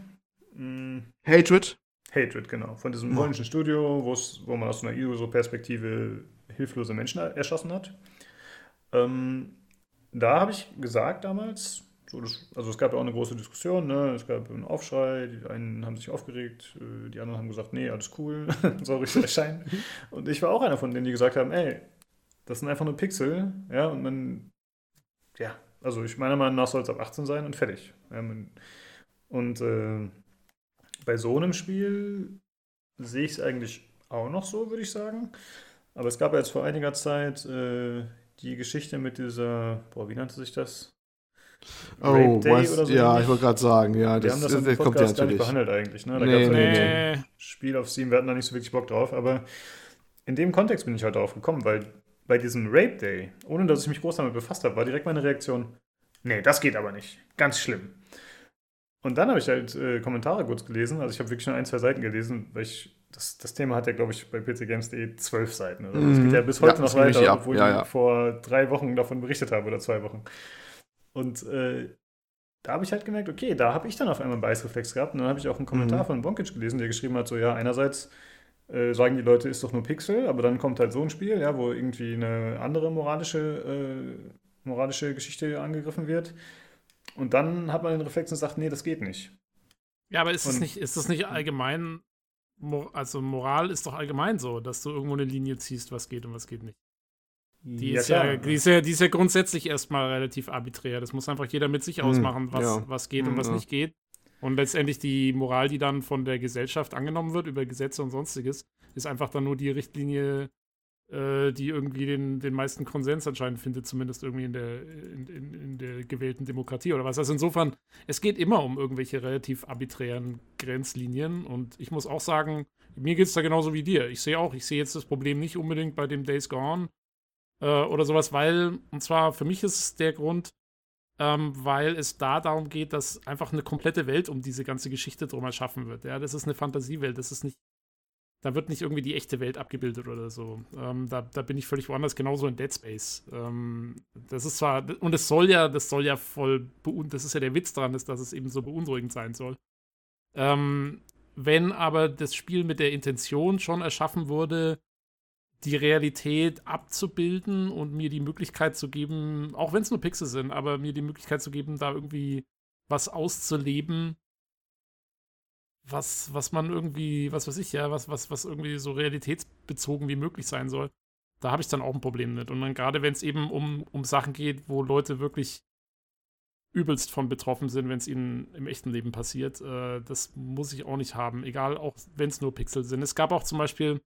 Hm. Hatred? Hatred, genau. Von diesem polnischen oh. Studio, wo man aus einer ISO-Perspektive hilflose Menschen erschossen hat. Ähm, da habe ich gesagt damals, so das, also es gab ja auch eine große Diskussion, ne? es gab einen Aufschrei, die einen haben sich aufgeregt, äh, die anderen haben gesagt, nee, alles cool, soll richtig erscheinen. Und ich war auch einer von denen, die gesagt haben, ey, das sind einfach nur Pixel, ja, und man, ja, also ich meiner Meinung nach soll es ab 18 sein und fertig. Und äh, bei so einem Spiel sehe ich es eigentlich auch noch so, würde ich sagen. Aber es gab ja jetzt vor einiger Zeit äh, die Geschichte mit dieser, boah, wie nannte sich das? Oh, was, so ja, ich wollte gerade sagen, ja, das, das, das kommt ja natürlich. gar nicht behandelt eigentlich. Ne? Da nee, gab es nee, nee. Spiel auf Steam, wir hatten da nicht so wirklich Bock drauf, aber in dem Kontext bin ich halt drauf gekommen, weil bei diesem Rape Day, ohne dass ich mich groß damit befasst habe, war direkt meine Reaktion, nee, das geht aber nicht. Ganz schlimm. Und dann habe ich halt äh, Kommentare kurz gelesen. Also ich habe wirklich nur ein, zwei Seiten gelesen, weil ich, das, das Thema hat ja, glaube ich, bei pcgames.de zwölf Seiten. Also es geht ja bis heute ja, noch weiter, obwohl ja, ja. ich vor drei Wochen davon berichtet habe oder zwei Wochen. Und äh, da habe ich halt gemerkt, okay, da habe ich dann auf einmal einen Beißreflex gehabt. Und dann habe ich auch einen Kommentar mhm. von Bonkic gelesen, der geschrieben hat, so ja, einerseits äh, sagen die Leute, ist doch nur Pixel, aber dann kommt halt so ein Spiel, ja, wo irgendwie eine andere moralische, äh, moralische Geschichte angegriffen wird. Und dann hat man den Reflex und sagt, nee, das geht nicht. Ja, aber ist es nicht, ist das nicht allgemein, also Moral ist doch allgemein so, dass du irgendwo eine Linie ziehst, was geht und was geht nicht. Die, ja, ist ja, die, ist ja, die ist ja grundsätzlich erstmal relativ arbiträr. Das muss einfach jeder mit sich hm, ausmachen, was, ja. was geht und hm, was nicht geht. Und letztendlich die Moral, die dann von der Gesellschaft angenommen wird, über Gesetze und sonstiges, ist einfach dann nur die Richtlinie, äh, die irgendwie den, den meisten Konsens anscheinend findet, zumindest irgendwie in der, in, in, in, der gewählten Demokratie oder was. Also insofern, es geht immer um irgendwelche relativ arbiträren Grenzlinien. Und ich muss auch sagen, mir geht es da genauso wie dir. Ich sehe auch, ich sehe jetzt das Problem nicht unbedingt bei dem Days Gone äh, oder sowas, weil, und zwar für mich ist der Grund, ähm, weil es da darum geht, dass einfach eine komplette Welt um diese ganze Geschichte drum erschaffen wird. Ja, das ist eine Fantasiewelt, das ist nicht, da wird nicht irgendwie die echte Welt abgebildet oder so. Ähm, da, da, bin ich völlig woanders, genauso in Dead Space. Ähm, das ist zwar, und es soll ja, das soll ja voll, das ist ja der Witz dran, ist, dass es eben so beunruhigend sein soll. Ähm, wenn aber das Spiel mit der Intention schon erschaffen wurde, die Realität abzubilden und mir die Möglichkeit zu geben, auch wenn es nur Pixel sind, aber mir die Möglichkeit zu geben, da irgendwie was auszuleben, was, was man irgendwie, was weiß ich, ja, was, was, was irgendwie so realitätsbezogen wie möglich sein soll. Da habe ich dann auch ein Problem mit. Und dann gerade, wenn es eben um, um Sachen geht, wo Leute wirklich übelst von betroffen sind, wenn es ihnen im echten Leben passiert, äh, das muss ich auch nicht haben. Egal, auch wenn es nur Pixel sind. Es gab auch zum Beispiel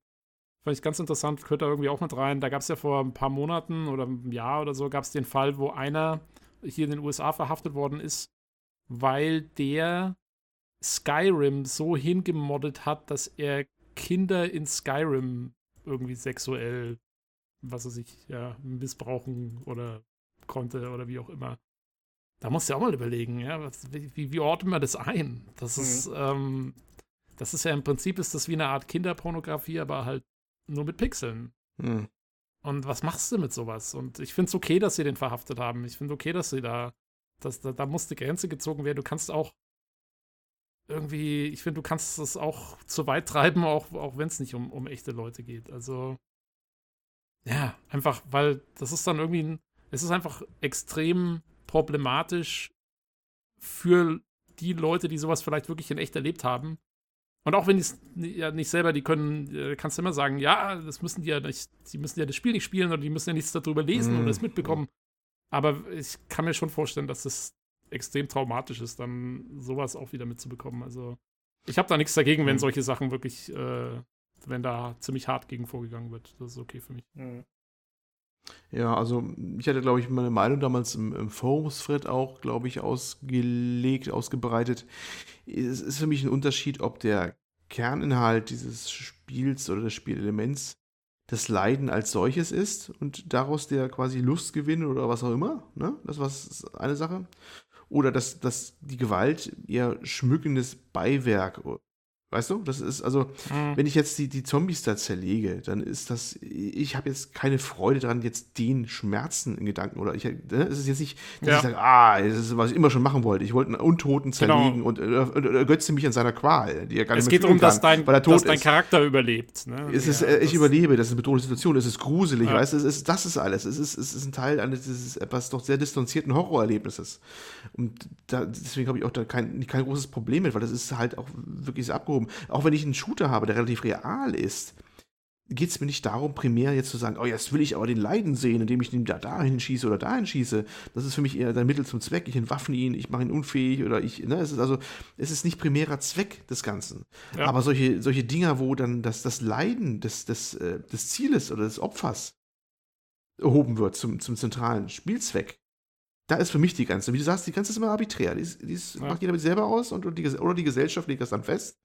Fand ich ganz interessant, gehört da irgendwie auch mit rein. Da gab es ja vor ein paar Monaten oder einem Jahr oder so, gab es den Fall, wo einer hier in den USA verhaftet worden ist, weil der Skyrim so hingemoddet hat, dass er Kinder in Skyrim irgendwie sexuell, was er sich ja, missbrauchen oder konnte oder wie auch immer. Da musst du ja auch mal überlegen, ja, was, wie, wie ordnet man das ein? Das mhm. ist, ähm, das ist ja im Prinzip ist das wie eine Art Kinderpornografie, aber halt nur mit Pixeln. Hm. Und was machst du mit sowas? Und ich finde es okay, dass sie den verhaftet haben. Ich finde okay, dass sie da, dass, da, da muss die Grenze gezogen werden. Du kannst auch irgendwie, ich finde, du kannst es auch zu weit treiben, auch, auch wenn es nicht um, um echte Leute geht. Also, ja, einfach, weil das ist dann irgendwie, ein, es ist einfach extrem problematisch für die Leute, die sowas vielleicht wirklich in echt erlebt haben, und auch wenn die es ja nicht selber, die können, äh, kannst du immer sagen, ja, das müssen die ja nicht, die müssen ja das Spiel nicht spielen oder die müssen ja nichts darüber lesen mhm. oder es mitbekommen. Aber ich kann mir schon vorstellen, dass das extrem traumatisch ist, dann sowas auch wieder mitzubekommen. Also ich habe da nichts dagegen, wenn mhm. solche Sachen wirklich, äh, wenn da ziemlich hart gegen vorgegangen wird. Das ist okay für mich. Mhm. Ja, also ich hatte, glaube ich, meine Meinung damals im, im Forumsthread auch, glaube ich, ausgelegt, ausgebreitet. Es ist für mich ein Unterschied, ob der Kerninhalt dieses Spiels oder des Spielelements das Leiden als solches ist und daraus der quasi Lustgewinn oder was auch immer. Ne? Das war eine Sache. Oder dass, dass die Gewalt eher schmückendes Beiwerk Weißt du, das ist also, mhm. wenn ich jetzt die, die Zombies da zerlege, dann ist das, ich habe jetzt keine Freude daran, jetzt den Schmerzen in Gedanken oder ich, ne, es ist jetzt nicht, dass ja. ich sage, ah, das ist, was ich immer schon machen wollte. Ich wollte einen Untoten genau. zerlegen genau. und, und, und ergötze mich an seiner Qual, die er gar nicht Es geht darum, dass dein, weil er tot dass dein Charakter überlebt. Ne? Es ist, ja, äh, ich überlebe, das ist eine bedrohliche Situation, es ist gruselig, ja. weißt du, es ist, das ist alles. Es ist, es ist ein Teil eines dieses etwas doch sehr distanzierten Horrorerlebnisses. Und da, deswegen habe ich auch da kein, kein großes Problem mit, weil das ist halt auch wirklich sehr abgehoben. Auch wenn ich einen Shooter habe, der relativ real ist, geht es mir nicht darum, primär jetzt zu sagen, oh, jetzt will ich aber den Leiden sehen, indem ich ihn da dahin schieße oder dahin schieße. Das ist für mich eher ein Mittel zum Zweck. Ich entwaffne ihn, ich mache ihn unfähig oder ich, ne, es ist also, es ist nicht primärer Zweck des Ganzen. Ja. Aber solche, solche Dinger, wo dann das, das Leiden des, des, äh, des Zieles oder des Opfers erhoben wird zum, zum zentralen Spielzweck, da ist für mich die Grenze. Wie du sagst, die Grenze ist immer arbiträr. Die, ist, die ist, ja. macht jeder mit selber aus und, und die, oder die Gesellschaft legt das dann fest.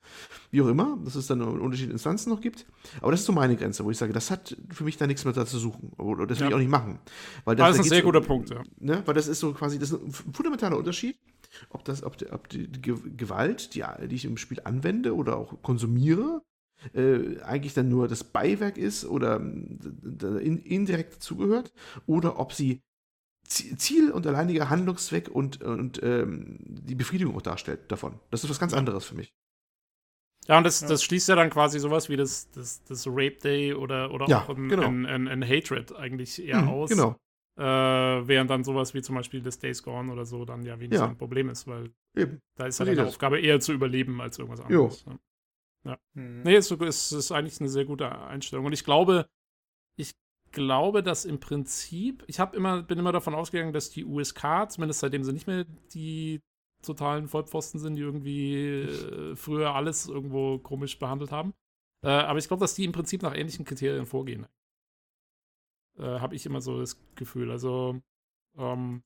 Wie auch immer, dass es dann unterschiedliche Instanzen noch gibt. Aber das ist so meine Grenze, wo ich sage, das hat für mich da nichts mehr da zu suchen. Oder das will ja. ich auch nicht machen. Weil das, das ist ein sehr guter um, Punkt, ja. Ne? Weil das ist so quasi, das ist ein fundamentaler Unterschied, ob, das, ob, die, ob die, Gewalt, die, die ich im Spiel anwende oder auch konsumiere, äh, eigentlich dann nur das Beiwerk ist oder äh, in, indirekt dazugehört, oder ob sie Ziel und alleiniger Handlungszweck und, und ähm, die Befriedigung auch darstellt davon. Das ist was ganz anderes für mich. Ja, und das, das schließt ja dann quasi sowas wie das, das, das Rape Day oder, oder ja, auch ein, genau. ein, ein, ein, Hatred eigentlich eher mhm, aus. Genau. Äh, während dann sowas wie zum Beispiel das Days Gone oder so dann ja weniger ja. ein Problem ist, weil Eben. da ist ja halt deine Aufgabe eher zu überleben als irgendwas anderes. Jo. Ja. Mhm. Nee, es ist, ist eigentlich eine sehr gute Einstellung. Und ich glaube, ich glaube, dass im Prinzip, ich habe immer, bin immer davon ausgegangen, dass die USK, zumindest seitdem sie nicht mehr die totalen Vollpfosten sind, die irgendwie äh, früher alles irgendwo komisch behandelt haben. Äh, aber ich glaube, dass die im Prinzip nach ähnlichen Kriterien vorgehen. Äh, habe ich immer so das Gefühl. Also, ähm,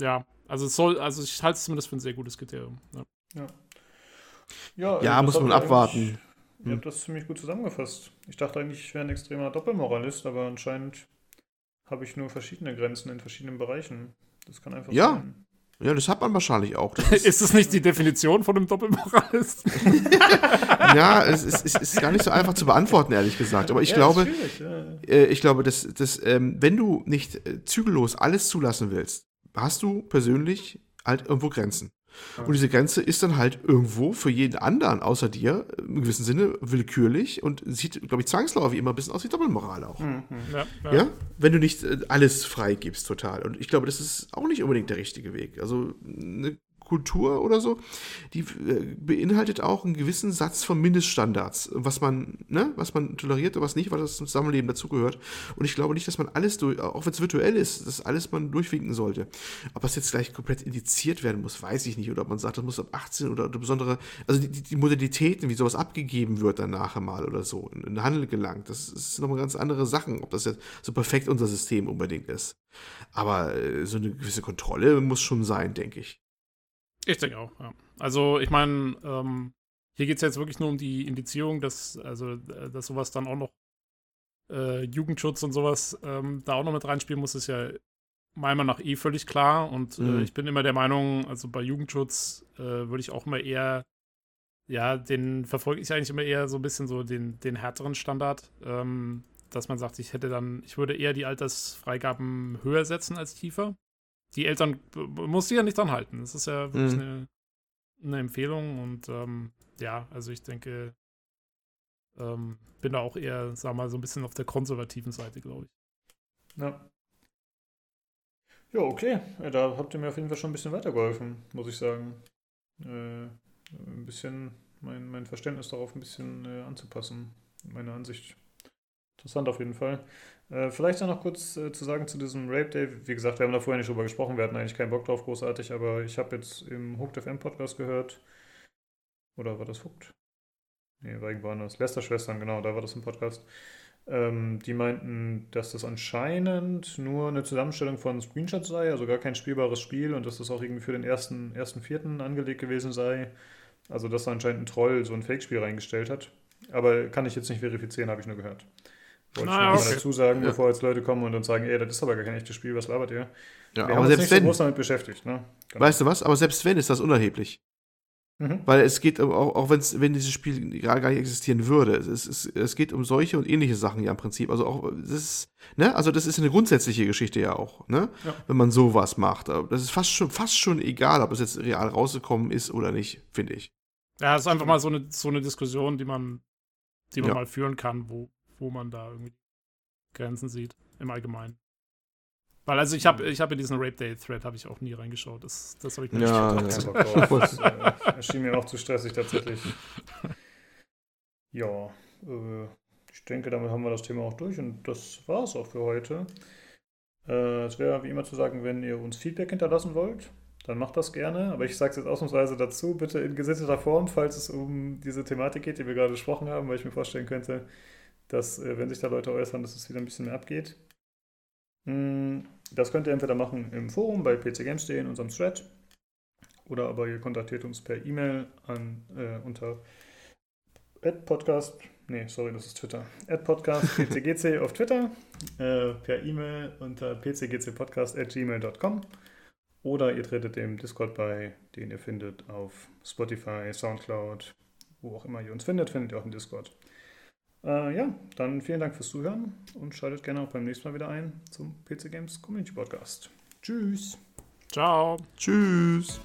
ja, also es soll, also ich halte es zumindest für ein sehr gutes Kriterium. Ja. Ja, ja, ja muss man abwarten. Ihr habt das ziemlich gut zusammengefasst. Ich dachte eigentlich, ich wäre ein extremer Doppelmoralist, aber anscheinend habe ich nur verschiedene Grenzen in verschiedenen Bereichen. Das kann einfach ja. sein. Ja, das hat man wahrscheinlich auch. Das ist, ist das nicht die Definition von einem Doppelmoralist? ja, es ist, es ist, gar nicht so einfach zu beantworten, ehrlich gesagt. Aber ich ja, glaube, ja. äh, ich glaube, dass, dass ähm, wenn du nicht äh, zügellos alles zulassen willst, hast du persönlich halt irgendwo Grenzen. Und diese Grenze ist dann halt irgendwo für jeden anderen außer dir im gewissen Sinne willkürlich und sieht, glaube ich, zwangsläufig immer ein bisschen aus wie Doppelmoral auch. Mhm. Ja, ja. ja, Wenn du nicht äh, alles freigibst, total. Und ich glaube, das ist auch nicht unbedingt der richtige Weg. Also eine Kultur oder so, die äh, beinhaltet auch einen gewissen Satz von Mindeststandards, was man, ne, was man toleriert und was nicht, weil das zum Zusammenleben dazugehört. Und ich glaube nicht, dass man alles durch, auch wenn es virtuell ist, dass alles man durchwinken sollte. Ob das jetzt gleich komplett indiziert werden muss, weiß ich nicht. Oder ob man sagt, das muss ab 18 oder, besondere, also die, die, Modalitäten, wie sowas abgegeben wird dann nachher mal oder so, in den Handel gelangt, das, das ist nochmal ganz andere Sachen, ob das jetzt so perfekt unser System unbedingt ist. Aber äh, so eine gewisse Kontrolle muss schon sein, denke ich. Ich denke auch, ja. Also, ich meine, ähm, hier geht es jetzt wirklich nur um die Indizierung, dass, also, äh, dass sowas dann auch noch äh, Jugendschutz und sowas ähm, da auch noch mit reinspielen muss, ist ja meiner Meinung nach eh völlig klar. Und äh, mhm. äh, ich bin immer der Meinung, also bei Jugendschutz äh, würde ich auch immer eher, ja, den verfolge ich eigentlich immer eher so ein bisschen so den, den härteren Standard. Ähm, dass man sagt, ich hätte dann, ich würde eher die Altersfreigaben höher setzen als tiefer die Eltern muss sich ja nicht dran halten. Das ist ja wirklich mhm. eine, eine, Empfehlung und ähm, ja, also ich denke, ähm, bin da auch eher, sag mal, so ein bisschen auf der konservativen Seite, glaube ich. Ja. Ja, okay. Ja, da habt ihr mir auf jeden Fall schon ein bisschen weitergeholfen, muss ich sagen. Äh, ein bisschen mein, mein Verständnis darauf ein bisschen äh, anzupassen, meine Ansicht. Interessant auf jeden Fall. Äh, vielleicht noch kurz äh, zu sagen zu diesem Rape Day. Wie gesagt, wir haben da vorher nicht drüber gesprochen, wir hatten eigentlich keinen Bock drauf, großartig, aber ich habe jetzt im Hooked FM Podcast gehört. Oder war das Hooked? Nee, war irgendwo anders. Lester-Schwestern, genau, da war das im Podcast. Ähm, die meinten, dass das anscheinend nur eine Zusammenstellung von Screenshots sei, also gar kein spielbares Spiel und dass das auch irgendwie für den ersten, ersten Vierten angelegt gewesen sei. Also, dass da anscheinend ein Troll so ein Fake-Spiel reingestellt hat. Aber kann ich jetzt nicht verifizieren, habe ich nur gehört. Wollte ah, ich okay. mal dazu sagen, ja. bevor jetzt Leute kommen und dann sagen, ey, das ist aber gar kein echtes Spiel, was labert ihr? Ja, Wir aber selbst wenn, so groß damit beschäftigt, ne? Genau. Weißt du was? Aber selbst wenn, ist das unerheblich. Mhm. Weil es geht, auch, auch wenn dieses Spiel gar, gar nicht existieren würde, es, es, es geht um solche und ähnliche Sachen ja im Prinzip. Also auch, das ist, ne, also das ist eine grundsätzliche Geschichte ja auch, ne? Ja. Wenn man sowas macht. Das ist fast schon, fast schon egal, ob es jetzt real rausgekommen ist oder nicht, finde ich. Ja, es ist einfach mal so eine, so eine Diskussion, die man, die man ja. mal führen kann, wo, wo man da irgendwie Grenzen sieht, im Allgemeinen. Weil also ich habe ich hab in diesen Rape Day Thread habe ich auch nie reingeschaut. Das, das habe ich mir ja, nicht ja. Das äh, erschien mir auch zu stressig tatsächlich. Ja, äh, ich denke, damit haben wir das Thema auch durch und das war es auch für heute. Äh, es wäre wie immer zu sagen, wenn ihr uns Feedback hinterlassen wollt, dann macht das gerne. Aber ich sage es jetzt ausnahmsweise dazu, bitte in gesetzeter Form, falls es um diese Thematik geht, die wir gerade besprochen haben, weil ich mir vorstellen könnte, dass, äh, wenn sich da Leute äußern, dass es wieder ein bisschen mehr abgeht. Mm, das könnt ihr entweder machen im Forum bei pcgames.de in unserem Thread oder aber ihr kontaktiert uns per E-Mail an äh, unter podcast, nee, sorry, das ist Twitter, podcast pcgc auf Twitter, äh, per E-Mail unter pcgcpodcast@gmail.com oder ihr tretet dem Discord bei, den ihr findet auf Spotify, Soundcloud, wo auch immer ihr uns findet, findet ihr auch im Discord. Äh, ja, dann vielen Dank fürs Zuhören und schaltet gerne auch beim nächsten Mal wieder ein zum PC Games Community Podcast. Tschüss. Ciao. Tschüss.